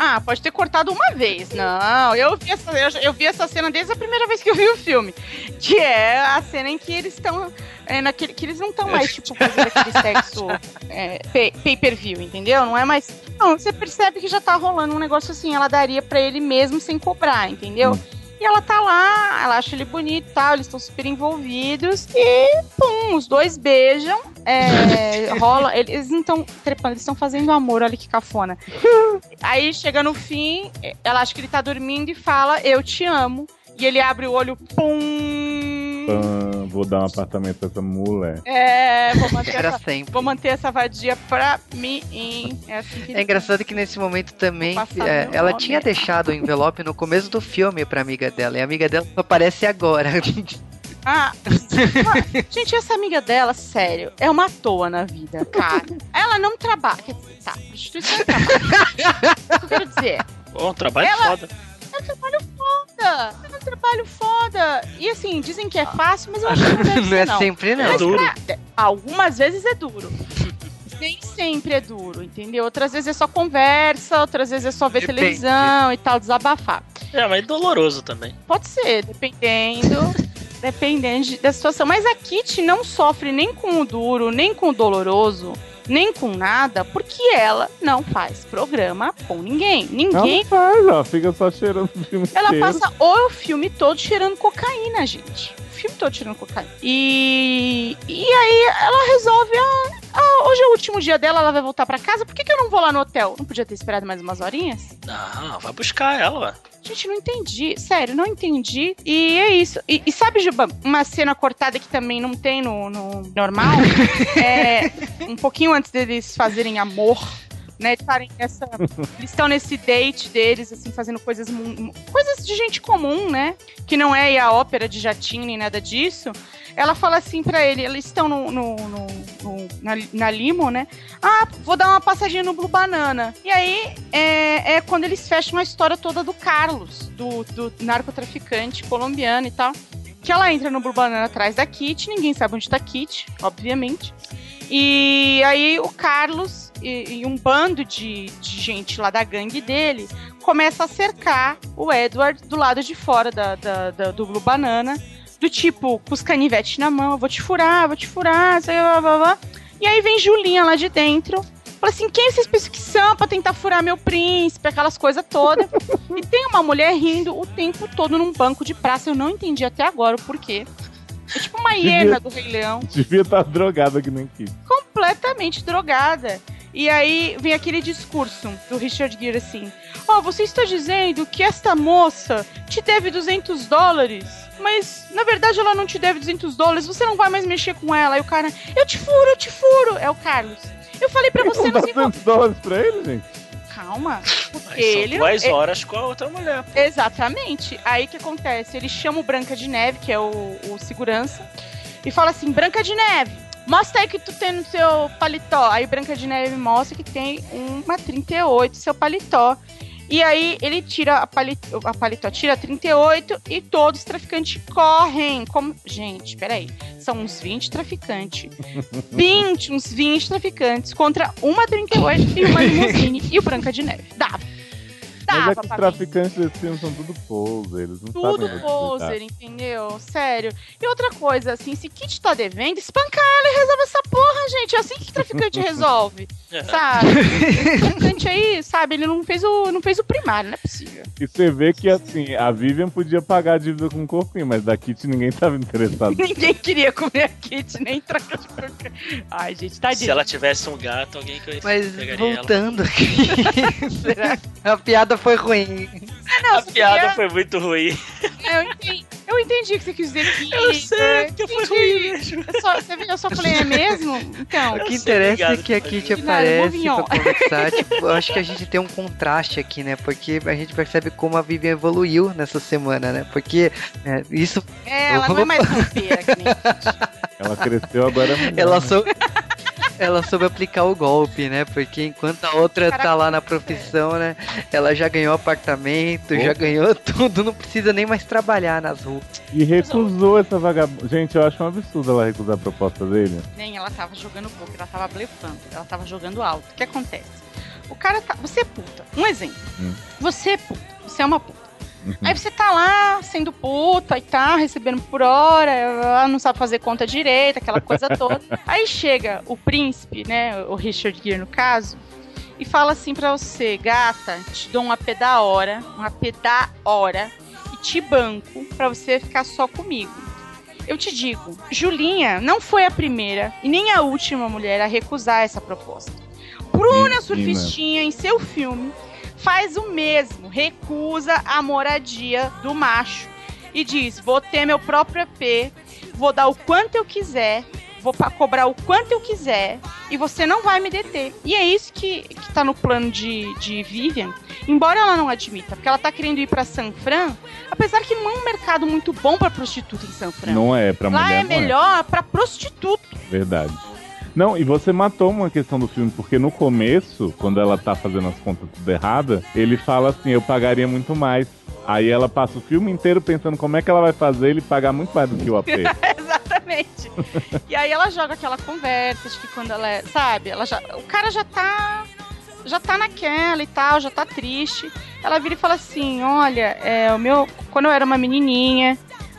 Speaker 2: Ah, pode ter cortado uma vez. Não, eu vi, essa, eu, eu vi essa cena desde a primeira vez que eu vi o filme. Que é a cena em que eles estão. É, naquele, que eles não estão mais, tipo, fazendo aquele <laughs> sexo é, pay, pay per view, entendeu? Não é mais. Não, você percebe que já tá rolando um negócio assim, ela daria pra ele mesmo sem cobrar, entendeu? E ela tá lá, ela acha ele bonito e tal, eles estão super envolvidos. E, pum, os dois beijam. É, <laughs> rola. Eles não estão trepando, eles estão fazendo amor, olha que cafona. <laughs> Aí chega no fim, ela acha que ele tá dormindo e fala, eu te amo. E ele abre o olho, pum.
Speaker 4: Vou dar um apartamento pra essa mulher.
Speaker 2: É, vou <laughs> manter,
Speaker 1: Era
Speaker 2: essa,
Speaker 1: sempre.
Speaker 2: vou manter essa vadia pra mim. É, assim que
Speaker 1: É engraçado que nesse momento também é, ela
Speaker 2: nome.
Speaker 1: tinha deixado o envelope no começo do filme pra amiga dela, e a amiga dela só aparece agora. <laughs>
Speaker 2: Ah, gente, essa amiga dela, sério, é uma toa na vida, cara. Ela não trabalha. Quer dizer, tá, prostituição é trabalho. O <laughs> que eu quero dizer?
Speaker 3: Bom, trabalho
Speaker 2: Ela-
Speaker 3: foda.
Speaker 2: É um trabalho foda. É um trabalho foda. E assim, dizem que é fácil, mas eu acho que não deve <laughs>
Speaker 1: não é
Speaker 2: não.
Speaker 1: sempre, não.
Speaker 3: É duro.
Speaker 2: pra- algumas vezes é duro. Nem sempre é duro, entendeu? Outras vezes é só conversa, outras vezes é só ver
Speaker 1: Depende.
Speaker 2: televisão e tal, desabafar.
Speaker 3: É, mas doloroso também.
Speaker 2: Pode ser, dependendo. <laughs> dependendo de- da situação. Mas a Kitty não sofre nem com o duro, nem com o doloroso, nem com nada, porque ela não faz programa com ninguém. Ninguém
Speaker 4: Não faz, ó. Fica só cheirando o filme
Speaker 2: ela
Speaker 4: inteiro.
Speaker 2: passa o filme todo cheirando cocaína, gente. Filme todo cheirando cocaína. E, e aí ela resolve, ah, ah, hoje é o último dia dela, ela vai voltar pra casa, por que, que eu não vou lá no hotel? Não podia ter esperado mais umas horinhas?
Speaker 3: Não, vai buscar ela, ué.
Speaker 2: Gente, não entendi. Sério, não entendi. E é isso. E, e sabe, Juba, uma cena cortada que também não tem no, no normal? <laughs> é um pouquinho antes deles fazerem amor. Né, estarem nessa, eles estão nesse date deles, assim, fazendo coisas coisas de gente comum, né? Que não é à ópera de jatinho nem nada disso. Ela fala assim pra ele, eles estão no, no- no- no- na, na limo, né? Ah, vou dar uma passadinha no Blue Banana. E aí é, é quando eles fecham a história toda do Carlos, do, do narcotraficante colombiano e tal. que ela entra no Blue Banana atrás da Kit, ninguém sabe onde tá Kit, obviamente. E aí o Carlos e, e um bando de, de gente lá da gangue dele começa a cercar o Edward do lado de fora da, da- da- do Blue Banana, do tipo, com os canivetes na mão, vou te furar, vou te furar, sei lá, blá, blá. E aí vem Julinha lá de dentro, fala assim, quem vocês pensam que são pra tentar furar meu príncipe, aquelas coisas todas. e tem uma mulher rindo o tempo todo num banco de praça, eu não entendi até agora o porquê. É tipo uma hiena do Rei Leão
Speaker 4: Devia estar drogado aqui nem Kit.
Speaker 2: completamente drogada. E aí vem aquele discurso do Richard Gere assim: Ó, você está dizendo que esta moça te deve 200 dólares, mas na verdade ela não te deve 200 dólares, você não vai mais mexer com ela. Aí o cara: Eu te furo, eu te furo. É o Carlos. Eu falei pra você
Speaker 4: Não
Speaker 2: se envolver.
Speaker 4: 200 dólares pra ele, gente?
Speaker 2: Calma. Porque
Speaker 3: são
Speaker 2: ele.
Speaker 3: duas
Speaker 2: é-
Speaker 3: horas com a outra mulher. pô.
Speaker 2: Exatamente. Aí o que acontece? Ele chama o Branca de Neve, que é o, o segurança, e fala assim: Branca de Neve, mostra aí que tu tem no seu paletó. Aí Branca de Neve mostra que tem uma 38 no seu paletó. E aí ele tira a paletó, a paletó tira a 38 e todos os traficantes correm. Como... Gente, peraí. São uns 20 traficantes. <laughs> 20, uns 20 traficantes contra uma 38 e uma <laughs> limusine e o Branca de Neve. Dava.
Speaker 4: Mas é que os traficantes desse filme são tudo poser, eles não
Speaker 2: Tudo
Speaker 4: sabem
Speaker 2: poser, entendeu? Sério. E outra coisa, assim, se Kit tá devendo, espanca ela e resolve essa porra, gente. É assim que traficante <laughs> resolve.
Speaker 3: É.
Speaker 2: Sabe? <laughs> Traficante aí, sabe, ele não fez o, não fez o primário, não é possível.
Speaker 4: E você vê que, assim, a Vivian podia pagar a dívida com o corpinho, mas da Kit ninguém tava interessado. <laughs>
Speaker 2: Ninguém queria comer a Kit, nem troca de porca. Ai, gente, tadinho.
Speaker 3: Se ela tivesse um gato, alguém que
Speaker 1: Mas
Speaker 3: pegaria ela.
Speaker 1: voltando aqui. a piada foi ruim.
Speaker 2: Não,
Speaker 3: A piada
Speaker 2: queria-
Speaker 3: foi muito ruim.
Speaker 2: Eu entendi, eu entendi o que você quis dizer aqui.
Speaker 3: Eu sei, porque foi
Speaker 2: Entendi.
Speaker 3: ruim mesmo.
Speaker 2: Eu só, você viu, eu só falei, é mesmo? Então.
Speaker 1: O que
Speaker 3: sei,
Speaker 1: interessa é
Speaker 3: obrigado,
Speaker 1: que a. Kitty aparece pra conversar. <laughs> tipo, eu acho que a gente tem um contraste aqui, né? Porque a gente percebe como a Vivian evoluiu nessa semana, né? Porque é, isso.
Speaker 2: É, ela não é mais <laughs> rampeira que nem
Speaker 4: Ela cresceu agora. é mulher,
Speaker 1: Ela
Speaker 4: né?
Speaker 1: soube. Ela soube aplicar o golpe, né? Porque enquanto a outra
Speaker 2: Caraca.
Speaker 1: tá lá na profissão, né? Ela já ganhou apartamento, já
Speaker 4: Opa.
Speaker 1: ganhou <laughs> tudo, não precisa nem mais trabalhar nas ruas.
Speaker 4: E recusou essa vagabunda. Gente, eu acho um absurdo ela recusar a proposta dele.
Speaker 2: Nem ela tava jogando pouco, ela tava blefando, ela tava jogando alto. O que acontece? O cara tá. Você é puta. Um exemplo.
Speaker 4: Hum.
Speaker 2: Você é puta. Você é uma puta. Aí você tá lá sendo puta e tá recebendo por hora, ela não sabe fazer conta direita, aquela coisa toda. <laughs> Aí chega o príncipe, né, o Richard Gere no caso, e fala assim pra você, gata, te dou um AP da hora, um AP da hora, e te banco pra você ficar só comigo. Eu te digo, Julinha não foi a primeira e nem a última mulher a recusar essa proposta. Bruna. Surfistinha, em seu filme, faz o mesmo, recusa a moradia do macho e diz: vou ter meu próprio EP, vou dar o quanto eu quiser, vou cobrar o quanto eu quiser e você não vai me deter. E é isso que, que tá no plano de, de Vivian, embora ela não admita, porque ela tá querendo ir pra San Fran, apesar que não é um mercado muito bom pra prostituta em San Fran.
Speaker 4: Não é, pra
Speaker 2: Lá
Speaker 4: mulher
Speaker 2: é
Speaker 4: não
Speaker 2: melhor pra prostituta.
Speaker 4: Verdade. Não, e você matou uma questão do filme, porque no começo, quando ela tá fazendo as contas tudo errada, ele fala assim, eu pagaria muito mais. Aí ela passa o filme inteiro pensando como é que ela vai fazer ele pagar muito mais do que o AP. <laughs>
Speaker 2: Exatamente. e aí ela joga aquela conversa de que quando ela é, sabe, ela já, o cara já tá já tá naquela e tal, já tá triste. Ela vira e fala assim: "Olha, é, o meu quando eu era uma menininha,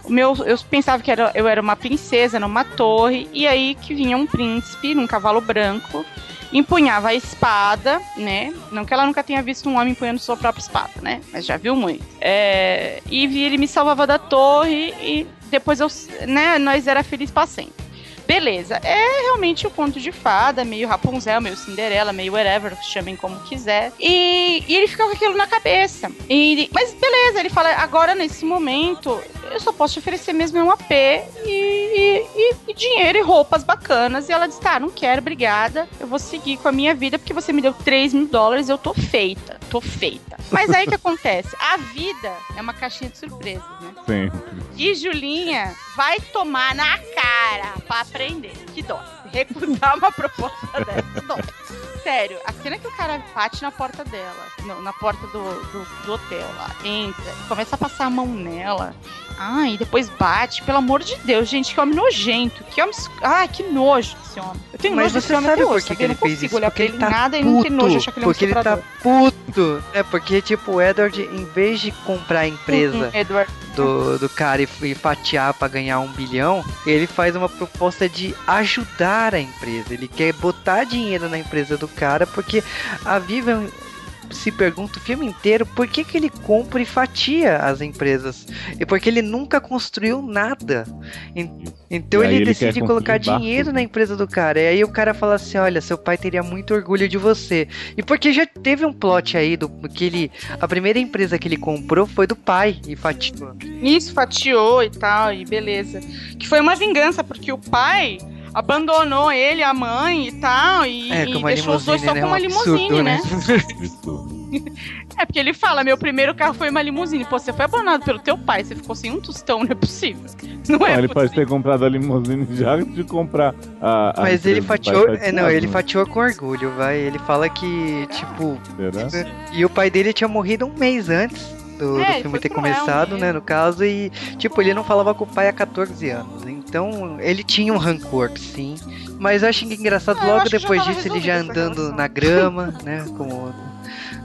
Speaker 2: meu eu pensava que era, eu era uma princesa numa torre e aí que vinha um príncipe num cavalo branco empunhava a espada, né? Não que ela nunca tenha visto um homem empunhando sua própria espada, né? Mas já viu muito. É, e vi- ele me salvava da torre e depois eu, né? Nós era feliz pra sempre. Beleza, é realmente o conto de fada, meio Rapunzel, meio Cinderela, meio whatever, chamem como quiser. E, e ele fica com aquilo na cabeça. E, mas beleza, ele fala, agora nesse momento, eu só posso te oferecer mesmo um AP e, e- e- e dinheiro e roupas bacanas. E ela diz, tá, não quero, obrigada, eu vou seguir com a minha vida, porque você me deu 3 mil dólares, eu tô feita, tô feita. Mas aí o que acontece? A vida é uma caixinha de surpresas, né?
Speaker 4: Sempre.
Speaker 2: E Julinha vai tomar na cara pra aprender. Que dó. Recusar uma proposta dessa. Dó. Sério, a cena que o cara bate na porta dela, no- na porta do, do, do hotel lá, entra, começa a passar a mão nela. Ai, e depois bate, pelo amor de Deus, gente, que homem nojento. Que homem. Ai, que nojo esse homem. Eu tenho
Speaker 1: Mas
Speaker 2: nojo desse homem
Speaker 1: sabe
Speaker 2: até hoje,
Speaker 1: que, ele fez isso? Porque ele tá
Speaker 2: nada e não ter nojo,
Speaker 1: puto.
Speaker 2: achar que ele é um
Speaker 1: Porque ele tá puto. É, porque, tipo, o Edward, em vez de comprar a empresa
Speaker 2: Hum, Edward.
Speaker 1: do, do cara e, e fatiar pra ganhar um bilhão, ele faz uma proposta de ajudar a empresa. Ele quer botar dinheiro na empresa do cara, porque a Vivian se pergunta o filme inteiro por que, que ele compra e fatia as empresas. E porque ele nunca construiu nada. En- Então ele,
Speaker 4: ele
Speaker 1: decide colocar dinheiro
Speaker 4: barcos,
Speaker 1: na
Speaker 4: né?
Speaker 1: empresa do cara. E aí o cara fala assim: olha, seu pai teria muito orgulho de você. E porque já teve um plot aí do que ele. A primeira empresa que ele comprou foi do pai e fatiou.
Speaker 2: Isso, fatiou e tal, e beleza. Que foi uma vingança, porque o pai abandonou ele, a mãe e tal, e,
Speaker 1: É,
Speaker 2: e
Speaker 1: uma
Speaker 2: deixou os dois só
Speaker 1: né?
Speaker 2: com uma
Speaker 1: Um
Speaker 2: limusine, né?
Speaker 4: Isso. <laughs>
Speaker 2: É porque ele fala, meu primeiro carro foi uma limusine. Pô, você foi abandonado pelo teu pai, você ficou sem um tostão, não é possível. <laughs> Não é
Speaker 4: ele
Speaker 2: possível.
Speaker 4: pode ter comprado a limusine já antes de comprar a. a
Speaker 1: Mas ele fatiou.
Speaker 4: pai
Speaker 1: É, não, ele
Speaker 4: né?
Speaker 1: fatiou com orgulho, vai. Ele fala que, tipo.
Speaker 4: Será?
Speaker 1: E o pai dele tinha morrido um mês antes do,
Speaker 2: É,
Speaker 1: do filme ter
Speaker 2: cruel
Speaker 1: começado, né? No caso, e, tipo, ele não falava com o pai há 14 anos. Então, ele tinha um rancor, sim. Mas eu acho engraçado,
Speaker 2: Ah,
Speaker 1: logo depois disso, ele já andando na grama, né? Como.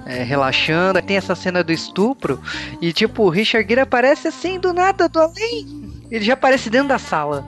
Speaker 1: é, relaxando, tem essa cena do estupro e tipo, o Richard Gere aparece assim do nada, do além. Ele já aparece dentro da sala.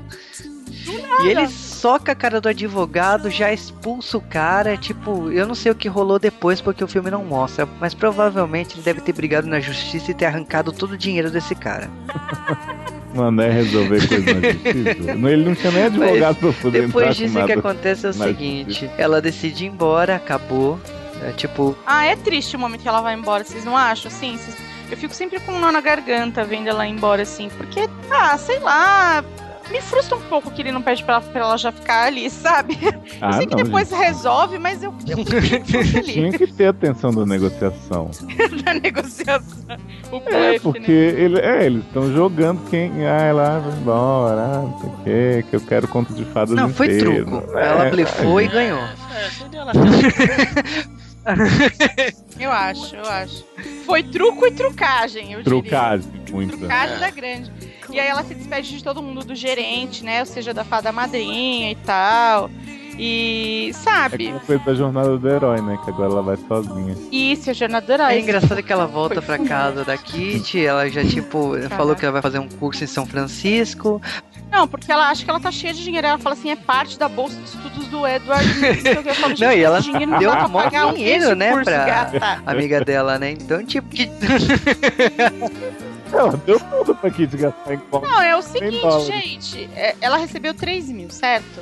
Speaker 1: E ele soca a cara do advogado, já expulsa o cara. Tipo, eu não sei o que rolou depois porque o filme não mostra. Mas provavelmente ele deve ter brigado na justiça e ter arrancado todo o dinheiro desse cara. <laughs>
Speaker 4: Mano, é resolver coisa na justiça. Não, ele não tinha nem advogado pra poder
Speaker 1: Depois
Speaker 4: entrar
Speaker 1: disso,
Speaker 4: com
Speaker 1: o que acontece é o seguinte: ela decide ir embora, acabou. É, tipo,
Speaker 2: Ah, é triste o momento que ela vai embora, vocês não acham? Assim, vocês- eu fico sempre com um nó na garganta vendo ela ir embora, assim, porque, ah, sei lá. Me frustra um pouco que ele não pede pra ela, pra ela já ficar ali, sabe?
Speaker 4: Ah,
Speaker 2: eu sei que
Speaker 4: não,
Speaker 2: depois
Speaker 4: gente.
Speaker 2: resolve, mas eu, eu <laughs>
Speaker 4: Tinha que ter atenção da negociação. <laughs>
Speaker 2: na negociação. O
Speaker 4: É,
Speaker 2: blefe,
Speaker 4: porque
Speaker 2: né?
Speaker 4: ele, é, eles estão jogando quem. Ah, lá, vai embora, ah, não sei o quê, que eu quero conto de fadas
Speaker 1: não, foi
Speaker 4: inteiro.
Speaker 1: truco.
Speaker 4: É,
Speaker 1: Ela blefou e ganhou.
Speaker 3: É, deu ela.
Speaker 2: Eu acho, eu acho. Foi truco e trucagem, eu diria.
Speaker 4: Trucagem, muito.
Speaker 2: Trucagem da grande. E aí ela se despede de todo mundo do gerente, né? Ou seja, da fada madrinha e tal. E,
Speaker 4: É
Speaker 2: sabe?
Speaker 4: como fez da jornada do herói, né? Que agora ela vai sozinha.
Speaker 2: Isso, a jornada
Speaker 1: É engraçado que ela volta
Speaker 2: Foi
Speaker 1: pra casa da Kitty, ela já, tipo, falou que ela vai fazer um curso em São Francisco.
Speaker 2: Não, porque ela acha que ela tá cheia de dinheiro. Ela fala assim, é parte da bolsa de estudos do Edward. falo, <laughs>
Speaker 1: Não, e ela
Speaker 2: dinheiro
Speaker 1: deu
Speaker 2: um
Speaker 1: dinheiro,
Speaker 2: esse
Speaker 1: né,
Speaker 2: curso,
Speaker 1: pra-
Speaker 2: gata.
Speaker 1: Amiga dela, né? Então, tipo, que. <laughs>
Speaker 4: Ela deu tudo pra Kit gastar em copo.
Speaker 2: Não, é o seguinte,
Speaker 4: dólares.
Speaker 2: gente. é, ela recebeu 3 mil, certo?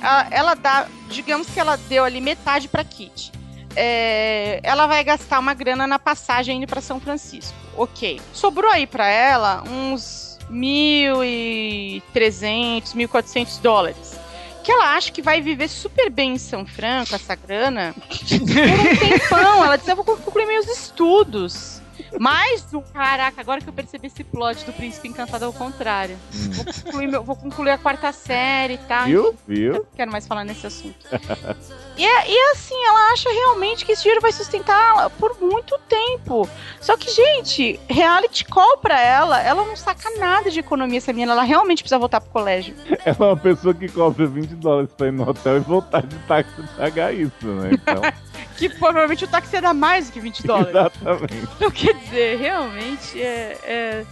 Speaker 2: Ela, ela dá, digamos que ela deu ali metade pra Kitty. É, ela vai gastar uma grana na passagem indo pra São Francisco. Ok. Sobrou aí pra ela uns 1.300, 1.400 dólares. Que ela acha que vai viver super bem em São Franco, essa grana, <laughs> por um tempão. Ela diz: Eu vou concluir meus estudos. Mais um. Caraca, agora que eu percebi esse plot do príncipe encantado ao contrário. Vou <laughs> concluir, meu- vou concluir a quarta série e tal.
Speaker 4: Viu?
Speaker 2: Eu
Speaker 4: Viu?
Speaker 2: não quero mais falar nesse assunto. e, é- e assim, ela acha realmente que esse dinheiro vai sustentá-la por muito tempo. Só que, gente, reality call pra ela, ela não saca nada de economia, essa menina. Ela realmente precisa voltar pro colégio.
Speaker 4: Ela é uma pessoa que cobra 20 dólares pra ir no hotel e voltar de táxi e pagar isso, né? Então, <laughs>
Speaker 2: Que provavelmente o táxi ia dar mais do que 20 dólares.
Speaker 4: exatamente.
Speaker 2: Então, quer dizer, realmente é. é-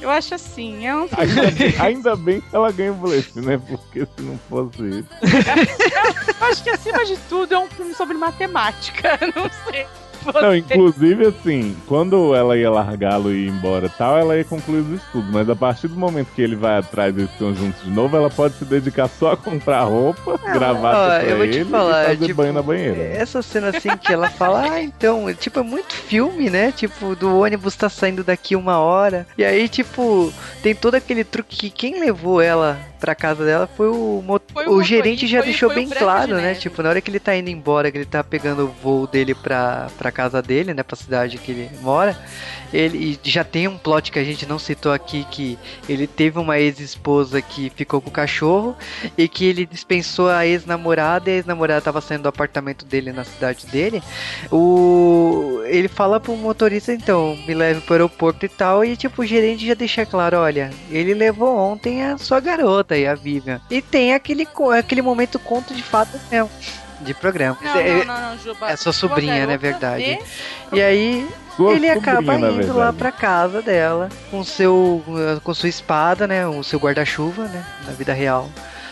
Speaker 2: eu acho assim, é um
Speaker 4: Ainda bem, ainda bem que ela ganha o blefe, né? Porque se não fosse isso. <laughs>
Speaker 2: Eu acho que acima de tudo é um filme sobre matemática. <laughs> Não sei. Você.
Speaker 4: Não, inclusive, assim, quando ela ia largá-lo e ir embora e tal, ela ia concluir os estudos. Mas a partir do momento que ele vai atrás e eles estão juntos de novo, ela pode se dedicar só a comprar roupa, gravata
Speaker 1: ó,
Speaker 4: pra
Speaker 1: eu vou te
Speaker 4: ele
Speaker 1: falar,
Speaker 4: e fazer
Speaker 1: tipo,
Speaker 4: banho na banheira.
Speaker 1: Essa cena assim que ela fala, ah, então, tipo, é muito filme, né? Tipo, do ônibus tá saindo daqui uma hora. E aí, tipo, tem todo aquele truque que quem levou ela pra casa dela foi o, mo-
Speaker 2: Foi o
Speaker 1: o gerente já
Speaker 2: foi-
Speaker 1: deixou
Speaker 2: foi
Speaker 1: bem claro, né?
Speaker 2: Neve.
Speaker 1: Tipo, na hora que ele tá indo embora, que ele tá pegando o voo dele pra, pra casa dele, né? Pra cidade que ele mora, ele já tem um plot que a gente não citou aqui, que ele teve uma ex-esposa que ficou com o cachorro e que ele dispensou a ex-namorada e a ex-namorada tava saindo do apartamento dele na cidade dele. O ele fala pro motorista, então, me leve pro aeroporto e tal, e tipo, o gerente já deixa claro, olha, ele levou ontem a sua garota e a Vivian. E tem aquele, aquele momento conto de fato mesmo. De programa.
Speaker 2: Não,
Speaker 1: É-
Speaker 2: não, não, não, Juba.
Speaker 1: é sua sobrinha, né, verdade.
Speaker 2: vê-
Speaker 1: E aí
Speaker 4: Sua
Speaker 1: ele
Speaker 4: sobrinha,
Speaker 1: acaba indo lá pra casa dela com seu com sua espada, né, o seu guarda-chuva, né, na vida real.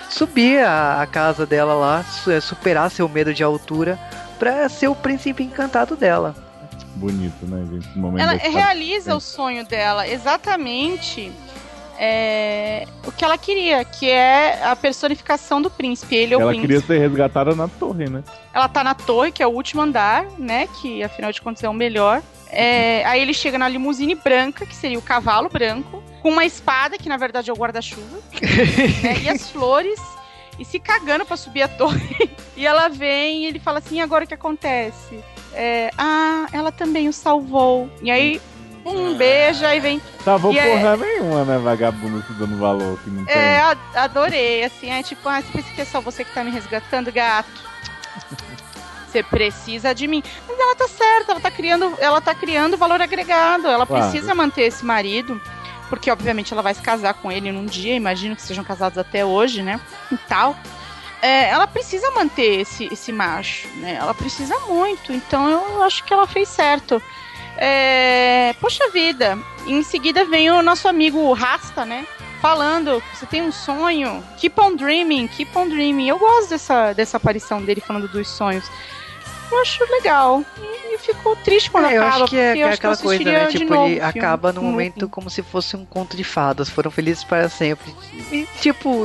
Speaker 1: Subir a, a casa dela lá, é, superar seu medo de altura pra ser o príncipe encantado dela.
Speaker 4: Bonito, né, gente?
Speaker 2: Ela realiza o sonho dela exatamente é, o que ela queria, que é a personificação do príncipe. Ele é o
Speaker 4: Ela
Speaker 2: príncipe.
Speaker 4: queria ser resgatada na torre, né?
Speaker 2: Ela tá na torre, que é o último andar, né? Que afinal de contas é o melhor. É, aí ele chega na limusine branca, que seria o cavalo branco, com uma espada, que na verdade é o guarda-chuva, <laughs> né, e as flores, e se cagando pra subir a torre. E ela vem e ele fala assim: "E agora o que acontece? É, ah, ela também o salvou. E aí, um beija e vem. E é-
Speaker 4: porra nenhuma, né, vagabundo se dando valor que não tem.
Speaker 2: É, adorei, assim, é tipo, ah, você pensa que é só você que tá me resgatando, gato. <laughs> Você precisa de mim. Mas ela tá certa, ela tá criando, ela tá criando valor agregado. Ela
Speaker 4: Claro.
Speaker 2: precisa manter esse marido, porque obviamente ela vai se casar com ele num dia, imagino que sejam casados até hoje, né? E tal. É, ela precisa manter esse, esse macho, né? Ela precisa muito. Então eu acho que ela fez certo. É, poxa vida, em seguida vem o nosso amigo Rasta, né? Falando, você tem um sonho, keep on dreaming, keep on dreaming. Eu gosto dessa, dessa aparição dele falando dos sonhos. Eu acho legal. E, e fico triste quando
Speaker 1: É, eu
Speaker 2: acaba,
Speaker 1: acho que é
Speaker 2: porque eu acho que eu
Speaker 1: aquela coisa,
Speaker 2: assistiria
Speaker 1: né?
Speaker 2: de
Speaker 1: Tipo,
Speaker 2: novo
Speaker 1: ele
Speaker 2: filme,
Speaker 1: acaba no
Speaker 2: um
Speaker 1: momento
Speaker 2: looping.
Speaker 1: como se fosse um conto de fadas. Foram felizes para sempre. E, tipo,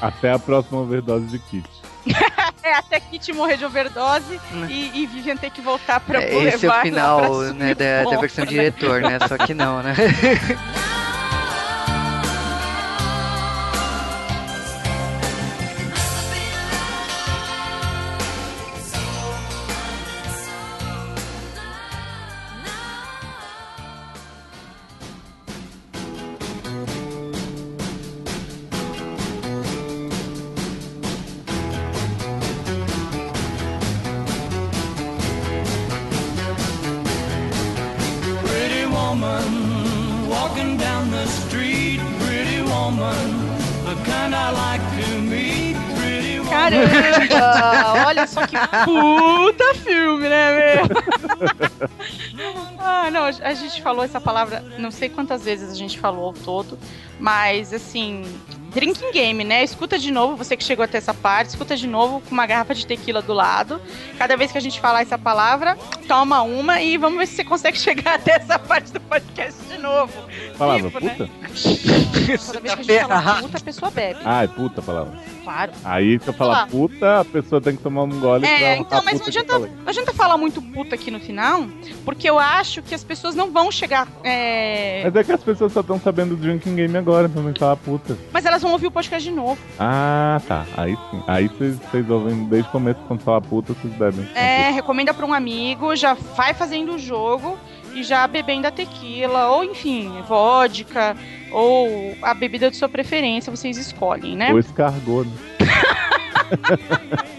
Speaker 4: Até a próxima overdose de kit. <laughs>
Speaker 2: É, até Kit morrer de overdose e, e Vivian ter que voltar pra
Speaker 1: é, esse é o
Speaker 2: Boulevard
Speaker 1: final né, da, da versão
Speaker 2: né?
Speaker 1: diretor, né? Só que não, né? <laughs>
Speaker 2: puta filme, né, meu? ah, não, a gente falou essa palavra, não sei quantas vezes a gente falou ao todo, mas assim, drinking game, né? Escuta de novo, você que chegou até essa parte, escuta de novo com uma garrafa de tequila do lado. Cada vez que a gente falar essa palavra, toma uma e vamos ver se você consegue <laughs> chegar até essa parte do podcast de novo.
Speaker 4: Palavra
Speaker 2: né?
Speaker 4: puta? <laughs>
Speaker 2: Toda vez que a gente fala puta, a pessoa bebe.
Speaker 4: Ah, é puta a palavra.
Speaker 2: Claro.
Speaker 4: Aí se eu falar puta, a pessoa tem que tomar um gole pra
Speaker 2: É,
Speaker 4: a
Speaker 2: então, mas
Speaker 4: puta
Speaker 2: não adianta, não adianta falar muito puta aqui no final, porque eu acho que as pessoas não vão chegar. é,
Speaker 4: Mas é que as pessoas só estão sabendo do drinking game agora, então não falar puta.
Speaker 2: Mas elas vão ouvir o podcast de novo.
Speaker 4: Ah, tá. Aí sim. Aí vocês ouvem desde o começo quando fala puta, vocês bebem.
Speaker 2: É, recomenda pra um amigo, já vai fazendo o jogo e já bebendo a tequila, ou enfim, vodka, ou a bebida de sua preferência, vocês escolhem, né?
Speaker 4: Ou escargot, né? <laughs>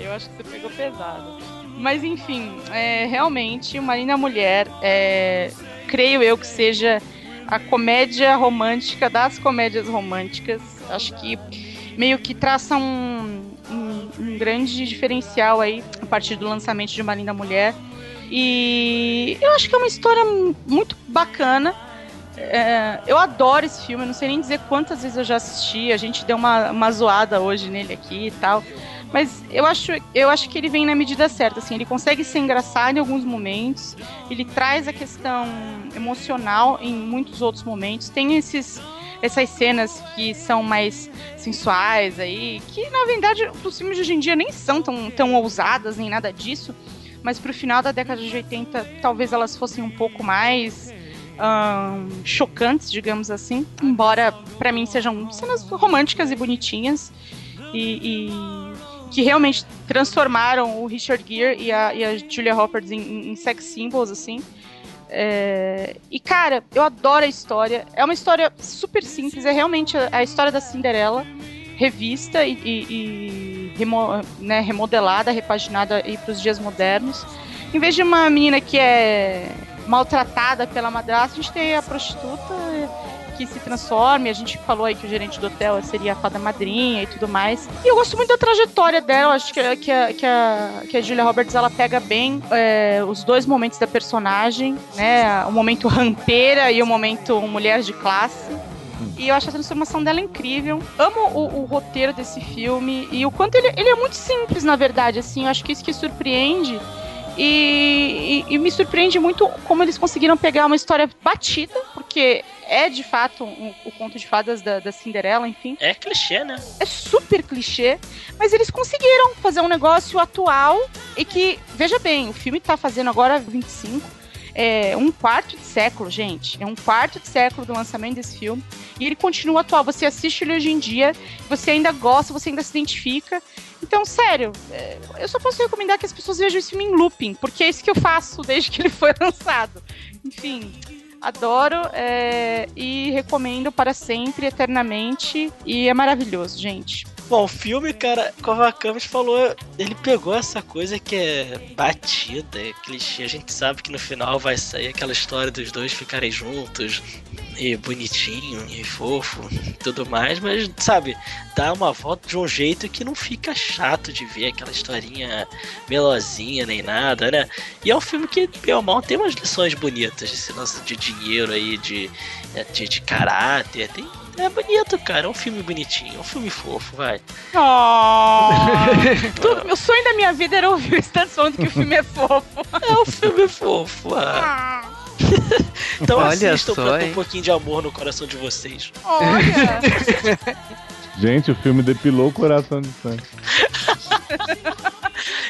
Speaker 2: Eu acho que você pegou pesado. Mas enfim, é, realmente, uma linda mulher, é, creio eu que seja a comédia romântica das comédias românticas. Acho que meio que traça um, um, um grande diferencial aí a partir do lançamento de Uma Linda Mulher. E eu acho que é uma história muito bacana. É, eu adoro esse filme, não sei nem dizer quantas vezes eu já assisti. A gente deu uma, uma zoada hoje nele aqui e tal. Mas eu acho, eu acho que ele vem na medida certa, assim, ele consegue ser engraçado em alguns momentos, ele traz a questão emocional em muitos outros momentos. Tem esses essas cenas que são mais sensuais aí, que na verdade os filmes de hoje em dia nem são tão, tão ousadas nem nada disso, mas pro final da década de 80 talvez elas fossem um pouco mais chocantes, digamos assim. Embora pra mim sejam cenas românticas e bonitinhas. E, e que realmente transformaram o Richard Gere e a, e a Julia Roberts em, em- sex symbols, assim. É, e cara, eu adoro a história. É uma história super simples, é realmente a, a história da Cinderela revista e, e- e remo- né, remodelada, repaginada para os dias modernos. Em vez de uma menina que é maltratada pela madrasta, a gente tem a prostituta que se transforma. E a gente falou aí que o gerente do hotel seria a fada madrinha e tudo mais. E eu gosto muito da trajetória dela. Acho que, que, a, que, a, que a Julia Roberts ela pega bem é, os dois momentos da personagem, né? O momento rampeira e o momento mulher de classe. E eu acho a transformação dela incrível. Amo o, o roteiro desse filme e o quanto ele, ele é muito simples, na verdade. Assim, eu acho que isso que surpreende. E, e- e me surpreende muito como eles conseguiram pegar uma história batida, porque é de fato um- o conto de fadas da, da Cinderela, enfim.
Speaker 3: É clichê, né?
Speaker 2: É super clichê, mas eles conseguiram fazer um negócio atual e que, veja bem, o filme tá fazendo agora 25. É um quarto de século, gente. É um quarto de século do lançamento desse filme. E ele continua atual. Você assiste ele hoje em dia, você ainda gosta, você ainda se identifica. Então, sério, é, eu só posso recomendar que as pessoas vejam esse filme em looping, porque é isso que eu faço desde que ele foi <laughs> lançado. Enfim, adoro é, e recomendo para sempre, eternamente. E é maravilhoso, gente.
Speaker 3: Bom, o filme, cara, Kovacamis falou, ele pegou essa coisa que é batida, é clichê. A gente sabe que no final vai sair aquela história dos dois ficarem juntos, e bonitinho, e fofo, tudo mais, mas, sabe, dá uma volta de um jeito que não fica chato de ver aquela historinha melosinha nem nada, né? E é um filme que, pelo mal, tem umas lições bonitas, esse lance de dinheiro aí, de, de, de caráter, tem. É bonito, cara. É um filme bonitinho, é um filme fofo, vai.
Speaker 2: Oh! <laughs> Tu- o sonho da minha vida era ouvir o Stan falando que o filme é fofo.
Speaker 3: É um filme fofo, ah. Então
Speaker 1: Olha
Speaker 3: assistam
Speaker 1: só,
Speaker 3: pra ter um pouquinho de amor no coração de vocês.
Speaker 2: Olha! <laughs>
Speaker 4: Gente, o filme depilou o coração de sangue.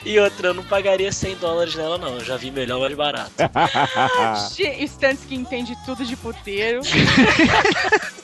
Speaker 3: E outra, eu não pagaria 100 dólares nela, não. Eu já vi melhor, mais barato.
Speaker 2: Stansky entende tudo de puteiro. <laughs>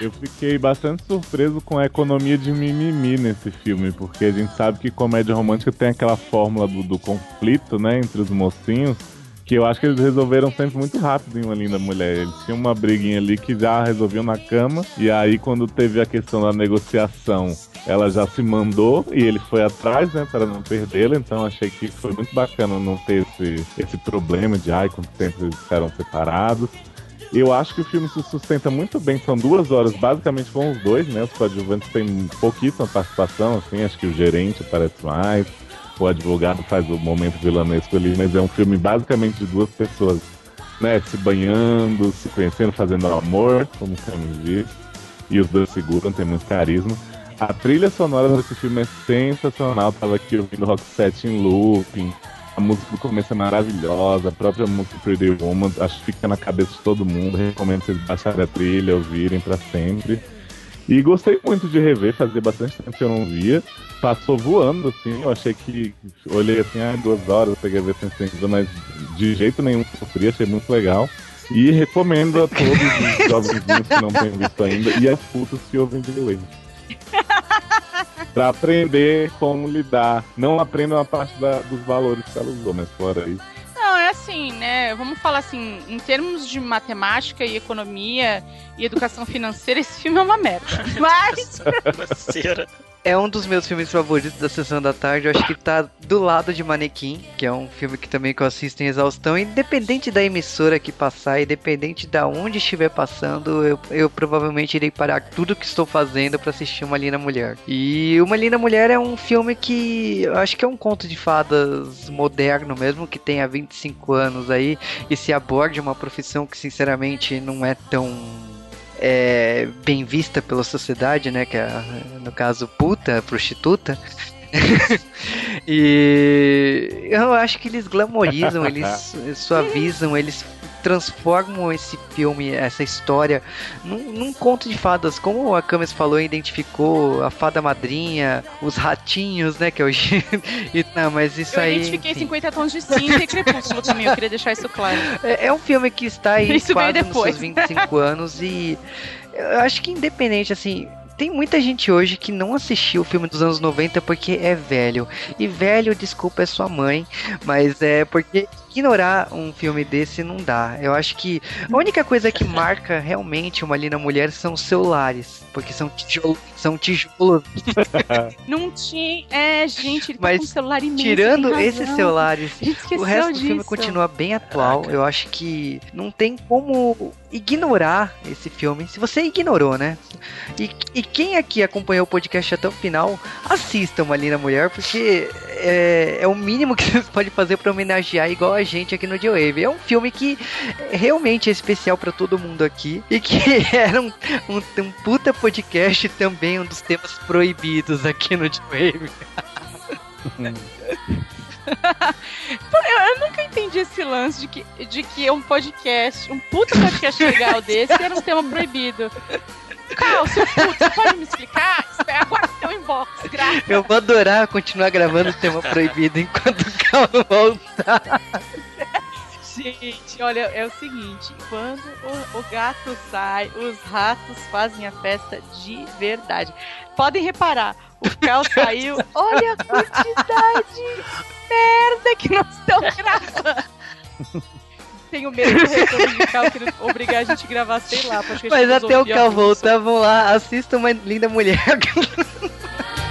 Speaker 4: Eu fiquei bastante surpreso com a economia de mimimi nesse filme, porque a gente sabe que comédia romântica tem aquela fórmula do, do conflito, né, entre os mocinhos, que eu acho que eles resolveram sempre muito rápido em Uma Linda Mulher. Eles tinham uma briguinha ali que já resolviam na cama, e aí quando teve a questão da negociação, ela já se mandou e ele foi atrás, né, para não perdê-la, então achei que foi muito bacana não ter esse, esse problema de, ai, quanto tempo eles ficaram separados. Eu acho que o filme se sustenta muito bem. São duas horas, basicamente, com os dois, né? Os coadjuvantes têm pouquíssima participação, assim. Acho que o gerente aparece mais, o advogado faz o momento vilanesco ali, mas é um filme basicamente de duas pessoas, né? Se banhando, se conhecendo, fazendo amor, como o filme diz. E os dois seguram, tem muito carisma. A trilha sonora desse filme é sensacional. Tava aqui ouvindo Rock Set em looping. A música do começo é maravilhosa, a própria música Pretty Woman, acho que fica na cabeça de todo mundo. Recomendo vocês baixarem a trilha, ouvirem pra sempre. E gostei muito de rever, fazia bastante tempo que eu não via. Passou voando, assim, eu achei que. Olhei assim, ah, duas horas, peguei a ver sem sentido, mas de jeito nenhum sofri, achei muito legal. E recomendo a todos os jovenzinhos que não têm visto ainda e as putas que ouvem de Wave. <laughs> pra aprender como lidar. Não aprendam a parte da- dos valores que ela usou, mas fora isso.
Speaker 2: Não, é assim, né? Vamos falar assim, em termos de matemática e economia e educação <laughs> financeira, esse filme é uma merda. <laughs> Mas
Speaker 3: Financeira.
Speaker 1: É um dos meus filmes favoritos da sessão da tarde. Eu acho que tá do lado de Manequim, que é um filme que também que eu assisto em exaustão. Independente da emissora que passar, independente da onde estiver passando, eu, eu provavelmente irei parar tudo que estou fazendo pra assistir Uma Linda Mulher. E Uma Linda Mulher é um filme que eu acho que é um conto de fadas moderno mesmo, que tem há 25 anos aí, e se aborde uma profissão que sinceramente não é tão é, bem vista pela sociedade, né? Que é, no caso, puta, prostituta. <laughs> e eu acho que eles glamorizam, eles <laughs> suavizam, eles transformam esse filme, essa história, num, num conto de fadas. Como a Camis falou, identificou a fada madrinha, os ratinhos, né? Que é o. <laughs> e, não, mas isso
Speaker 2: eu
Speaker 1: aí.
Speaker 2: identifiquei
Speaker 1: enfim.
Speaker 2: 50 tons de cinza e <laughs> crepúsculo também, eu queria deixar isso claro.
Speaker 1: É, é um filme que está aí
Speaker 2: Isso
Speaker 1: quase nos seus 25 <laughs> anos e eu acho que independente, assim, tem muita gente hoje que não assistiu o filme dos anos 90 porque é velho. E velho, desculpa, é sua mãe, mas é porque ignorar um filme desse não dá. Eu acho que a única coisa que <laughs> marca realmente uma linda mulher são os celulares, porque são tijolos, são tijolos. <laughs>
Speaker 2: Não tinha. É, gente, ele tá
Speaker 1: Mas
Speaker 2: com um celular imenso.
Speaker 1: Tirando esses celulares, o resto do filme
Speaker 2: disso.
Speaker 1: continua bem atual. Eu acho que não tem como ignorar esse filme. Se você ignorou, né? E, e quem aqui acompanhou o podcast até o final, assista uma linda mulher, porque é, é o mínimo que <laughs> você pode fazer pra homenagear igual a gente aqui no J-Wave. É um filme que realmente é especial pra todo mundo aqui e que <laughs> era um, um, um puta podcast também, um dos temas proibidos aqui no J-Wave. <laughs>
Speaker 2: Eu, eu nunca entendi esse lance de que, de que um podcast, um puta podcast legal desse era um tema proibido. Cal, seu puto, você pode me explicar? Espera, agora teu inbox, graças.
Speaker 1: Eu vou adorar continuar gravando o tema <laughs> proibido enquanto o Cal não voltar.
Speaker 2: Gente, olha, é o seguinte: quando o, o gato sai, os ratos fazem a festa de verdade. Podem reparar, o Cal <laughs> saiu, olha a quantidade de merda que nós estamos gravando. <laughs> Tenho medo do retorno de Cal que obrigar a gente a gravar, sei lá,
Speaker 1: Mas até o Cal voltar, vão lá, assista uma linda mulher. <laughs>